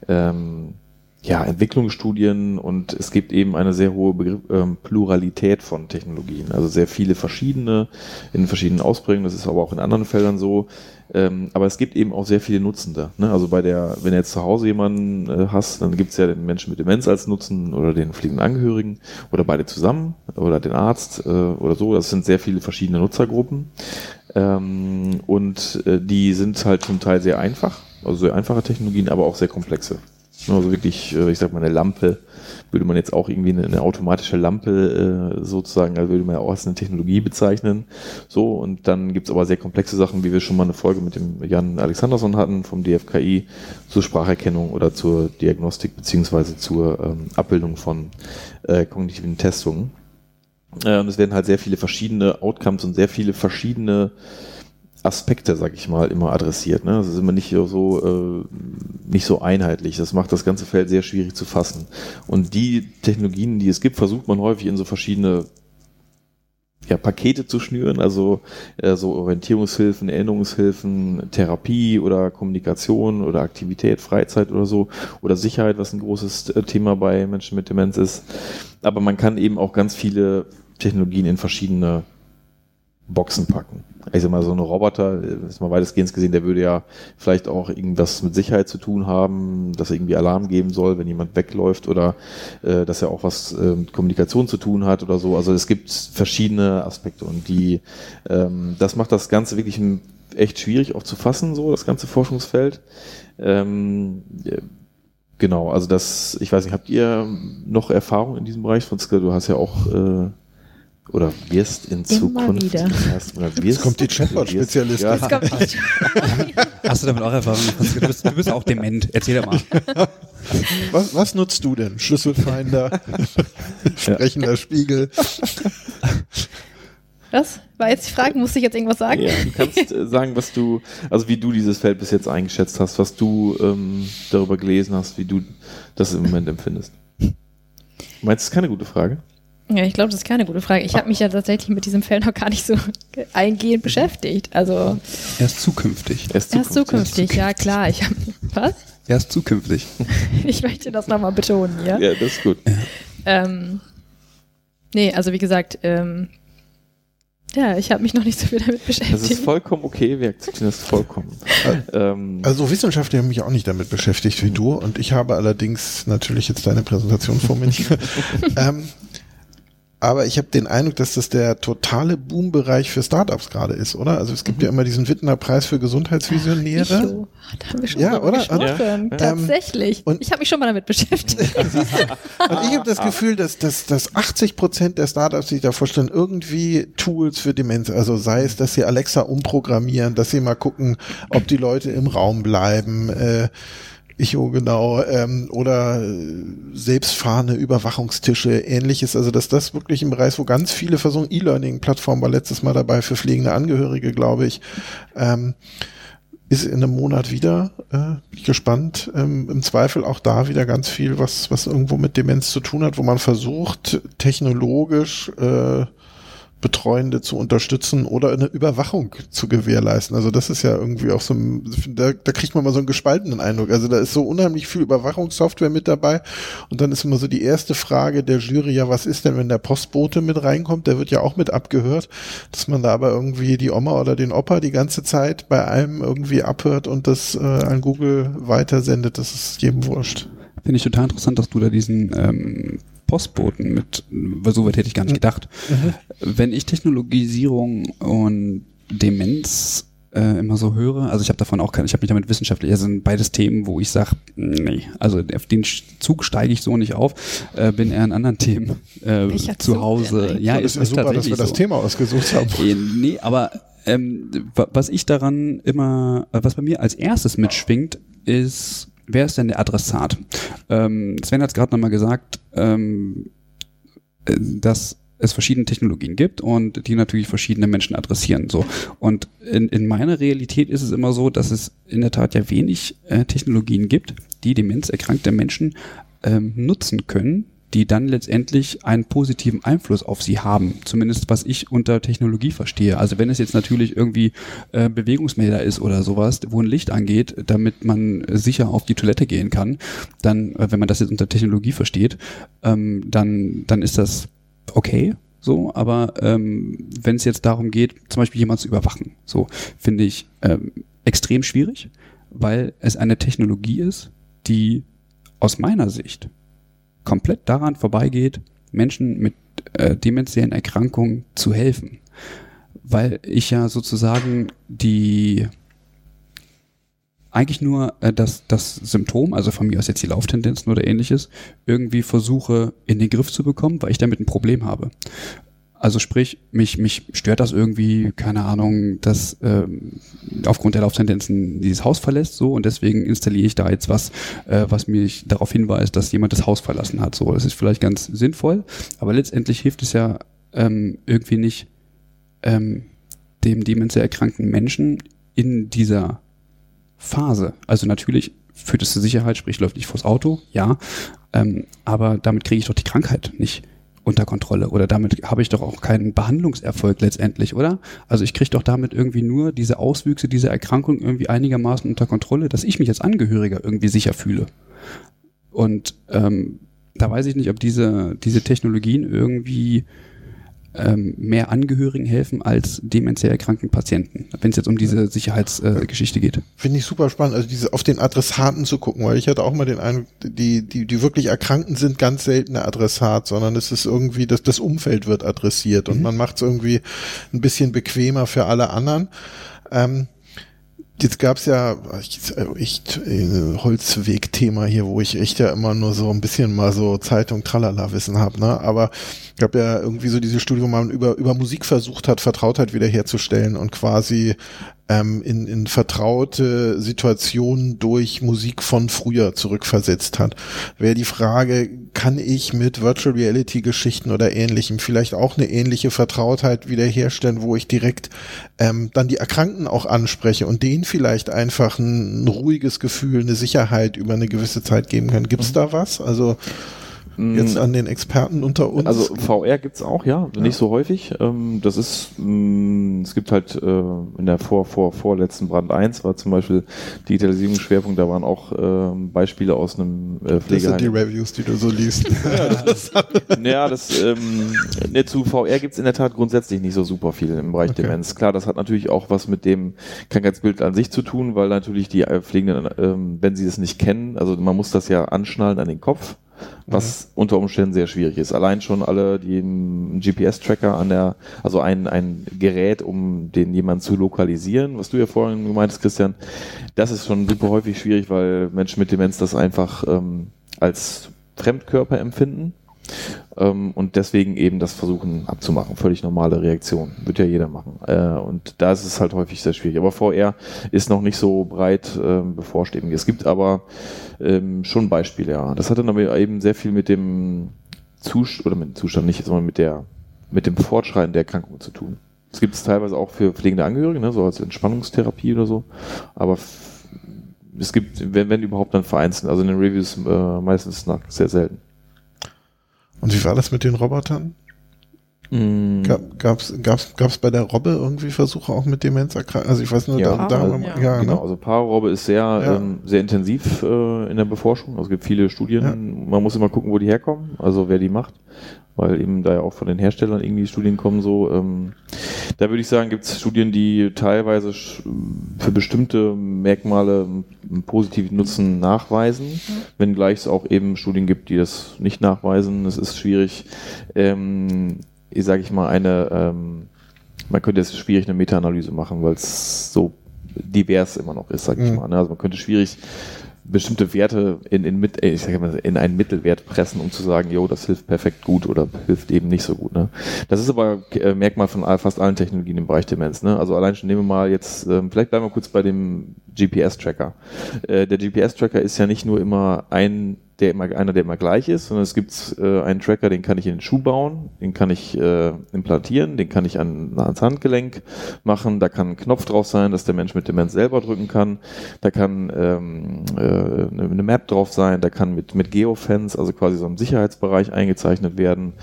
ähm, ja, Entwicklungsstudien und es gibt eben eine sehr hohe Begriff, ähm, Pluralität von Technologien, also sehr viele verschiedene in verschiedenen Ausprägungen, das ist aber auch in anderen Feldern so. Ähm, aber es gibt eben auch sehr viele Nutzende. Ne? Also bei der, wenn du jetzt zu Hause jemanden äh, hast, dann gibt es ja den Menschen mit Demenz als Nutzen oder den fliegenden Angehörigen oder beide zusammen oder den Arzt äh, oder so. Das sind sehr viele verschiedene Nutzergruppen. Ähm, und äh, die sind halt zum Teil sehr einfach, also sehr einfache Technologien, aber auch sehr komplexe. Also wirklich, äh, ich sag mal, eine Lampe würde man jetzt auch irgendwie eine, eine automatische Lampe äh, sozusagen, also würde man ja auch als eine Technologie bezeichnen. So, und dann gibt's aber sehr komplexe Sachen, wie wir schon mal eine Folge mit dem Jan Alexanderson hatten vom DFKI zur Spracherkennung oder zur Diagnostik beziehungsweise zur ähm, Abbildung von äh, kognitiven Testungen. Äh, und es werden halt sehr viele verschiedene Outcomes und sehr viele verschiedene Aspekte, sag ich mal, immer adressiert. Ne? Das ist immer nicht so, äh, nicht so einheitlich. Das macht das ganze Feld sehr schwierig zu fassen. Und die Technologien, die es gibt, versucht man häufig in so verschiedene ja, Pakete zu schnüren, also äh, so Orientierungshilfen, Erinnerungshilfen, Therapie oder Kommunikation oder Aktivität, Freizeit oder so oder Sicherheit, was ein großes äh, Thema bei Menschen mit Demenz ist. Aber man kann eben auch ganz viele Technologien in verschiedene Boxen packen. Ich sag mal, so ein Roboter, ist mal weitestgehend gesehen, der würde ja vielleicht auch irgendwas mit Sicherheit zu tun haben, dass er irgendwie Alarm geben soll, wenn jemand wegläuft oder äh, dass er auch was äh, mit Kommunikation zu tun hat oder so. Also es gibt verschiedene Aspekte und die, ähm, das macht das Ganze wirklich echt schwierig auch zu fassen, so das ganze Forschungsfeld. Ähm, Genau, also das, ich weiß nicht, habt ihr noch Erfahrung in diesem Bereich? Franziska, du hast ja auch äh, oder wirst in Immer Zukunft. wieder. Erst, oder wirst, Jetzt kommt die Chatbot-Spezialistin. Ja. Hast du damit auch Erfahrung? Du bist, du bist auch dement. Erzähl doch mal. Was, was nutzt du denn? Schlüsselfinder, sprechender Spiegel. Was? War jetzt die Frage, musste ich jetzt irgendwas sagen? Ja, du kannst äh, sagen, was du, also wie du dieses Feld bis jetzt eingeschätzt hast, was du ähm, darüber gelesen hast, wie du das im Moment empfindest. Du meinst, das ist keine gute Frage? Ja, ich glaube, das ist keine gute Frage. Ich habe mich ja tatsächlich mit diesem Feld noch gar nicht so eingehend beschäftigt. Also Erst zukünftig. Erst erst zukünftig, ja klar. Ich hab, was? Erst zukünftig. Ich möchte das nochmal betonen hier. Ja, das ist gut. Ähm, nee, also wie gesagt, ähm, ja, ich habe mich noch nicht so viel damit Das beschäftigt. ist vollkommen okay, wir akzeptieren das vollkommen. ähm, Also Wissenschaftler haben mich auch nicht damit beschäftigt wie du und ich habe allerdings natürlich jetzt deine Präsentation vor mir ähm, aber ich habe den Eindruck, dass das der totale Boombereich für Startups gerade ist, oder? Also es gibt ja immer diesen Wittner Preis für Gesundheitsvisionäre. Icho, da haben wir schon Ja, oder? gesprochen. Ja. Tatsächlich. und- ich habe mich schon mal damit beschäftigt. Und ich habe das Gefühl, dass, dass, dass 80 Prozent der Startups sich da vorstellen, irgendwie Tools für Demenz, also sei es, dass sie Alexa umprogrammieren, dass sie mal gucken, ob die Leute im Raum bleiben, äh, ich oh genau, ähm, oder äh, selbstfahrende Überwachungstische, ähnliches. Also dass das wirklich im Bereich, wo ganz viele versuchen, E-Learning-Plattform war letztes Mal dabei für pflegende Angehörige, glaube ich. Ähm, ist in einem Monat wieder. Äh, gespannt. Ähm, Im Zweifel auch da wieder ganz viel, was, was irgendwo mit Demenz zu tun hat, wo man versucht, technologisch äh, Betreuende zu unterstützen oder eine Überwachung zu gewährleisten. Also das ist ja irgendwie auch so, ein, da, da kriegt man mal so einen gespaltenen Eindruck. Also da ist so unheimlich viel Überwachungssoftware mit dabei und dann ist immer so die erste Frage der Jury, ja, was ist denn, wenn der Postbote mit reinkommt? Der wird ja auch mit abgehört, dass man da aber irgendwie die Oma oder den Opa die ganze Zeit bei allem irgendwie abhört und das äh, an Google weitersendet. Das ist jedem wurscht. Finde ich total interessant, dass du da diesen ähm, Postboten mit, weil so weit hätte ich gar nicht gedacht. Wenn ich Technologisierung und Demenz äh, immer so höre, also ich habe davon auch keine, ich habe mich damit wissenschaftlich, also sind beides Themen, wo ich sage, nee, also auf den Zug steige ich so nicht auf, äh, bin eher in anderen Themen äh, zu Hause. Ja, ist ja super, dass wir das so. Thema ausgesucht haben. Eh, Nee, aber ähm, wa- was ich daran immer, äh, was bei mir als erstes mitschwingt, ist, wer ist denn der Adressat? Ähm, Sven hat es gerade nochmal gesagt, ähm, äh, dass es verschiedene Technologien gibt und die natürlich verschiedene Menschen adressieren. So. Und in, in meiner Realität ist es immer so, dass es in der Tat ja wenig äh, Technologien gibt, die demenzerkrankte Menschen ähm, nutzen können, die dann letztendlich einen positiven Einfluss auf sie haben. Zumindest was ich unter Technologie verstehe. Also wenn es jetzt natürlich irgendwie äh, Bewegungsmelder ist oder sowas, wo ein Licht angeht, damit man sicher auf die Toilette gehen kann, dann, äh, wenn man das jetzt unter Technologie versteht, ähm, dann, dann ist das okay. So, aber ähm, wenn es jetzt darum geht, zum Beispiel jemanden zu überwachen, so finde ich ähm, extrem schwierig, weil es eine Technologie ist, die aus meiner Sicht komplett daran vorbeigeht, Menschen mit äh, demenziellen Erkrankungen zu helfen. Weil ich ja sozusagen die eigentlich nur äh, das, das Symptom, also von mir aus jetzt die Lauftendenzen oder ähnliches, irgendwie versuche in den Griff zu bekommen, weil ich damit ein Problem habe. Also sprich, mich, mich stört das irgendwie, keine Ahnung, dass ähm, aufgrund der Lauftendenzen dieses Haus verlässt so und deswegen installiere ich da jetzt was, äh, was mich darauf hinweist, dass jemand das Haus verlassen hat. So, das ist vielleicht ganz sinnvoll, aber letztendlich hilft es ja ähm, irgendwie nicht ähm, dem demenziell erkrankten Menschen in dieser Phase. Also natürlich führt es zur Sicherheit, sprich läuft nicht vors Auto, ja, ähm, aber damit kriege ich doch die Krankheit nicht unter Kontrolle oder damit habe ich doch auch keinen Behandlungserfolg letztendlich, oder? Also ich kriege doch damit irgendwie nur diese Auswüchse dieser Erkrankung irgendwie einigermaßen unter Kontrolle, dass ich mich als Angehöriger irgendwie sicher fühle. Und ähm, da weiß ich nicht, ob diese, diese Technologien irgendwie ähm, mehr Angehörigen helfen als demenziell erkrankten Patienten, wenn es jetzt um diese Sicherheitsgeschichte äh, geht. Finde ich super spannend, also diese auf den Adressaten zu gucken, weil ich hatte auch mal den Eindruck, die, die, die wirklich Erkrankten sind ganz selten der Adressat, sondern es ist irgendwie, das, das Umfeld wird adressiert und man macht es irgendwie ein bisschen bequemer für alle anderen. Ähm, Jetzt gab's ja ich, echt äh, Holzweg-Thema hier, wo ich echt ja immer nur so ein bisschen mal so Zeitung Tralala Wissen habe, ne? Aber gab ja irgendwie so diese Studie, wo man über über Musik versucht hat, Vertrautheit wiederherzustellen und quasi ähm, in, in vertraute Situationen durch Musik von früher zurückversetzt hat. Wäre die Frage, kann ich mit Virtual Reality Geschichten oder ähnlichem vielleicht auch eine ähnliche Vertrautheit wiederherstellen, wo ich direkt ähm, dann die Erkrankten auch anspreche und denen vielleicht einfach ein, ein ruhiges Gefühl, eine Sicherheit über eine gewisse Zeit geben kann. Gibt's da was? Also Jetzt an den Experten unter uns. Also VR gibt's auch, ja, nicht so häufig. Ähm, das ist, mh, es gibt halt äh, in der vor, vor, vorletzten Brand 1 war zum Beispiel Digitalisierungsschwerpunkt, da waren auch äh, Beispiele aus einem äh, das Pflegeheim. sind die Reviews, die du so liest. Ja, das, ähm, ne, zu VR gibt's in der Tat grundsätzlich nicht so super viel im Bereich Okay. Demenz. Klar, das hat natürlich auch was mit dem Krankheitsbild an sich zu tun, weil natürlich die äh, Pflegenden, ähm, wenn sie das nicht kennen, also man muss das ja anschnallen an den Kopf, was unter Umständen sehr schwierig ist. Allein schon alle, die einen GPS-Tracker an der, also ein, ein Gerät, um den jemanden zu lokalisieren, was du ja vorhin gemeint hast, Christian, das ist schon super häufig schwierig, weil Menschen mit Demenz das einfach ähm, als Fremdkörper empfinden ähm, und deswegen eben das versuchen abzumachen. Völlig normale Reaktion. Wird ja jeder machen. Äh, und da ist es halt häufig sehr schwierig. Aber VR ist noch nicht so breit ähm, beforscht eben. Es gibt aber ähm, schon Beispiele, ja. Das hat dann aber eben sehr viel mit dem Zustand, oder mit dem Zustand nicht, sondern mit der, mit dem Fortschreiten der Erkrankung zu tun. Das gibt es teilweise auch für pflegende Angehörige, ne, so als Entspannungstherapie oder so. Aber es gibt, wenn, wenn überhaupt, dann vereinzelt, also in den Reviews äh, meistens sehr selten. Und wie war das mit den Robotern? Mm. Gab, gab's, gab's, gab's bei der Robbe irgendwie Versuche auch mit Demenz Also ich weiß nur, Ja, da, da also- haben wir, ja. ja, Genau, ne? also Pararobbe ist sehr, Ja. ähm, sehr intensiv äh, in der Beforschung. Also es gibt viele Studien. Ja. Man muss immer gucken, wo die herkommen, also wer die macht, weil eben da ja auch von den Herstellern irgendwie Studien kommen. So, ähm, da würde ich sagen, gibt es Studien, die teilweise für bestimmte Merkmale einen positiven Nutzen nachweisen, wenngleich es auch eben Studien gibt, die das nicht nachweisen. Es ist schwierig, ähm, sage ich mal, eine ähm, man könnte jetzt schwierig eine Meta-Analyse machen, weil es so divers immer noch ist, sag ich Mhm. mal. ne? Also man könnte schwierig bestimmte Werte in, in, mit, äh, ich sag mal, in einen Mittelwert pressen, um zu sagen, jo, das hilft perfekt gut oder hilft eben nicht so gut. Ne? Das ist aber äh, Merkmal von fast allen Technologien im Bereich Demenz. Ne? Also allein schon nehmen wir mal jetzt, ähm, vielleicht bleiben wir kurz bei dem GPS-Tracker. Äh, der GPS-Tracker ist ja nicht nur immer ein der immer einer, der immer gleich ist, sondern es gibt äh, einen Tracker, den kann ich in den Schuh bauen, den kann ich äh, implantieren, den kann ich an, ans Handgelenk machen, da kann ein Knopf drauf sein, dass der Mensch mit Demenz selber drücken kann, da kann ähm, äh, eine, eine Map drauf sein, da kann mit, mit Geofence, also quasi so ein Sicherheitsbereich eingezeichnet werden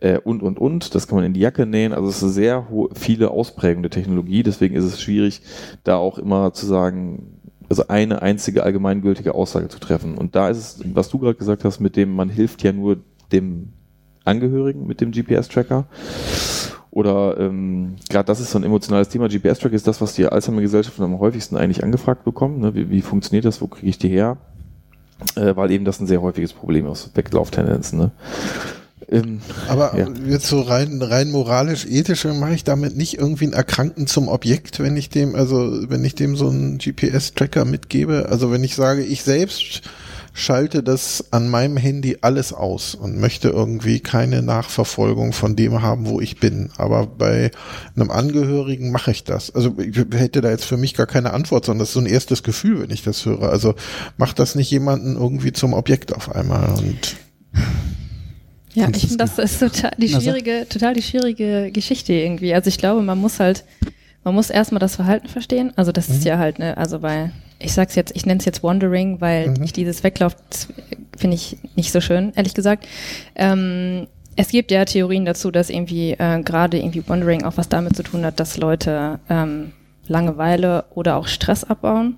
äh, und, und, und, das kann man in die Jacke nähen, also es ist sehr viele Ausprägungen der Technologie, deswegen ist es schwierig, da auch immer zu sagen, also eine einzige allgemeingültige Aussage zu treffen. Und da ist es, was du gerade gesagt hast, mit dem, man hilft ja nur dem Angehörigen mit dem GPS-Tracker. Oder ähm, gerade das ist so ein emotionales Thema. GPS-Tracker ist das, was die Alzheimer-Gesellschaften am häufigsten eigentlich angefragt bekommen. Ne? Wie, wie funktioniert das? Wo kriege ich die her? Äh, weil eben das ein sehr häufiges Problem ist, Weglauftendenzen. Ne? Ähm, Aber Ja. jetzt so rein, rein moralisch, ethisch mache ich damit nicht irgendwie einen Erkrankten zum Objekt, wenn ich dem, also wenn ich dem so einen GPS-Tracker mitgebe. Also wenn ich sage, ich selbst schalte das an meinem Handy alles aus und möchte irgendwie keine Nachverfolgung von dem haben, wo ich bin. Aber bei einem Angehörigen mache ich das. Also ich hätte da jetzt für mich gar keine Antwort, sondern das ist so ein erstes Gefühl, wenn ich das höre. Also macht das nicht jemanden irgendwie zum Objekt auf einmal und Ja, Kannst ich finde, das ist total die schwierige, total die schwierige Geschichte irgendwie. Also ich glaube, man muss halt, man muss erstmal das Verhalten verstehen. Also das ist ja halt, ne, also bei, ich sag's jetzt, ich nenne es jetzt Wandering, weil Mhm. ich dieses Weglauf finde ich nicht so schön, ehrlich gesagt. Ähm, es gibt ja Theorien dazu, dass irgendwie äh, gerade irgendwie Wandering auch was damit zu tun hat, dass Leute ähm, Langeweile oder auch Stress abbauen.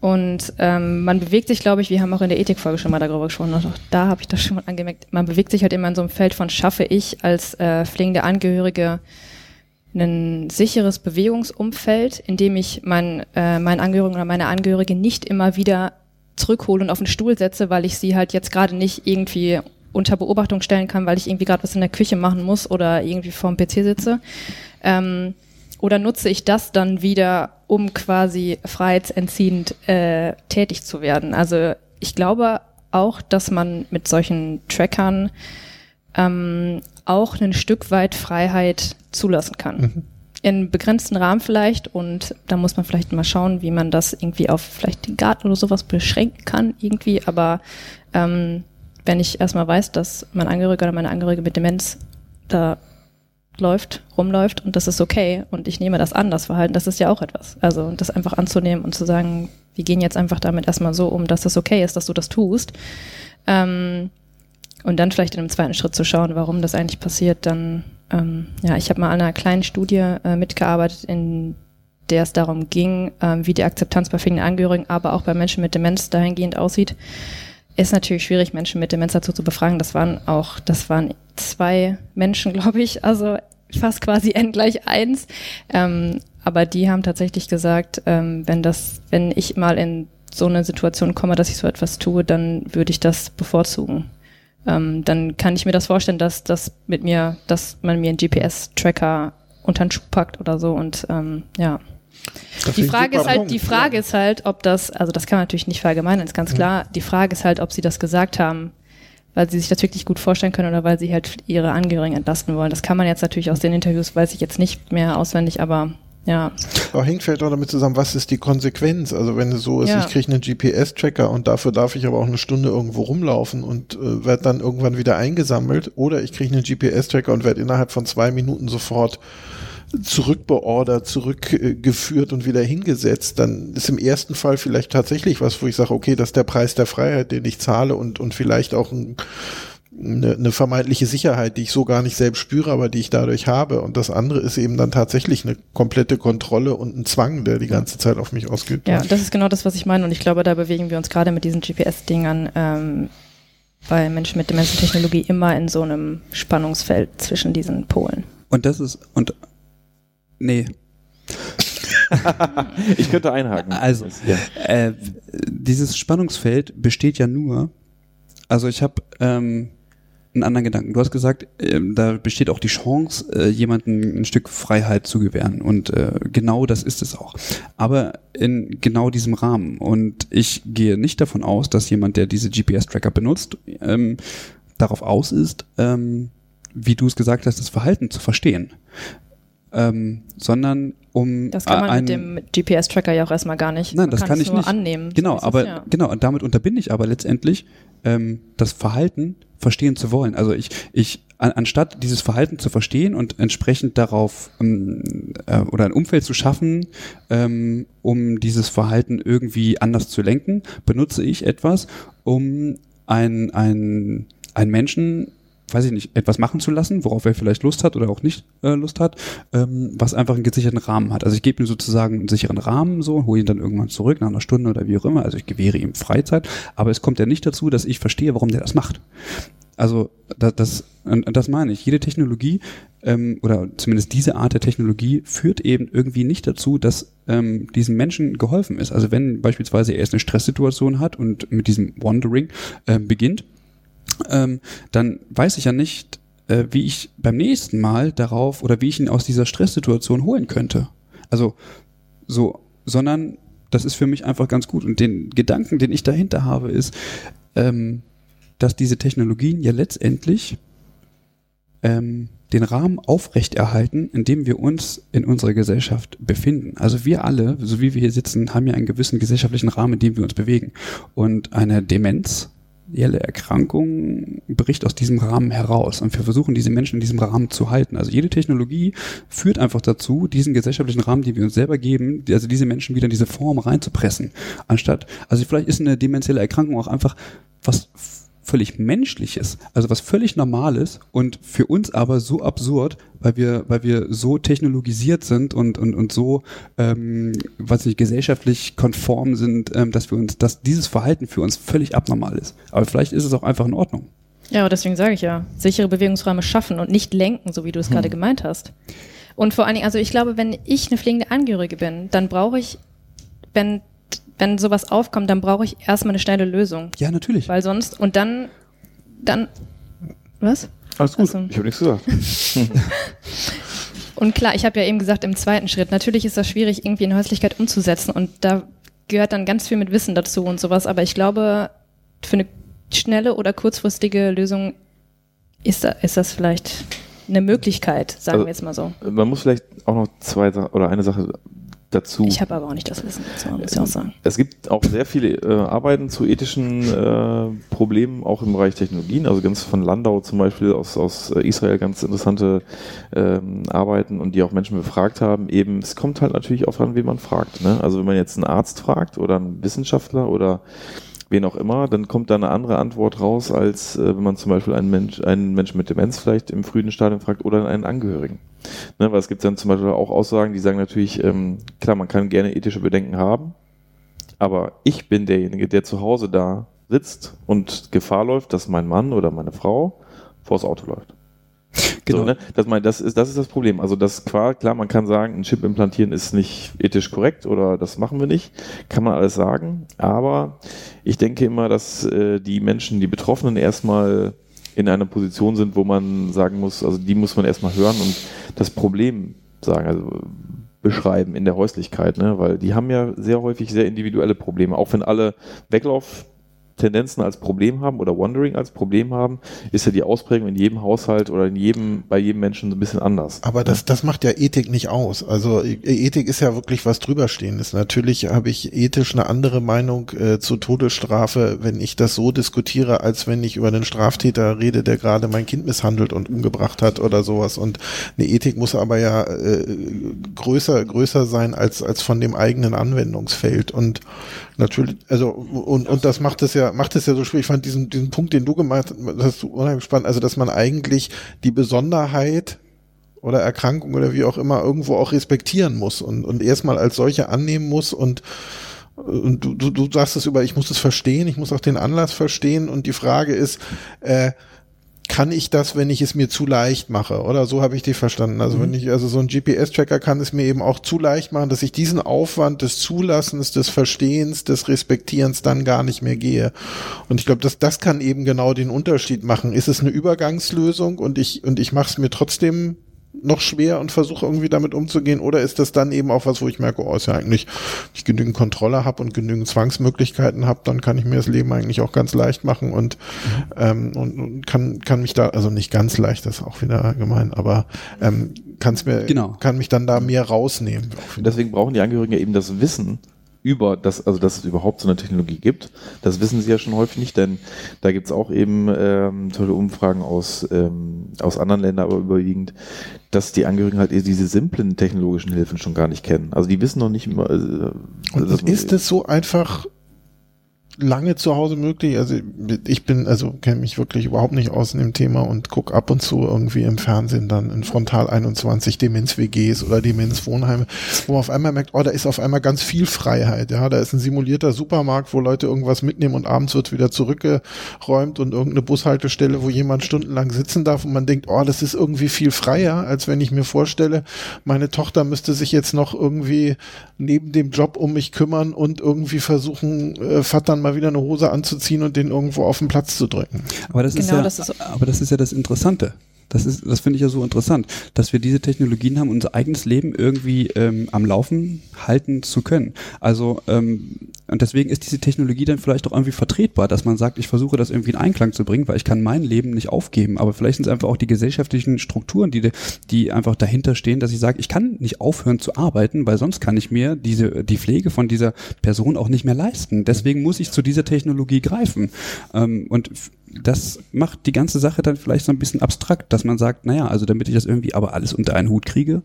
Und ähm, man bewegt sich, glaube ich, wir haben auch in der Ethikfolge schon mal darüber gesprochen, und auch da habe ich das schon mal angemerkt, man bewegt sich halt immer in so einem Feld von, schaffe ich als äh, pflegende Angehörige ein sicheres Bewegungsumfeld, in dem ich mein, äh, meinen Angehörigen oder meine Angehörige nicht immer wieder zurückhole und auf den Stuhl setze, weil ich sie halt jetzt gerade nicht irgendwie unter Beobachtung stellen kann, weil ich irgendwie gerade was in der Küche machen muss oder irgendwie vorm PC sitze. Ähm, oder nutze ich das dann wieder, um quasi freiheitsentziehend äh, tätig zu werden? Also ich glaube auch, dass man mit solchen Trackern ähm, auch ein Stück weit Freiheit zulassen kann. In begrenzten Rahmen vielleicht und da muss man vielleicht mal schauen, wie man das irgendwie auf vielleicht den Garten oder sowas beschränken kann irgendwie, aber ähm, wenn ich erstmal weiß, dass mein Angehöriger oder meine Angehörige mit Demenz da läuft, rumläuft und das ist okay und ich nehme das an, das Verhalten, das ist ja auch etwas. Also das einfach anzunehmen und zu sagen, wir gehen jetzt einfach damit erstmal so um, dass das okay ist, dass du das tust. Ähm, und dann vielleicht in einem zweiten Schritt zu schauen, warum das eigentlich passiert, dann, ähm, ja, ich habe mal an einer kleinen Studie äh, mitgearbeitet, in der es darum ging, ähm, wie die Akzeptanz bei vielen Angehörigen, aber auch bei Menschen mit Demenz dahingehend aussieht. Ist natürlich schwierig, Menschen mit Demenz dazu zu befragen. Das waren auch, das waren zwei Menschen, glaube ich, also fast quasi n gleich eins. Ähm, aber die haben tatsächlich gesagt, ähm, wenn das, wenn ich mal in so eine Situation komme, dass ich so etwas tue, dann würde ich das bevorzugen. Ähm, dann kann ich mir das vorstellen, dass das mit mir, dass man mir einen GPS-Tracker unter den Schuh packt oder so und ähm, ja. Die Frage ist halt, Punkt, die Frage ja. ist halt, ob das, also das kann man natürlich nicht verallgemeinern, ist ganz klar. Die Frage ist halt, ob sie das gesagt haben, weil sie sich das wirklich gut vorstellen können oder weil sie halt ihre Angehörigen entlasten wollen. Das kann man jetzt natürlich aus den Interviews, weiß ich jetzt nicht mehr auswendig, aber ja. Aber hängt vielleicht auch damit zusammen, was ist die Konsequenz? Also wenn es so ist, Ja. ich kriege einen GPS-Tracker und dafür darf ich aber auch eine Stunde irgendwo rumlaufen und äh, werde dann irgendwann wieder eingesammelt oder ich kriege einen GPS-Tracker und werde innerhalb von zwei Minuten sofort zurückbeordert, zurückgeführt und wieder hingesetzt, dann ist im ersten Fall vielleicht tatsächlich was, wo ich sage, okay, das ist der Preis der Freiheit, den ich zahle und, und vielleicht auch ein, eine, eine vermeintliche Sicherheit, die ich so gar nicht selbst spüre, aber die ich dadurch habe. Und das andere ist eben dann tatsächlich eine komplette Kontrolle und ein Zwang, der die ganze Zeit auf mich ausgeübt Ja, wird. das ist genau das, was ich meine. Und ich glaube, da bewegen wir uns gerade mit diesen GPS-Dingern ähm, bei Menschen mit Demenz und Technologie immer in so einem Spannungsfeld zwischen diesen Polen. Und das ist, und, nee, Ich könnte einhaken. Also, äh, dieses Spannungsfeld besteht ja nur, also ich habe ähm, einen anderen Gedanken. Du hast gesagt, ähm, da besteht auch die Chance, äh, jemandem ein Stück Freiheit zu gewähren. Und äh, genau das ist es auch. Aber in genau diesem Rahmen. Und ich gehe nicht davon aus, dass jemand, der diese GPS-Tracker benutzt, ähm, darauf aus ist, ähm, wie du es gesagt hast, das Verhalten zu verstehen. Ähm, sondern um Das kann man ein, mit dem GPS-Tracker ja auch erstmal gar nicht. Nein, man das kann, es ich nicht. annehmen. Genau, ist es, aber ja. genau, und damit unterbinde ich aber letztendlich ähm, das Verhalten verstehen zu wollen. Also ich, ich an, anstatt dieses Verhalten zu verstehen und entsprechend darauf ähm, äh, oder ein Umfeld zu schaffen, ähm, um dieses Verhalten irgendwie anders zu lenken, benutze ich etwas, um ein, ein, ein Menschen weiß ich nicht, etwas machen zu lassen, worauf er vielleicht Lust hat oder auch nicht äh, Lust hat, ähm, was einfach einen gesicherten Rahmen hat. Also ich gebe ihm sozusagen einen sicheren Rahmen so, hole ihn dann irgendwann zurück nach einer Stunde oder wie auch immer. Also ich gewähre ihm Freizeit, aber es kommt ja nicht dazu, dass ich verstehe, warum der das macht. Also das, das, und das meine ich. Jede Technologie ähm, oder zumindest diese Art der Technologie führt eben irgendwie nicht dazu, dass ähm, diesem Menschen geholfen ist. Also wenn beispielsweise er jetzt eine Stresssituation hat und mit diesem Wandering ähm, beginnt, ähm, dann weiß ich ja nicht, äh, wie ich beim nächsten Mal darauf oder wie ich ihn aus dieser Stresssituation holen könnte. Also so, sondern das ist für mich einfach ganz gut. Und den Gedanken, den ich dahinter habe, ist, ähm, dass diese Technologien ja letztendlich ähm, den Rahmen aufrechterhalten, in dem wir uns in unserer Gesellschaft befinden. Also wir alle, so wie wir hier sitzen, haben ja einen gewissen gesellschaftlichen Rahmen, in dem wir uns bewegen. Und eine Demenz, jelle Erkrankung bricht aus diesem Rahmen heraus. Und wir versuchen, diese Menschen in diesem Rahmen zu halten. Also jede Technologie führt einfach dazu, diesen gesellschaftlichen Rahmen, den wir uns selber geben, also diese Menschen wieder in diese Form reinzupressen. Anstatt, also vielleicht ist eine demenzielle Erkrankung auch einfach was völlig Menschliches, also was völlig Normales und für uns aber so absurd, weil wir, weil wir so technologisiert sind und, und, und so, ähm, weiß nicht, gesellschaftlich konform sind, ähm, dass wir uns, dass dieses Verhalten für uns völlig abnormal ist. Aber vielleicht ist es auch einfach in Ordnung. Ja, deswegen sage ich ja, sichere Bewegungsräume schaffen und nicht lenken, so wie du es gerade gemeint hast. Und vor allen Dingen, also ich glaube, wenn ich eine pflegende Angehörige bin, dann brauche ich, wenn, wenn sowas aufkommt, dann brauche ich erstmal eine schnelle Lösung. Ja, natürlich. Weil sonst, und dann, dann, was? Alles gut, Ach so. ich habe nichts gesagt. Und klar, ich habe ja eben gesagt, im zweiten Schritt, natürlich ist das schwierig, irgendwie in Häuslichkeit umzusetzen und da gehört dann ganz viel mit Wissen dazu und sowas, aber ich glaube, für eine schnelle oder kurzfristige Lösung ist, da, ist das vielleicht eine Möglichkeit, sagen Also- wir jetzt mal so. Man muss vielleicht auch noch zwei oder eine Sache dazu. Ich habe aber auch nicht das Wissen dazu, muss ich auch sagen. Es gibt auch sehr viele äh, Arbeiten zu ethischen äh, Problemen, auch im Bereich Technologien. Also ganz von Landau zum Beispiel aus, aus äh, Israel ganz interessante ähm, Arbeiten und die auch Menschen befragt haben. Eben, es kommt halt natürlich auch an, wen man fragt. Ne? Also wenn man jetzt einen Arzt fragt oder einen Wissenschaftler oder wen auch immer, dann kommt da eine andere Antwort raus, als äh, wenn man zum Beispiel einen, Mensch, einen Menschen mit Demenz vielleicht im frühen Stadium fragt oder einen Angehörigen. Ne, weil es gibt dann zum Beispiel auch Aussagen, die sagen natürlich, ähm, klar, man kann gerne ethische Bedenken haben, aber ich bin derjenige, der zu Hause da sitzt und Gefahr läuft, dass mein Mann oder meine Frau vors Auto läuft. Genau. So, ne? das, mein, das, ist, das ist das Problem. Also das klar, klar, man kann sagen, ein Chip implantieren ist nicht ethisch korrekt oder das machen wir nicht. Kann man alles sagen. Aber ich denke immer, dass äh, die Menschen, die Betroffenen erstmal in einer Position sind, wo man sagen muss, also die muss man erstmal hören und das Problem sagen, also beschreiben in der Häuslichkeit, ne? weil die haben ja sehr häufig sehr individuelle Probleme. Auch wenn alle Weglauf Tendenzen als Problem haben oder Wandering als Problem haben, ist ja die Ausprägung in jedem Haushalt oder in jedem, bei jedem Menschen so ein bisschen anders. Aber das, das macht ja Ethik nicht aus. Also E- Ethik ist ja wirklich was drüberstehendes. Natürlich habe ich ethisch eine andere Meinung äh, zur Todesstrafe, wenn ich das so diskutiere, als wenn ich über einen Straftäter rede, der gerade mein Kind misshandelt und umgebracht hat oder sowas. Und eine Ethik muss aber ja äh, größer, größer sein als, als von dem eigenen Anwendungsfeld. Und natürlich, also, und, und das macht es ja, macht es ja so schwierig. Ich fand diesen, diesen Punkt, den du gemacht hast, hast du unheimlich spannend. Also, dass man eigentlich die Besonderheit oder Erkrankung oder wie auch immer irgendwo auch respektieren muss und, und erstmal als solche annehmen muss und und du, du, du sagst es über, ich muss es verstehen, ich muss auch den Anlass verstehen und die Frage ist, äh, kann ich das, wenn ich es mir zu leicht mache? Oder so habe ich dich verstanden. Also wenn ich, also so ein GPS-Tracker kann es mir eben auch zu leicht machen, dass ich diesen Aufwand des Zulassens, des Verstehens, des Respektierens dann gar nicht mehr gehe. Und ich glaube, dass das kann eben genau den Unterschied machen. Ist es eine Übergangslösung und ich, und ich mache es mir trotzdem noch schwer und versuche irgendwie damit umzugehen oder ist das dann eben auch was, wo ich merke, oh, ist ja eigentlich, wenn ich genügend Kontrolle habe und genügend Zwangsmöglichkeiten habe, dann kann ich mir das Leben eigentlich auch ganz leicht machen und, ähm, und, und kann, kann mich da, also nicht ganz leicht, das ist auch wieder gemein, aber ähm, kann's mir, Genau. kann mich dann da mehr rausnehmen. Deswegen brauchen die Angehörigen ja eben das Wissen über das, also dass es überhaupt so eine Technologie gibt. Das wissen sie ja schon häufig nicht, denn da gibt es auch eben ähm, tolle Umfragen aus, ähm, aus anderen Ländern, aber überwiegend, dass die Angehörigen halt diese simplen technologischen Hilfen schon gar nicht kennen. Also die wissen noch nicht immer. Äh, Und ist es so einfach lange zu Hause möglich? Also ich bin, also kenne mich wirklich überhaupt nicht aus in dem Thema und guck ab und zu irgendwie im Fernsehen dann in Frontal 21 Demenz-WGs oder Demenz-Wohnheime, wo man auf einmal merkt, oh, da ist auf einmal ganz viel Freiheit. Ja, da ist ein simulierter Supermarkt, wo Leute irgendwas mitnehmen und abends wird wieder zurückgeräumt und irgendeine Bushaltestelle, wo jemand stundenlang sitzen darf und man denkt, oh, das ist irgendwie viel freier, als wenn ich mir vorstelle, meine Tochter müsste sich jetzt noch irgendwie neben dem Job um mich kümmern und irgendwie versuchen, äh, Vatern mal wieder eine Hose anzuziehen und den irgendwo auf den Platz zu drücken. Aber das ist Genau, ja, das ist- aber das ist ja das Interessante. Das ist, das finde ich ja so interessant, dass wir diese Technologien haben, unser eigenes Leben irgendwie ähm, am Laufen halten zu können. Also ähm, und deswegen ist diese Technologie dann vielleicht auch irgendwie vertretbar, dass man sagt, ich versuche das irgendwie in Einklang zu bringen, weil ich kann mein Leben nicht aufgeben. Aber vielleicht sind es einfach auch die gesellschaftlichen Strukturen, die, die einfach dahinter stehen, dass ich sage, ich kann nicht aufhören zu arbeiten, weil sonst kann ich mir diese die Pflege von dieser Person auch nicht mehr leisten. Deswegen muss ich zu dieser Technologie greifen. Ähm, und das macht die ganze Sache dann vielleicht so ein bisschen abstrakt, dass man sagt, naja, also damit ich das irgendwie aber alles unter einen Hut kriege,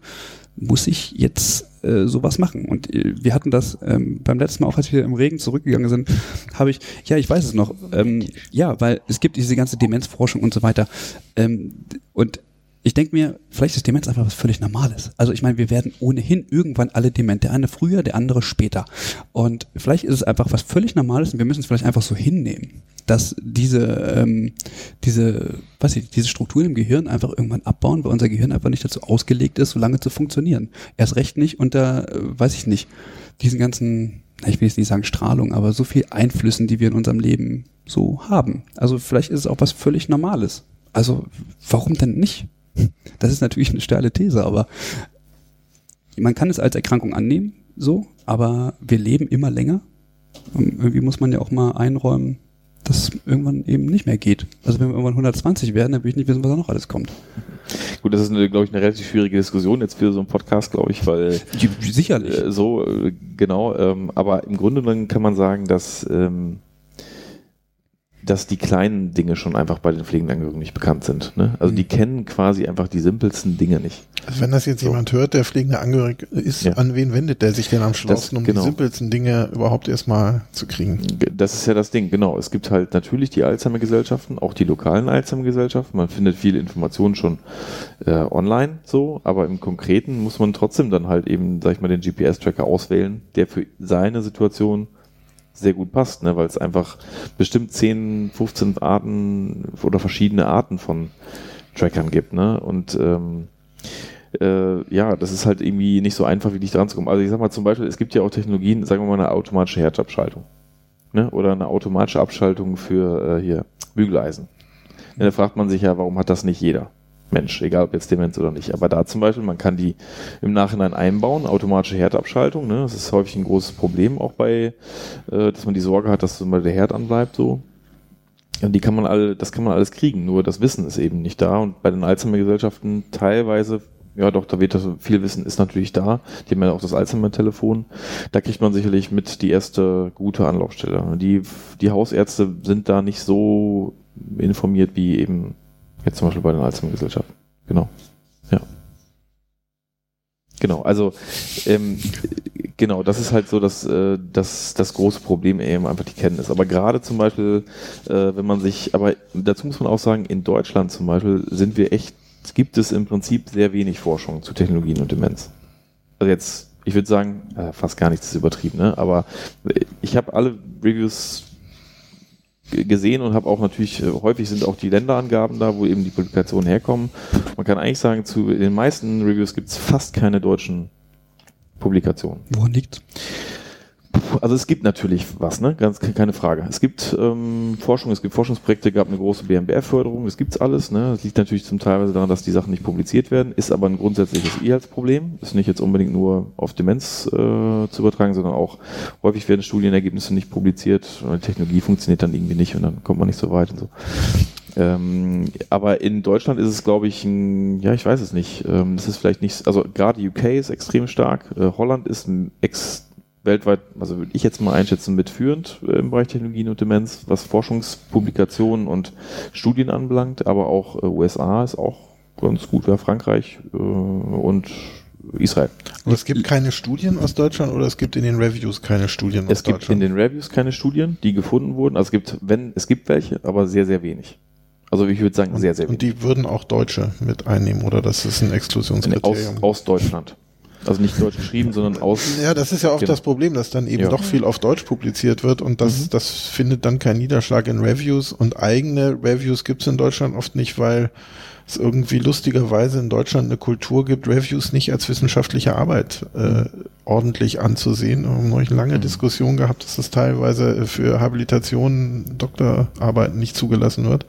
muss ich jetzt äh, sowas machen. Und äh, wir hatten das ähm, beim letzten Mal auch, als wir im Regen zurückgegangen sind, habe ich, ja, ich weiß es noch, ähm, ja, weil es gibt diese ganze Demenzforschung und so weiter. Ähm, und ich denke mir, vielleicht ist Demenz einfach was völlig Normales. Also ich meine, wir werden ohnehin irgendwann alle dement. Der eine früher, der andere später. Und vielleicht ist es einfach was völlig Normales und wir müssen es vielleicht einfach so hinnehmen, dass diese, ähm, diese, weiß ich, diese Strukturen im Gehirn einfach irgendwann abbauen, weil unser Gehirn einfach nicht dazu ausgelegt ist, so lange zu funktionieren. Erst recht nicht unter, äh, weiß ich nicht, diesen ganzen, ich will jetzt nicht sagen Strahlung, aber so viel Einflüssen, die wir in unserem Leben so haben. Also vielleicht ist es auch was völlig Normales. Also warum denn nicht? Das ist natürlich eine steile These, aber man kann es als Erkrankung annehmen, so, aber wir leben immer länger. Und irgendwie muss man ja auch mal einräumen, dass es irgendwann eben nicht mehr geht. Also wenn wir irgendwann 120 werden, dann will ich nicht wissen, was da noch alles kommt. Gut, das ist, eine, glaube ich, eine relativ schwierige Diskussion jetzt für so einen Podcast, glaube ich, weil Sicherlich. äh, so, äh, genau, ähm, aber im Grunde genommen kann man sagen, dass ähm, dass die kleinen Dinge schon einfach bei den pflegenden Angehörigen nicht bekannt sind. Ne? Also die kennen quasi einfach die simpelsten Dinge nicht. Also wenn das jetzt So. jemand hört, der pflegende Angehörige ist, Ja. an wen wendet der sich denn am schlausten, um genau. die simpelsten Dinge überhaupt erstmal zu kriegen? Das ist ja das Ding, genau. Es gibt halt natürlich die Alzheimer-Gesellschaften, auch die lokalen Alzheimer-Gesellschaften. Man findet viele Informationen schon äh, online so, aber im Konkreten muss man trotzdem dann halt eben, sag ich mal, den GPS-Tracker auswählen, der für seine Situation sehr gut passt, ne? weil es einfach bestimmt 10, 15 Arten oder verschiedene Arten von Trackern gibt. Ne? Und ähm, äh, ja, das ist halt irgendwie nicht so einfach, wirklich dran zu kommen. Also ich sag mal zum Beispiel, es gibt ja auch Technologien, sagen wir mal eine automatische Herzabschaltung. Ne? Oder eine automatische Abschaltung für äh, hier Bügeleisen. Ja, da fragt man sich ja, warum hat das nicht jeder? Mensch, egal ob jetzt Demenz oder nicht. Aber da zum Beispiel, man kann die im Nachhinein einbauen, automatische Herdabschaltung. Ne? Das ist häufig ein großes Problem auch bei, äh, dass man die Sorge hat, dass zum Beispiel der Herd anbleibt so. Und die kann man alle, das kann man alles kriegen, nur das Wissen ist eben nicht da. Und bei den Alzheimer-Gesellschaften teilweise, ja doch, da wird das viel Wissen ist natürlich da. Die haben ja auch das Alzheimer-Telefon. Da kriegt man sicherlich mit die erste gute Anlaufstelle. Die, die Hausärzte sind da nicht so informiert wie eben jetzt zum Beispiel bei den Alzheimer-Gesellschaften. Genau. Ja. Genau, also ähm, genau, das ist halt so das, äh, das, das große Problem eben einfach die Kenntnis. Aber gerade zum Beispiel, äh, wenn man sich, aber dazu muss man auch sagen, in Deutschland zum Beispiel sind wir echt, gibt es im Prinzip sehr wenig Forschung zu Technologien und Demenz. Also jetzt, ich würde sagen, äh, fast gar nichts ist übertrieben, ne? aber äh, ich habe alle Reviews gesehen und habe auch natürlich, äh, häufig sind auch die Länderangaben da, wo eben die Publikationen herkommen. Man kann eigentlich sagen, zu den meisten Reviews gibt es fast keine deutschen Publikationen. Woran liegt? Also es gibt natürlich was, ne? Ganz ke- keine Frage. Es gibt ähm, Forschung, es gibt Forschungsprojekte, gab eine große BMBF-Förderung, das gibt's alles, ne? Das liegt natürlich zum Teil daran, dass die Sachen nicht publiziert werden, ist aber ein grundsätzliches E-Health-Problem. Ist nicht jetzt unbedingt nur auf Demenz äh, zu übertragen, sondern auch häufig werden Studienergebnisse nicht publiziert, die Technologie funktioniert dann irgendwie nicht und dann kommt man nicht so weit und so. Ähm, aber in Deutschland ist es, glaube ich, ein, ja, ich weiß es nicht. Ähm, das ist vielleicht nicht, also gerade UK ist extrem stark, äh, Holland ist ein ex weltweit, also würde ich jetzt mal einschätzen, mitführend äh, im Bereich Technologien und Demenz, was Forschungspublikationen und Studien anbelangt, aber auch äh, USA ist auch ganz gut, ja, Frankreich äh, und Israel. Aber es gibt keine Studien aus Deutschland oder es gibt in den Reviews keine Studien aus Es gibt in Deutschland? den Reviews keine Studien, die gefunden wurden. Also es gibt, wenn, es gibt welche, aber sehr, sehr wenig. Also ich würde sagen, sehr, sehr und wenig. die würden auch Deutsche mit einnehmen oder das ist ein aus, Exklusionskriterium? aus Deutschland. Also nicht deutsch geschrieben, sondern aus. Ja, das ist ja oft Genau. das Problem, dass dann eben Ja. doch viel auf Deutsch publiziert wird und das, Mhm. das findet dann keinen Niederschlag in Reviews und eigene Reviews gibt es in Deutschland oft nicht, weil es irgendwie lustigerweise in Deutschland eine Kultur gibt, Reviews nicht als wissenschaftliche Arbeit äh, ordentlich anzusehen. Wir haben neulich eine lange Mhm. Diskussion gehabt, dass das teilweise für Habilitationen, Doktorarbeiten nicht zugelassen wird.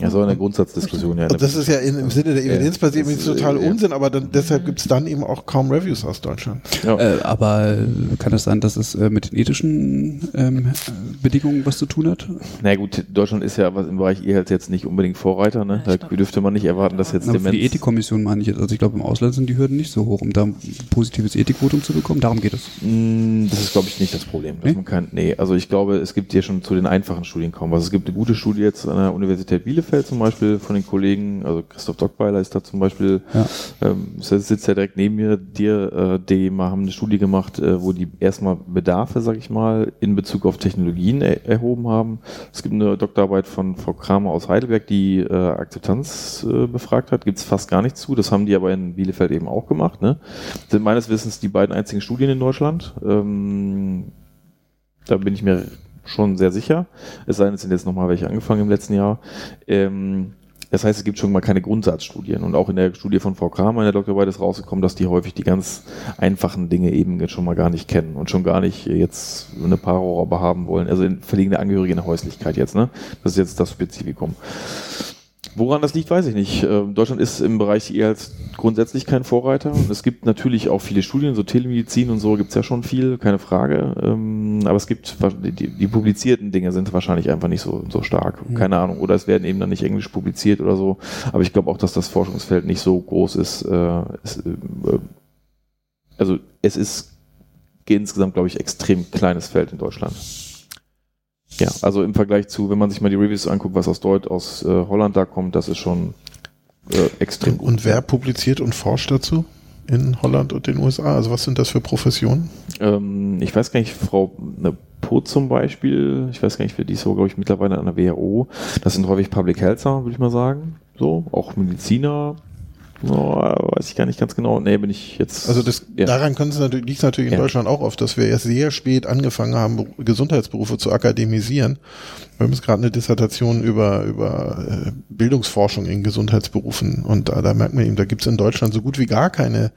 Ja, so eine Grundsatzdiskussion, ja. Und das ist ja in, im Sinne der Medizin ist, total äh, ja. Unsinn, aber dann, deshalb gibt es dann eben auch kaum Reviews aus Deutschland. ja. Äh, aber äh, kann es sein, dass es äh, mit den ethischen ähm, äh, Bedingungen was zu tun hat? Na gut, Deutschland ist ja was im Bereich E-Health jetzt nicht unbedingt Vorreiter. Ne? Da dürfte man nicht erwarten, dass jetzt Na, für Demenz. die Ethikkommission meine ich jetzt. Also ich glaube, im Ausland sind die Hürden nicht so hoch, um da ein positives Ethikvotum zu bekommen. Darum geht es. Mm, Das ist, glaube ich, nicht das Problem. Dass Nee? man kann, nee, also ich glaube, es gibt hier schon zu den einfachen Studien kaum was. Es gibt eine gute Studie jetzt an der Universität Bielefeld zum Beispiel von den Kollegen, also Christoph Dockweiler ist da zum Beispiel, Ja. ähm, sitzt ja direkt neben mir, dir, äh, die haben eine Studie gemacht, äh, wo die erstmal Bedarfe, sag ich mal, in Bezug auf Technologien er erhoben haben. Es gibt eine Doktorarbeit von Frau Kramer aus Heidelberg, die äh, Akzeptanz äh, befragt hat. Gibt es fast gar nichts zu. Das haben die aber in Bielefeld eben auch gemacht. Ne? Sind meines Wissens die beiden einzigen Studien in Deutschland. Ähm, da bin ich mir schon sehr sicher. Es sei denn, es sind jetzt nochmal welche angefangen im letzten Jahr. Ähm, das heißt, es gibt schon mal keine Grundsatzstudien. Und auch in der Studie von Frau Kramer in der Doktorarbeit ist rausgekommen, dass die häufig die ganz einfachen Dinge eben jetzt schon mal gar nicht kennen und schon gar nicht jetzt eine Paarrohraube haben wollen. Also in verlegene Angehörige in der Häuslichkeit jetzt, ne? Das ist jetzt das Spezifikum. Woran das liegt, weiß ich nicht. Ähm, Deutschland ist im Bereich E-Health grundsätzlich kein Vorreiter. Und es gibt natürlich auch viele Studien, so Telemedizin und so gibt's ja schon viel, keine Frage. Ähm, aber es gibt, die, die publizierten Dinge sind wahrscheinlich einfach nicht so, so stark. Mhm. Keine Ahnung. Oder es werden eben dann nicht englisch publiziert oder so. Aber ich glaube auch, dass das Forschungsfeld nicht so groß ist. Äh, es, äh, also es ist insgesamt, glaube ich, extrem kleines Feld in Deutschland. Ja, also im Vergleich zu, wenn man sich mal die Reviews anguckt, was aus Deut aus äh, Holland da kommt, das ist schon äh, extrem gut. Und wer publiziert und forscht dazu in Holland und den USA? Also was sind das für Professionen? Ähm, ich weiß gar nicht, Frau ne, Po zum Beispiel, ich weiß gar nicht, die ist so, glaube ich, mittlerweile an der WHO. Das sind häufig Public Healther, würde ich mal sagen. So, auch Mediziner, Oh, weiß ich gar nicht ganz genau. Nee, bin ich jetzt. Also das, ja. daran es natürlich, liegt natürlich in Ja. Deutschland auch oft, dass wir erst sehr spät angefangen haben, Gesundheitsberufe zu akademisieren. Wir haben jetzt gerade eine Dissertation über, über äh, Bildungsforschung in Gesundheitsberufen und da, da merkt man eben, da gibt es in Deutschland so gut wie gar keine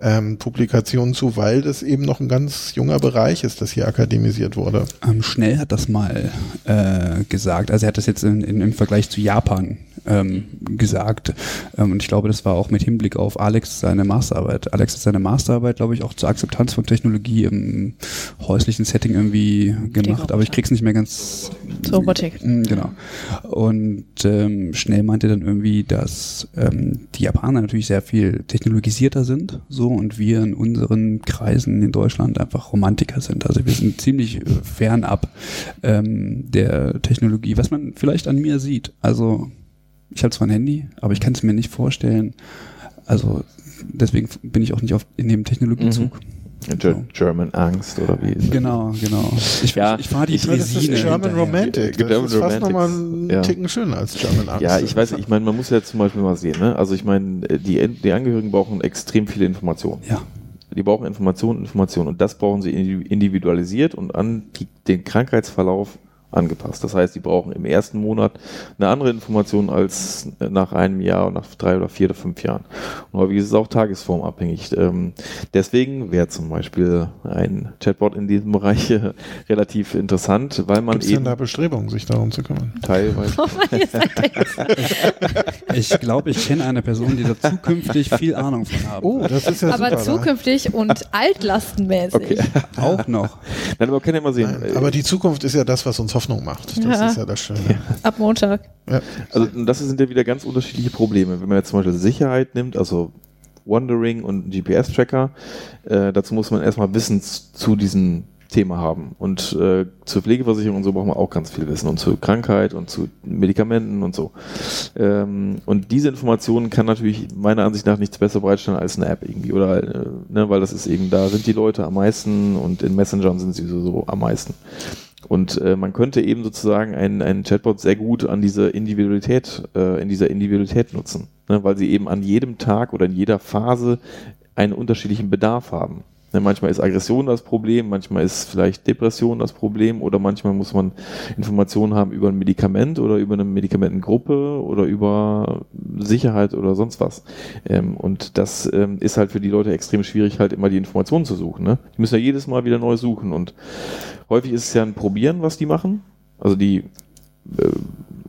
ähm, Publikationen zu, weil das eben noch ein ganz junger Bereich ist, das hier akademisiert wurde. Ähm, Schnell hat das mal äh, gesagt. Also er hat das jetzt in, in, im Vergleich zu Japan ähm, gesagt. Ähm, und ich glaube, das war auch mit Hinblick auf Alex seine Masterarbeit. Alex hat seine Masterarbeit, glaube ich, auch zur Akzeptanz von Technologie im häuslichen Setting irgendwie gemacht. Aber ich krieg's nicht mehr ganz Zur Robotik. Mm, Genau. Und ähm, schnell meinte dann irgendwie, dass ähm, die Japaner natürlich sehr viel technologisierter sind, so und wir in unseren Kreisen in Deutschland einfach Romantiker sind. Also wir sind ziemlich äh, fernab ähm, der Technologie, was man vielleicht an mir sieht. Also ich habe zwar ein Handy, aber ich kann es mir nicht vorstellen. Also deswegen bin ich auch nicht auf, in dem Technologiezug. Ger German Angst oder wie? Genau, genau. Ich, Ja, ich, ich fahre die ich- das ist German hinterher. Romantic. German Das ist fast Romantics, nochmal einen ja. Ticken schöner als German Angst. Ja, ich weiß, ich meine, man muss ja zum Beispiel mal sehen, ne? Also ich meine, die, die Angehörigen brauchen extrem viele Informationen. Ja. Die brauchen Informationen, Informationen und das brauchen sie indi- individualisiert und an die, den Krankheitsverlauf angepasst. Das heißt, die brauchen im ersten Monat eine andere Information als nach einem Jahr und nach drei oder vier oder fünf Jahren. Und häufig ist es auch tagesformabhängig. Ähm, deswegen wäre zum Beispiel ein Chatbot in diesem Bereich äh, relativ interessant, weil man Gibt es denn eben da Bestrebungen, sich darum zu kümmern? teilweise Ich glaube, ich kenne eine Person, die da zukünftig viel Ahnung von haben. Oh, das ist ja Aber super. zukünftig und altlastenmäßig. Okay. Auch noch. Nein, aber man kann ja mal sehen. Nein, äh, aber die Zukunft ist ja das, was uns Hoffnung macht. Das Ja. ist ja das Schöne. Ab Montag. Ja. Also das sind ja wieder ganz unterschiedliche Probleme. Wenn man jetzt zum Beispiel Sicherheit nimmt, also Wandering und GPS-Tracker, äh, dazu muss man erstmal Wissen zu diesem Thema haben. Und äh, zur Pflegeversicherung und so braucht man auch ganz viel Wissen. Und zur Krankheit und zu Medikamenten und so. Ähm, und diese Informationen kann natürlich meiner Ansicht nach nichts besser bereitstellen als eine App irgendwie. Oder äh, ne, weil das ist eben, da sind die Leute am meisten und in Messengern sind sie so am meisten. Und äh, man könnte eben sozusagen einen, einen Chatbot sehr gut an diese Individualität, äh, in dieser Individualität nutzen, ne? weil sie eben an jedem Tag oder in jeder Phase einen unterschiedlichen Bedarf haben. Ne, manchmal ist Aggression das Problem, manchmal ist vielleicht Depression das Problem oder manchmal muss man Informationen haben über ein Medikament oder über eine Medikamentengruppe oder über Sicherheit oder sonst was. Ähm, und das ähm, ist halt für die Leute extrem schwierig, halt immer die Informationen zu suchen. Ne? Die müssen ja jedes Mal wieder neu suchen und häufig ist es ja ein Probieren, was die machen. Also die äh,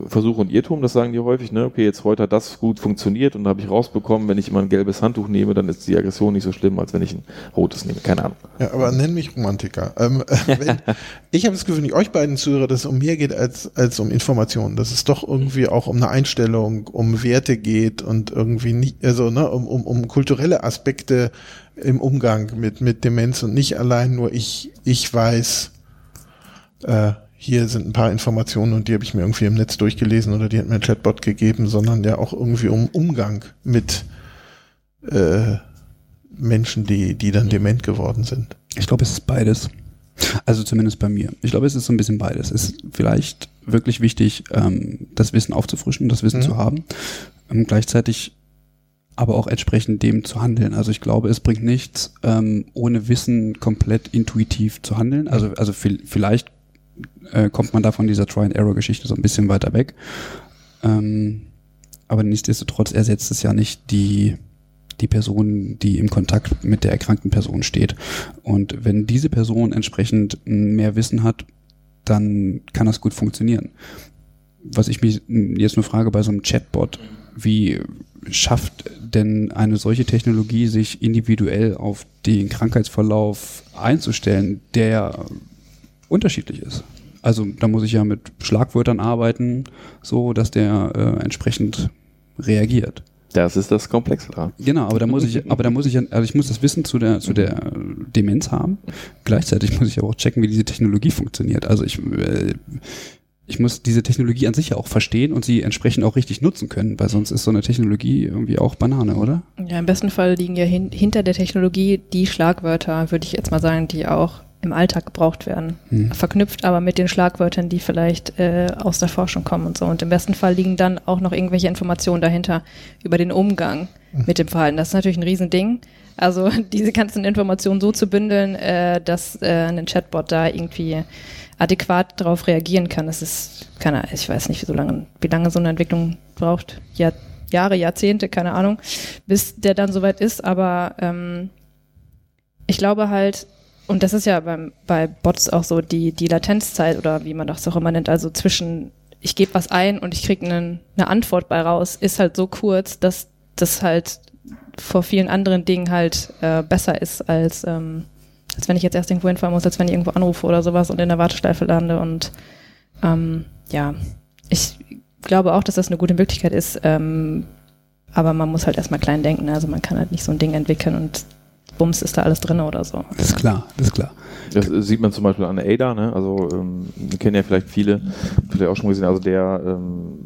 Versuch und Irrtum, das sagen die häufig, ne? Okay, jetzt heute hat das gut funktioniert und da habe ich rausbekommen, wenn ich immer ein gelbes Handtuch nehme, dann ist die Aggression nicht so schlimm, als wenn ich ein rotes nehme. Keine Ahnung. Ja, aber nenn mich Romantiker. Ähm, wenn, ich habe das Gefühl, ich euch beiden zuhöre, dass es um mehr geht als, als um Informationen. Dass es doch irgendwie auch um eine Einstellung, um Werte geht und irgendwie nicht, also ne, um, um, um kulturelle Aspekte im Umgang mit, mit Demenz und nicht allein nur ich, ich weiß, äh, hier sind ein paar Informationen und die habe ich mir irgendwie im Netz durchgelesen oder die hat mir ein Chatbot gegeben, sondern ja auch irgendwie um Umgang mit äh, Menschen, die, die dann dement geworden sind. Ich glaube, es ist beides. Also zumindest bei mir. Ich glaube, es ist so ein bisschen beides. Es ist vielleicht wirklich wichtig, ähm, das Wissen aufzufrischen, das Wissen Mhm. zu haben. Ähm, gleichzeitig aber auch entsprechend dem zu handeln. Also ich glaube, es bringt nichts, ähm, ohne Wissen komplett intuitiv zu handeln. Also, also vi- vielleicht äh, kommt man da von dieser Try-and-Error-Geschichte so ein bisschen weiter weg. Ähm, aber nichtsdestotrotz ersetzt es ja nicht die, die Person, die im Kontakt mit der erkrankten Person steht. Und wenn diese Person entsprechend mehr Wissen hat, dann kann das gut funktionieren. Was ich mich jetzt nur frage bei so einem Chatbot, wie schafft denn eine solche Technologie, sich individuell auf den Krankheitsverlauf einzustellen, der unterschiedlich ist? Also da muss ich ja mit Schlagwörtern arbeiten, so dass der äh, entsprechend reagiert. Das ist das Komplexe dran. Genau, aber da muss ich, aber da muss ich, also ich muss das Wissen zu der, zu der Demenz haben. Gleichzeitig muss ich aber auch checken, wie diese Technologie funktioniert. Also ich, äh, ich muss diese Technologie an sich ja auch verstehen und sie entsprechend auch richtig nutzen können, weil sonst ist so eine Technologie irgendwie auch Banane, oder? Ja, im besten Fall liegen ja hin, hinter der Technologie die Schlagwörter, würde ich jetzt mal sagen, die auch im Alltag gebraucht werden. Hm. Verknüpft aber mit den Schlagwörtern, die vielleicht äh, aus der Forschung kommen und so. Und im besten Fall liegen dann auch noch irgendwelche Informationen dahinter über den Umgang hm. mit dem Verhalten. Das ist natürlich ein Riesending. Also diese ganzen Informationen so zu bündeln, äh, dass äh, ein Chatbot da irgendwie adäquat darauf reagieren kann. Das ist, keine Ahnung, ich weiß nicht, wie, so lange, wie lange so eine Entwicklung braucht. Jahr, Jahre, Jahrzehnte, keine Ahnung, bis der dann soweit ist. Aber ähm, ich glaube halt, und das ist ja beim, bei Bots auch so die, die Latenzzeit oder wie man das auch immer nennt, also zwischen ich gebe was ein und ich kriege eine, Antwort bei raus, ist halt so kurz, dass das halt vor vielen anderen Dingen halt äh, besser ist, als, ähm, als wenn ich jetzt erst irgendwo hinfahren muss, als wenn ich irgendwo anrufe oder sowas und in der Warteschleife lande. Und ähm, ja, ich glaube auch, dass das eine gute Möglichkeit ist, ähm, aber man muss halt erstmal klein denken. Also man kann halt nicht so ein Ding entwickeln und Bums ist da alles drin oder so. Das ist klar, das ist klar. Das sieht man zum Beispiel an ADA, ne? also ähm, kennen ja vielleicht viele, vielleicht auch schon gesehen, also der ähm,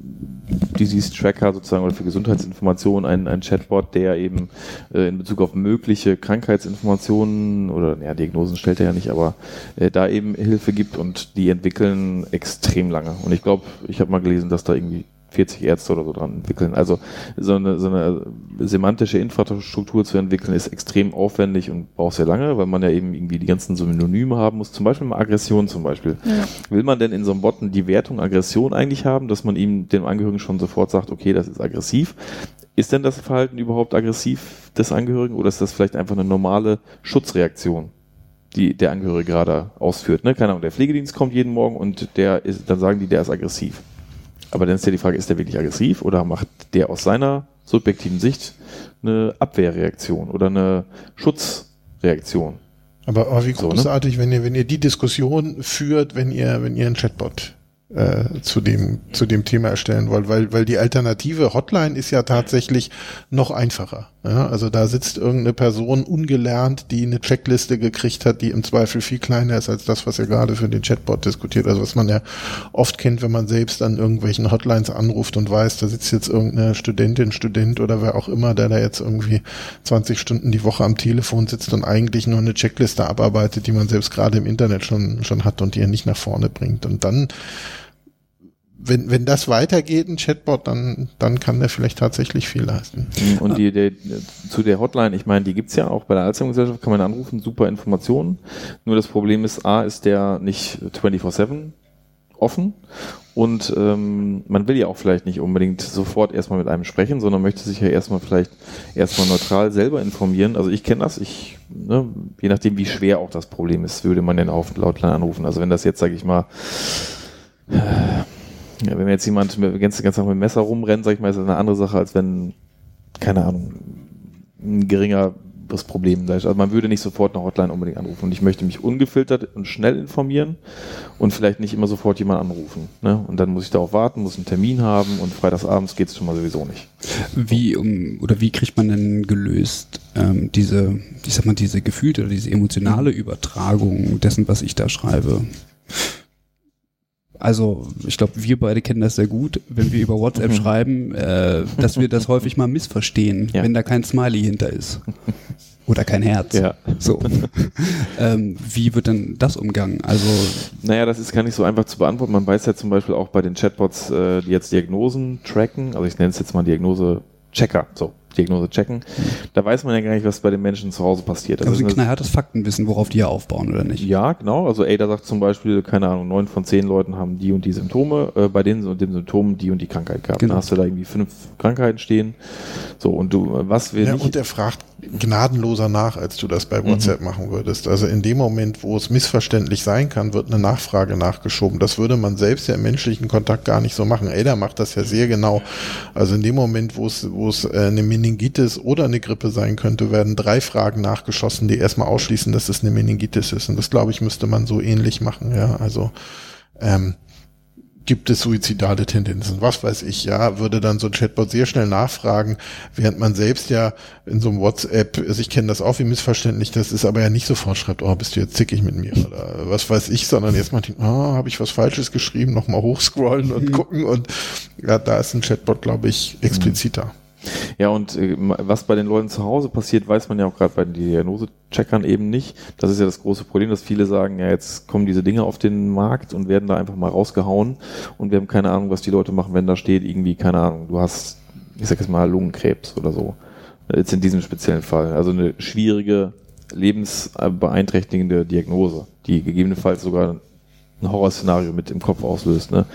Disease Tracker sozusagen oder für Gesundheitsinformationen, ein, ein Chatbot, der eben äh, in Bezug auf mögliche Krankheitsinformationen oder ja, Diagnosen stellt er ja nicht, aber äh, da eben Hilfe gibt und die entwickeln extrem lange. Und ich glaube, ich habe mal gelesen, dass da irgendwie 40 Ärzte oder so dran entwickeln. Also so eine, so eine semantische Infrastruktur zu entwickeln ist extrem aufwendig und braucht sehr lange, weil man ja eben irgendwie die ganzen Synonyme haben muss. Zum Beispiel mal Aggression zum Beispiel. Ja. Will man denn in so einem Bot die Wertung Aggression eigentlich haben, dass man ihm dem Angehörigen schon sofort sagt, okay, das ist aggressiv? Ist denn das Verhalten überhaupt aggressiv des Angehörigen oder ist das vielleicht einfach eine normale Schutzreaktion? die der Angehörige gerade ausführt. Ne? Keine Ahnung, der Pflegedienst kommt jeden Morgen und der ist, dann sagen die, der ist aggressiv. Aber dann ist ja die Frage, ist der wirklich aggressiv oder macht der aus seiner subjektiven Sicht eine Abwehrreaktion oder eine Schutzreaktion? Aber, aber wie großartig, so, ne? wenn ihr, wenn ihr die Diskussion führt, wenn ihr, wenn ihr einen Chatbot äh, zu dem zu dem Thema erstellen wollt, weil weil die alternative Hotline ist ja tatsächlich noch einfacher. Ja, also da sitzt irgendeine Person ungelernt, die eine Checkliste gekriegt hat, die im Zweifel viel kleiner ist als das, was ihr gerade für den Chatbot diskutiert. Also was man ja oft kennt, wenn man selbst an irgendwelchen Hotlines anruft und weiß, da sitzt jetzt irgendeine Studentin, Student oder wer auch immer, der da jetzt irgendwie 20 Stunden die Woche am Telefon sitzt und eigentlich nur eine Checkliste abarbeitet, die man selbst gerade im Internet schon schon hat und die er nicht nach vorne bringt. Und dann wenn, wenn das weitergeht, ein Chatbot, dann, dann kann der vielleicht tatsächlich viel leisten. Mhm. Und die, die, zu der Hotline, ich meine, die gibt's ja auch bei der Alzheimer-Gesellschaft, kann man anrufen, super Informationen. Nur das Problem ist, A, ist der nicht 24-7 offen und ähm, man will ja auch vielleicht nicht unbedingt sofort erstmal mit einem sprechen, sondern möchte sich ja erstmal vielleicht erstmal neutral selber informieren. Also ich kenne das, ich, ne, je nachdem wie schwer auch das Problem ist, würde man den auf Lautline anrufen. Also wenn das jetzt, sage ich mal, ja, wenn jetzt jemand ganz, ganz mit dem Messer rumrennt, sag ich mal, ist das eine andere Sache, als wenn, keine Ahnung, ein geringer das Problem da ist. Also man würde nicht sofort eine Hotline unbedingt anrufen. Und ich möchte mich ungefiltert und schnell informieren und vielleicht nicht immer sofort jemand anrufen. Ne? Und dann muss ich darauf warten, muss einen Termin haben und freitagsabends geht es schon mal sowieso nicht. Wie um, oder wie kriegt man denn gelöst ähm, diese, ich sag mal, diese gefühlte oder diese emotionale Übertragung dessen, was ich da schreibe? Also ich glaube, wir beide kennen das sehr gut, wenn wir über WhatsApp mhm. schreiben, äh, dass wir das häufig mal missverstehen, ja. wenn da kein Smiley hinter ist. Oder kein Herz. Ja. So. ähm, wie wird denn das umgangen? Also naja, das ist gar nicht so einfach zu beantworten. Man weiß ja zum Beispiel auch bei den Chatbots, äh, die jetzt Diagnosen tracken, also ich nenne es jetzt mal Diagnose-Checker. So, Diagnose checken. Da weiß man ja gar nicht, was bei den Menschen zu Hause passiert. Das Aber sie knallhartes Faktenwissen, worauf die ja aufbauen, oder nicht? Ja, genau. Also Ada sagt zum Beispiel, keine Ahnung, neun von zehn Leuten haben die und die Symptome, äh, bei denen und den Symptomen die und die Krankheit gehabt. Genau. Dann hast du da irgendwie fünf Krankheiten stehen. So, und du, was wir ja, nicht... Und er fragt gnadenloser nach, als du das bei mhm. WhatsApp mhm. machen würdest. Also in dem Moment, wo es missverständlich sein kann, wird eine Nachfrage nachgeschoben. Das würde man selbst ja im menschlichen Kontakt gar nicht so machen. Ada macht das ja sehr genau. Also in dem Moment, wo es, wo es äh, eine Meningitis oder eine Grippe sein könnte, werden drei Fragen nachgeschossen, die erstmal ausschließen, dass es eine Meningitis ist. Und das, glaube ich, müsste man so ähnlich machen. Ja, also ähm, gibt es suizidale Tendenzen? Was weiß ich, ja, würde dann so ein Chatbot sehr schnell nachfragen, während man selbst ja in so einem WhatsApp, also ich kenne das auch wie missverständlich, das ist aber ja nicht sofort schreibt, oh, bist du jetzt zickig mit mir oder was weiß ich, sondern erstmal denkt, oh, habe ich was Falsches geschrieben, nochmal hochscrollen und mhm. gucken und ja, da ist ein Chatbot, glaube ich, expliziter. Ja, und äh, was bei den Leuten zu Hause passiert, weiß man ja auch gerade bei den Diagnosecheckern eben nicht. Das ist ja das große Problem, dass viele sagen, ja, jetzt kommen diese Dinge auf den Markt und werden da einfach mal rausgehauen und wir haben keine Ahnung, was die Leute machen, wenn da steht, irgendwie, keine Ahnung, du hast, ich sag jetzt mal, Lungenkrebs oder so. Jetzt in diesem speziellen Fall. Also eine schwierige, lebensbeeinträchtigende Diagnose, die gegebenenfalls sogar ein Horrorszenario mit im Kopf auslöst, ne?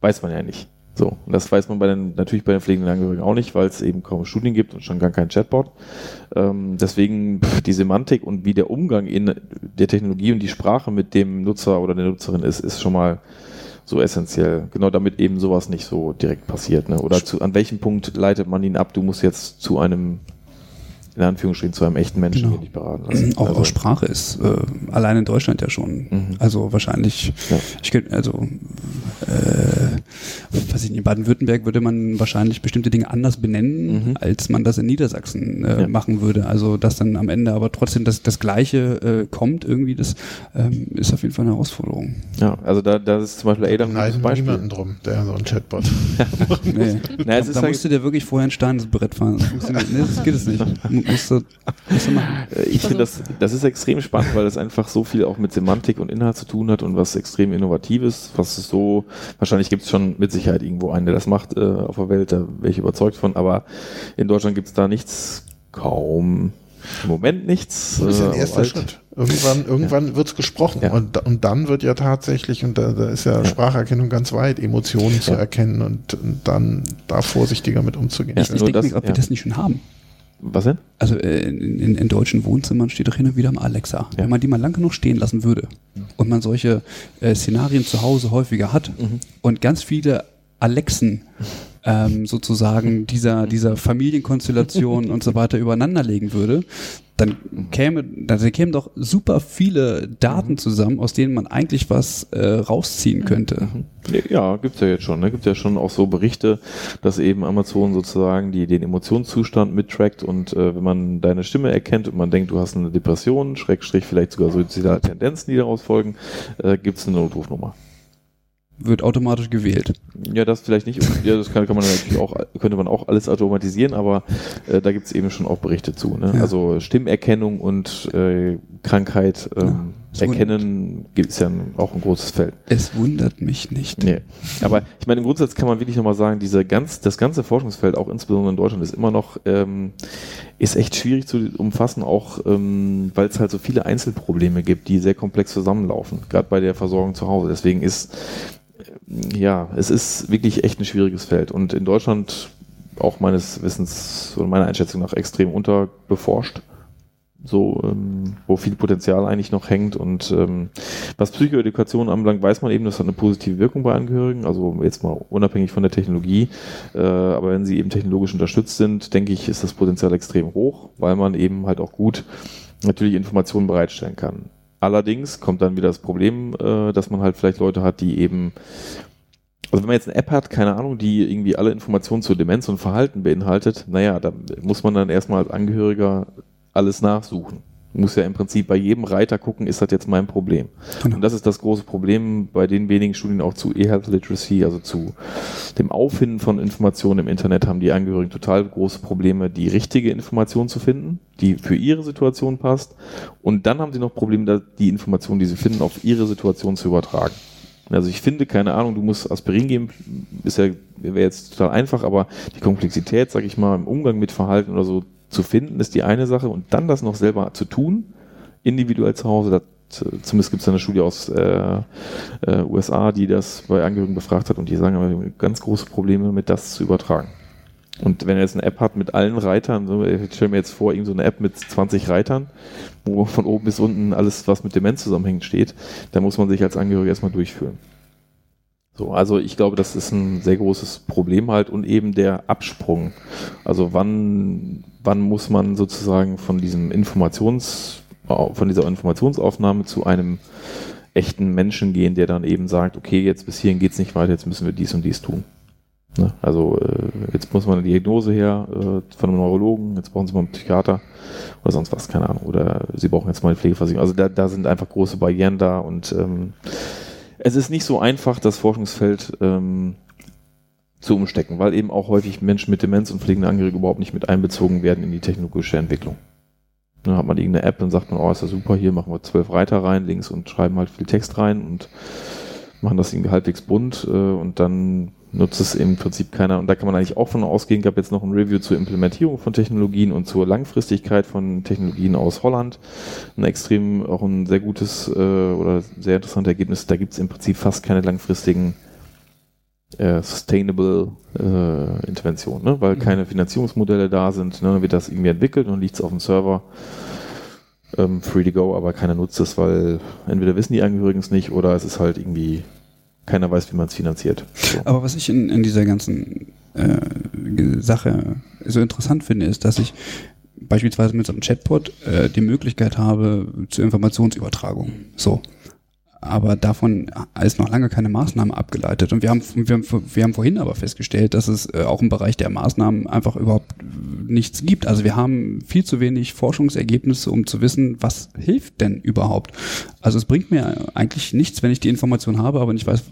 Weiß man ja nicht. So, und das weiß man bei den, natürlich bei den pflegenden Angehörigen auch nicht, weil es eben kaum Studien gibt und schon gar kein Chatbot. Ähm, deswegen pff, die Semantik und wie der Umgang in der Technologie und die Sprache mit dem Nutzer oder der Nutzerin ist, ist schon mal so essentiell. Genau damit eben sowas nicht so direkt passiert. Ne? Oder zu, an welchem Punkt leitet man ihn ab, du musst jetzt zu einem in Anführungsstrichen zu einem echten Menschen genau. nicht beraten lassen. Auch, also. auch Sprache ist äh, allein in Deutschland ja schon. Mhm. Also wahrscheinlich, ja. ich also äh, weiß ich nicht, in Baden-Württemberg würde man wahrscheinlich bestimmte Dinge anders benennen, mhm. als man das in Niedersachsen äh, ja. machen würde. Also dass dann am Ende aber trotzdem das, das Gleiche äh, kommt, irgendwie, das ähm, ist auf jeden Fall eine Herausforderung. Ja, also da, da ist zum Beispiel Adam ein Beispiel. niemanden drum, der so ein Chatbot. nee. Na, da, da halt musst du dir wirklich vorher ein Steinsbrett fahren. Das, nee, das geht es nicht. Musst du, musst du machen. Äh, ich finde, das, das ist extrem spannend, weil das einfach so viel auch mit Semantik und Inhalt zu tun hat und was extrem Innovatives, was es so Wahrscheinlich gibt es schon mit Sicherheit irgendwo einen, der das macht äh, auf der Welt, da wäre ich überzeugt von, aber in Deutschland gibt es da nichts, kaum im Moment nichts. Das ist ja ein äh, erster Schritt. Irgendwann, irgendwann ja. wird es gesprochen ja. und, und dann wird ja tatsächlich, und da, da ist ja, ja, Spracherkennung ganz weit, Emotionen zu erkennen und, und, dann da vorsichtiger mit umzugehen. ich denke das, ob wir das nicht schon haben. Was denn? Also äh, in, in, in, deutschen Wohnzimmern steht doch hin und wieder mal Alexa. Ja. Wenn man die mal lang genug stehen lassen würde und man solche äh, Szenarien zu Hause häufiger hat mhm. und ganz viele Alexen ähm, sozusagen dieser, dieser Familienkonstellation und so weiter übereinanderlegen würde, dann käme, dann kämen doch super viele Daten mhm. zusammen, aus denen man eigentlich was äh, rausziehen mhm. könnte. Ja, gibt's ja jetzt schon. Ne? Gibt ja schon auch so Berichte, dass eben Amazon sozusagen die den Emotionszustand mittrackt und äh, wenn man deine Stimme erkennt und man denkt, du hast eine Depression, Schrägstrich vielleicht sogar suizidale Tendenzen, die daraus folgen, äh, gibt's eine Notrufnummer wird automatisch gewählt. Ja, das vielleicht nicht. Ja, das kann, kann man natürlich auch, könnte man auch alles automatisieren, aber äh, da gibt es eben schon auch Berichte zu. Ne? Ja. Also Stimmerkennung und äh, Krankheit ähm, ja, erkennen ist ja auch ein großes Feld. Es wundert mich nicht. Nee. Aber ich meine, im Grundsatz kann man wirklich nochmal sagen, diese ganz, das ganze Forschungsfeld, auch insbesondere in Deutschland, ist immer noch, ähm, ist echt schwierig zu umfassen, auch ähm, weil es halt so viele Einzelprobleme gibt, die sehr komplex zusammenlaufen, gerade bei der Versorgung zu Hause. Deswegen ist ja, es ist wirklich echt ein schwieriges Feld und in Deutschland auch meines Wissens oder meiner Einschätzung nach extrem unterbeforscht. So, ähm, wo viel Potenzial eigentlich noch hängt. Und ähm, was Psychoedukation anbelangt, weiß man eben, das hat eine positive Wirkung bei Angehörigen, also jetzt mal unabhängig von der Technologie. Äh, aber wenn sie eben technologisch unterstützt sind, denke ich, ist das Potenzial extrem hoch, weil man eben halt auch gut natürlich Informationen bereitstellen kann. Allerdings kommt dann wieder das Problem, äh, dass man halt vielleicht Leute hat, die eben also wenn man jetzt eine App hat, keine Ahnung, die irgendwie alle Informationen zur Demenz und Verhalten beinhaltet, naja, da muss man dann erstmal als Angehöriger alles nachsuchen. muss ja im Prinzip bei jedem Reiter gucken, ist das jetzt mein Problem. Genau. Und das ist das große Problem bei den wenigen Studien auch zu E-Health Literacy, also zu dem Auffinden von Informationen im Internet, haben die Angehörigen total große Probleme, die richtige Information zu finden, die für ihre Situation passt. Und dann haben sie noch Probleme, die Informationen, die sie finden, auf ihre Situation zu übertragen. Also ich finde, keine Ahnung, du musst Aspirin geben, ist ja, wäre jetzt total einfach, aber die Komplexität, sag ich mal, im Umgang mit Verhalten oder so zu finden, ist die eine Sache und dann das noch selber zu tun, individuell zu Hause, das, zumindest gibt es eine Studie aus äh, äh, USA, die das bei Angehörigen befragt hat und die sagen, wir haben ganz große Probleme mit das zu übertragen. Und wenn er jetzt eine App hat mit allen Reitern, ich stelle mir jetzt vor, irgend so eine App mit 20 Reitern, wo von oben bis unten alles, was mit Demenz zusammenhängt, steht, da muss man sich als Angehöriger erstmal durchführen. So, also ich glaube, das ist ein sehr großes Problem halt und eben der Absprung. Also wann, wann muss man sozusagen von diesem Informations, von dieser Informationsaufnahme zu einem echten Menschen gehen, der dann eben sagt, okay, jetzt bis hierhin geht's nicht weiter, jetzt müssen wir dies und dies tun. Ne? Also äh, jetzt muss man eine Diagnose her äh, von einem Neurologen, jetzt brauchen sie mal einen Psychiater oder sonst was, keine Ahnung. Oder sie brauchen jetzt mal eine Pflegeversicherung. Also da, da sind einfach große Barrieren da und ähm, es ist nicht so einfach, das Forschungsfeld ähm, zu umstecken, weil eben auch häufig Menschen mit Demenz und pflegende Angehörige überhaupt nicht mit einbezogen werden in die technologische Entwicklung. Dann hat man irgendeine App, dann sagt man, oh, ist das super, hier machen wir zwölf Reiter rein, links und schreiben halt viel Text rein und machen das irgendwie halbwegs bunt äh, und dann nutzt es im Prinzip keiner. Und da kann man eigentlich auch von ausgehen. Gab jetzt noch ein Review zur Implementierung von Technologien und zur Langfristigkeit von Technologien aus Holland. Ein extrem, auch ein sehr gutes äh, oder sehr interessantes Ergebnis. Da gibt es im Prinzip fast keine langfristigen äh, sustainable äh, Interventionen, ne? weil mhm. keine Finanzierungsmodelle da sind. Ne? Dann wird das irgendwie entwickelt und liegt es auf dem Server. Ähm, free to go, aber keiner nutzt es, weil entweder wissen die Angehörigen es nicht oder es ist halt irgendwie keiner weiß, wie man es finanziert. So. Aber was ich in, in dieser ganzen äh, Sache so interessant finde, ist, dass ich beispielsweise mit so einem Chatbot äh, die Möglichkeit habe zur Informationsübertragung. So aber davon ist noch lange keine Maßnahme abgeleitet. Und wir haben, wir haben, wir haben vorhin aber festgestellt, dass es äh, auch im Bereich der Maßnahmen einfach überhaupt nichts gibt. Also wir haben viel zu wenig Forschungsergebnisse, um zu wissen, was hilft denn überhaupt. Also es bringt mir eigentlich nichts, wenn ich die Information habe, aber nicht weiß,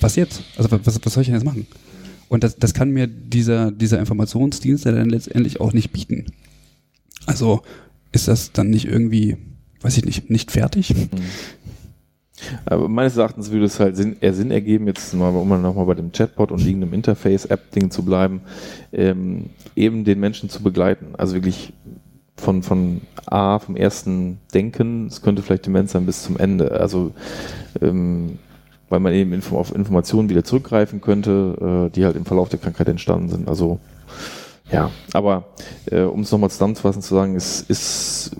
was jetzt? Also was, was soll ich denn jetzt machen? Und das, das kann mir dieser, dieser Informationsdienst dann letztendlich auch nicht bieten. Also ist das dann nicht irgendwie, weiß ich nicht, nicht fertig? Mhm. Aber meines Erachtens würde es halt Sinn, eher Sinn ergeben, jetzt mal, um nochmal bei dem Chatbot und liegendem Interface-App-Ding zu bleiben, ähm, eben den Menschen zu begleiten. Also wirklich von, von A, vom ersten Denken, es könnte vielleicht Demenz sein, bis zum Ende. Also, ähm, weil man eben auf Informationen wieder zurückgreifen könnte, äh, die halt im Verlauf der Krankheit entstanden sind. Also, ja, aber äh, um es nochmal zusammenzufassen, zu sagen, es ist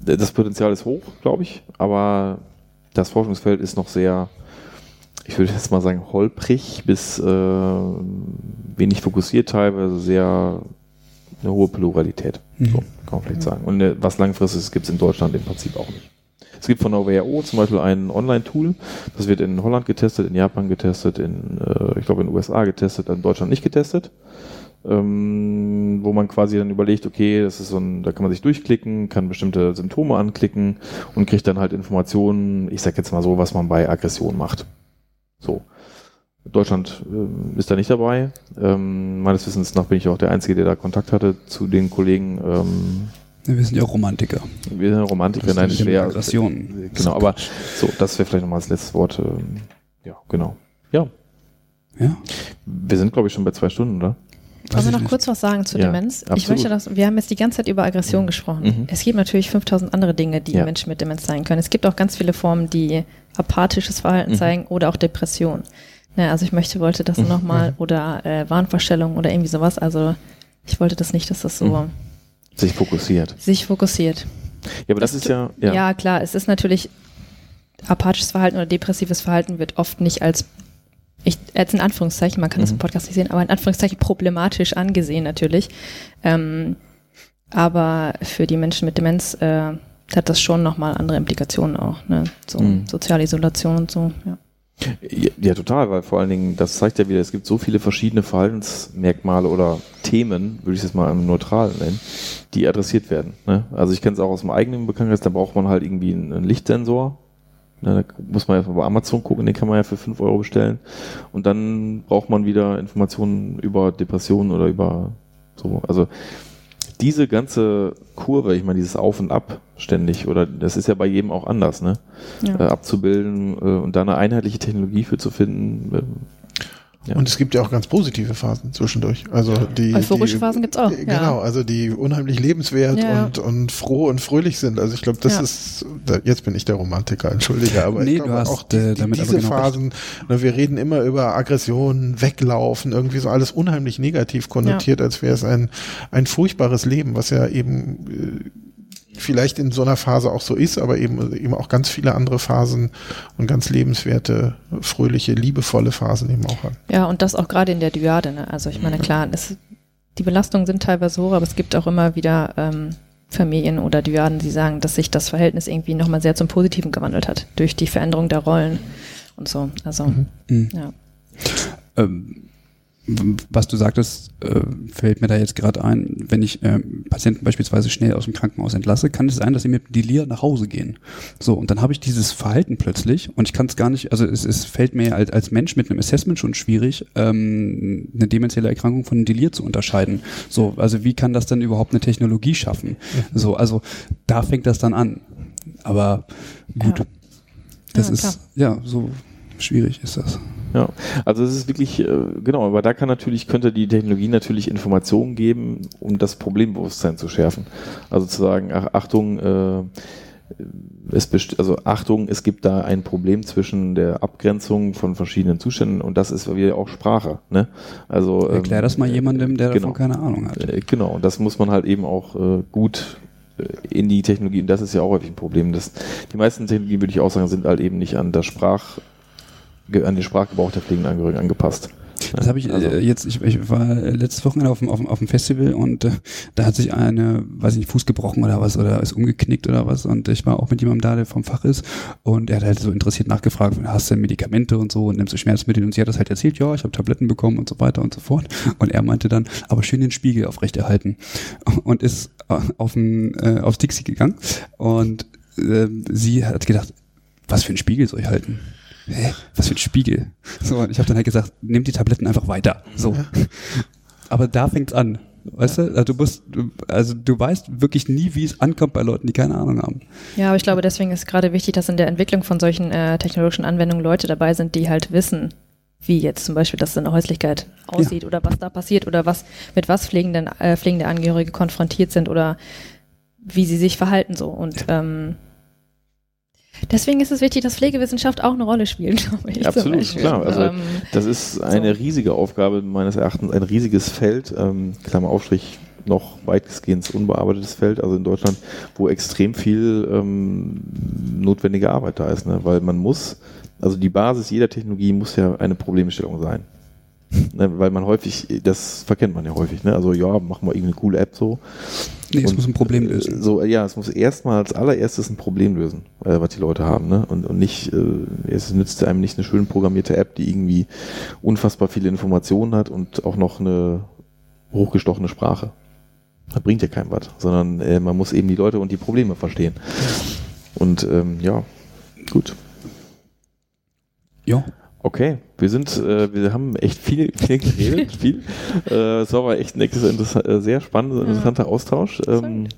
das Potenzial ist hoch, glaube ich, aber das Forschungsfeld ist noch sehr, ich würde jetzt mal sagen, holprig bis äh, wenig fokussiert, teilweise sehr eine hohe Pluralität. Mhm. So, kann man vielleicht sagen. Und äh, was langfristig gibt es in Deutschland im Prinzip auch nicht. Es gibt von der WHO zum Beispiel ein Online-Tool, das wird in Holland getestet, in Japan getestet, in, äh, ich glaube in den USA getestet, in Deutschland nicht getestet ähm, wo man quasi dann überlegt, okay, das ist so ein, da kann man sich durchklicken, kann bestimmte Symptome anklicken und kriegt dann halt Informationen, ich sag jetzt mal so, was man bei Aggression macht. So. Deutschland äh, ist da nicht dabei. Ähm, meines Wissens nach bin ich auch der Einzige, der da Kontakt hatte zu den Kollegen. Ähm, wir sind ja Romantiker. Wir sind Romantiker, nein, schwer. Aggression. Genau, aber so, das wäre vielleicht nochmal das letzte Wort. Ähm, ja, genau. Ja. Ja. Wir sind, glaube ich, schon bei zwei Stunden, oder? Wollen wir noch kurz was sagen zu ja, Demenz? Absolut. Ich möchte das, wir haben jetzt die ganze Zeit über Aggression mhm. gesprochen. Mhm. Es gibt natürlich 5000 andere Dinge, die ja. Menschen mit Demenz zeigen können. Es gibt auch ganz viele Formen, die apathisches Verhalten mhm. zeigen oder auch Depression. Ja, ne, also ich möchte, wollte das mhm. nochmal mhm. oder äh, Wahnvorstellung oder irgendwie sowas. Also ich wollte das nicht, dass das so mhm. sich fokussiert. Sich fokussiert. Ja, aber das, das ist ja, ja. Ja, klar, es ist natürlich apathisches Verhalten oder depressives Verhalten wird oft nicht als ich jetzt in Anführungszeichen, man kann mhm. das im Podcast nicht sehen, aber in Anführungszeichen problematisch angesehen natürlich. Ähm, aber für die Menschen mit Demenz äh, hat das schon nochmal andere Implikationen auch, ne? So mhm. soziale Isolation und so, ja. ja. Ja, total, weil vor allen Dingen, das zeigt ja wieder, es gibt so viele verschiedene Verhaltensmerkmale oder Themen, würde ich es mal neutral nennen, die adressiert werden. Ne? Also ich kenne es auch aus dem eigenen Bekanntenkreis, da braucht man halt irgendwie einen Lichtsensor, da muss man erstmal bei Amazon gucken, den kann man ja für 5 Euro bestellen. Und dann braucht man wieder Informationen über Depressionen oder über so. Also diese ganze Kurve, ich meine, dieses Auf und Ab ständig, oder das ist ja bei jedem auch anders, ne? Ja. Äh, abzubilden äh, und da eine einheitliche Technologie für zu finden, äh, ja. Und es gibt ja auch ganz positive Phasen zwischendurch. Also die euphorische Phasen gibt's auch. Genau, ja. also die unheimlich lebenswert ja. und und froh und fröhlich sind. Also ich glaube, das ist jetzt bin ich der Romantiker, entschuldige, aber nee, ich glaube auch die, äh, die, diese genau Phasen. Ne, wir reden immer über Aggressionen, Weglaufen, irgendwie so alles unheimlich negativ konnotiert, als wäre es ein ein furchtbares Leben, was ja eben äh, vielleicht in so einer Phase auch so ist, aber eben, eben auch ganz viele andere Phasen und ganz lebenswerte, fröhliche, liebevolle Phasen eben auch hat. Ja, und das auch gerade in der Dyade. Ne? Also ich meine, klar, es, die Belastungen sind teilweise hoch, aber es gibt auch immer wieder ähm, Familien oder die werden sie sagen, dass sich das Verhältnis irgendwie nochmal sehr zum Positiven gewandelt hat durch die Veränderung der Rollen und so. Also, Mhm. ja. Ähm, was du sagtest, äh, fällt mir da jetzt gerade ein, wenn ich ähm, Patienten beispielsweise schnell aus dem Krankenhaus entlasse, kann es sein, dass sie mit Delir nach Hause gehen. So, und dann habe ich dieses Verhalten plötzlich und ich kann es gar nicht, also es, es fällt mir als, als Mensch mit einem Assessment schon schwierig, ähm, eine dementielle Erkrankung von einem Delir zu unterscheiden. So, also wie kann das denn überhaupt eine Technologie schaffen? So, also da fängt das dann an. Aber gut, Ja. das Ja, klar. ist, ja, so schwierig ist das. Ja, also es ist wirklich, äh, genau, aber da kann natürlich, könnte die Technologie natürlich Informationen geben, um das Problembewusstsein zu schärfen. Also zu sagen, ach, Achtung, äh, es also Achtung, es gibt da ein Problem zwischen der Abgrenzung von verschiedenen Zuständen und das ist wieder auch Sprache. Ne? Also Erklär ähm, das mal jemandem, der genau. davon keine Ahnung hat. Äh, Genau, und das muss man halt eben auch äh, gut äh, in die Technologie, und das ist ja auch häufig ein Problem. Das, die meisten Technologien, würde ich auch sagen, sind halt eben nicht an das Sprach, an den Sprachgebrauch der pflegenden Angehörigen angepasst. Das habe ich Also- äh, jetzt, ich, ich war äh, letztes Wochenende auf dem, auf dem, auf dem Festival und äh, da hat sich eine, weiß ich nicht, Fuß gebrochen oder was oder ist umgeknickt oder was und ich war auch mit jemandem da, der vom Fach ist und er hat halt so interessiert nachgefragt, hast du Medikamente und so und nimmst du Schmerzmittel und sie hat das halt erzählt, ja, ich habe Tabletten bekommen und so weiter und so fort und er meinte dann, aber schön den Spiegel aufrechterhalten und ist äh, auf den, äh, aufs Dixie gegangen und äh, sie hat gedacht, was für einen Spiegel soll ich halten? Hä? Was für ein Spiegel? So, und ich habe dann halt gesagt, nimm die Tabletten einfach weiter. So. Aber da fängt's an. Weißt du? Also du musst, also du weißt wirklich nie, wie es ankommt bei Leuten, die keine Ahnung haben. Ja, aber ich glaube, deswegen ist gerade wichtig, dass in der Entwicklung von solchen äh, technologischen Anwendungen Leute dabei sind, die halt wissen, wie jetzt zum Beispiel das in der Häuslichkeit aussieht oder was da passiert oder was mit was pflegenden, äh, pflegende Angehörige konfrontiert sind oder wie sie sich verhalten so. Und ähm, deswegen ist es wichtig, dass Pflegewissenschaft auch eine Rolle spielt, glaube ich. Absolut, klar. Also ähm, Das ist eine So. riesige Aufgabe, meines Erachtens, ein riesiges Feld, ähm, Klammer Aufstrich, noch weitgehend unbearbeitetes Feld, also in Deutschland, wo extrem viel ähm, notwendige Arbeit da ist, ne? weil man muss, also die Basis jeder Technologie muss ja eine Problemstellung sein. Ne? Weil man häufig, das verkennt man ja häufig, ne? also ja, machen wir irgendeine coole App so. Nee, es Und, muss ein Problem äh, lösen. So, ja, es muss erstmal als allererstes ein Problem lösen, äh, was die Leute haben, ne? Und, und nicht, äh, es nützt einem nicht eine schön programmierte App, die irgendwie unfassbar viele Informationen hat und auch noch eine hochgestochene Sprache. Das bringt ja keinem was, sondern äh, man muss eben die Leute und die Probleme verstehen. Und ähm, ja, gut. Ja. Okay, wir sind, äh, wir haben echt viel, viel geredet, viel. Äh, es war aber echt ein äh, sehr spannender, interessanter Austausch. Ähm,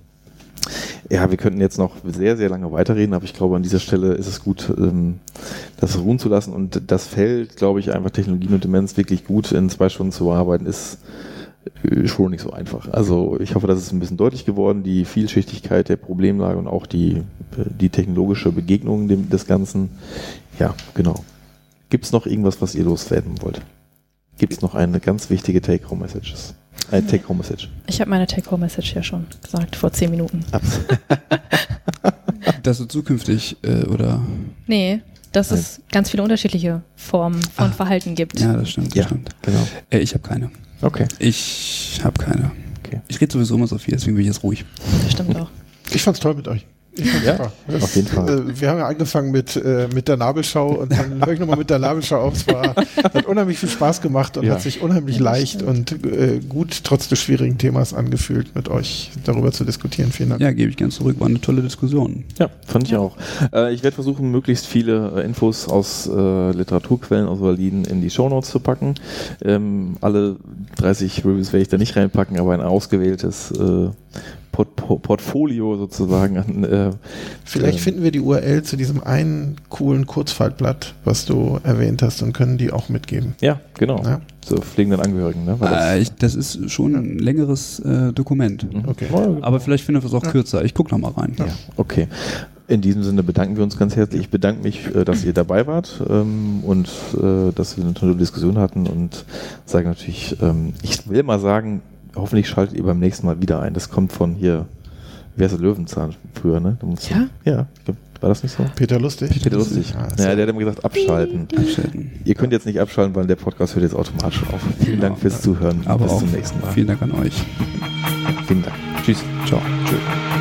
ja, wir könnten jetzt noch sehr, sehr lange weiterreden, aber ich glaube, an dieser Stelle ist es gut, ähm, das ruhen zu lassen. Und das Feld, glaube ich, einfach Technologien und Demenz wirklich gut in zwei Stunden zu bearbeiten, ist äh, schon nicht so einfach. Also ich hoffe, das ist ein bisschen deutlich geworden, die Vielschichtigkeit der Problemlage und auch die, äh, die technologische Begegnung dem, des Ganzen. Ja, genau. Gibt es noch irgendwas, was ihr loswerden wollt? Gibt es noch eine ganz wichtige Take-Home-Message? Ein Take-Home-Message. ich habe meine Take-Home-Message ja schon gesagt, vor zehn Minuten. Dass du zukünftig, äh, oder? Nee, dass es ganz viele unterschiedliche Formen von Ah. Verhalten gibt. Ja, das stimmt. Das Ja, stimmt. genau. Äh, ich habe keine. Okay. Ich habe keine. Okay. Ich rede sowieso immer so viel, deswegen bin ich jetzt ruhig. Das stimmt auch. Ich fand's toll mit euch. Ja, super. Das, auf jeden Fall. Äh, wir haben ja angefangen mit, äh, mit der Nabelschau und dann höre ich nochmal mit der Nabelschau auf. Es war, hat unheimlich viel Spaß gemacht und Ja. hat sich unheimlich leicht und äh, gut trotz des schwierigen Themas angefühlt, mit euch darüber zu diskutieren. Vielen Dank. Ja, gebe ich gern zurück. War eine tolle Diskussion. Ja, fand ich auch. Äh, ich werde versuchen, möglichst viele äh, Infos aus äh, Literaturquellen aus Validen in die Shownotes zu packen. Ähm, alle 30 Reviews werde ich da nicht reinpacken, aber ein ausgewähltes äh, Port Port Portfolio sozusagen an. Äh, Vielleicht ähm, finden wir die URL zu diesem einen coolen Kurzfaltblatt, was du erwähnt hast, und können die auch mitgeben. Ja, genau. Ja. Zur pflegenden Angehörigen. Ne? Weil das- Äh, ich, das ist schon ein längeres äh, Dokument. Mhm. Okay. Ja, Aber vielleicht finden wir es auch kürzer. Ich gucke noch mal rein. Ja, okay. In diesem Sinne bedanken wir uns ganz herzlich. Ich bedanke mich, äh, dass ihr dabei wart ähm, und äh, dass wir eine tolle Diskussion hatten und sage natürlich, ähm, ich will mal sagen, hoffentlich schaltet ihr beim nächsten Mal wieder ein. Das kommt von hier, wer ist der Löwenzahn früher, ne? Ja? Ja, war das nicht so? Peter Lustig. Peter Lustig. Ah, Ja, der hat immer gesagt, abschalten. Abschalten. Ihr könnt jetzt nicht abschalten, weil der Podcast hört jetzt automatisch auf. Vielen Dank fürs Zuhören. Aber Bis auch zum nächsten Mal. vielen Dank an euch. Vielen Dank. Tschüss. Ciao. Tschüss.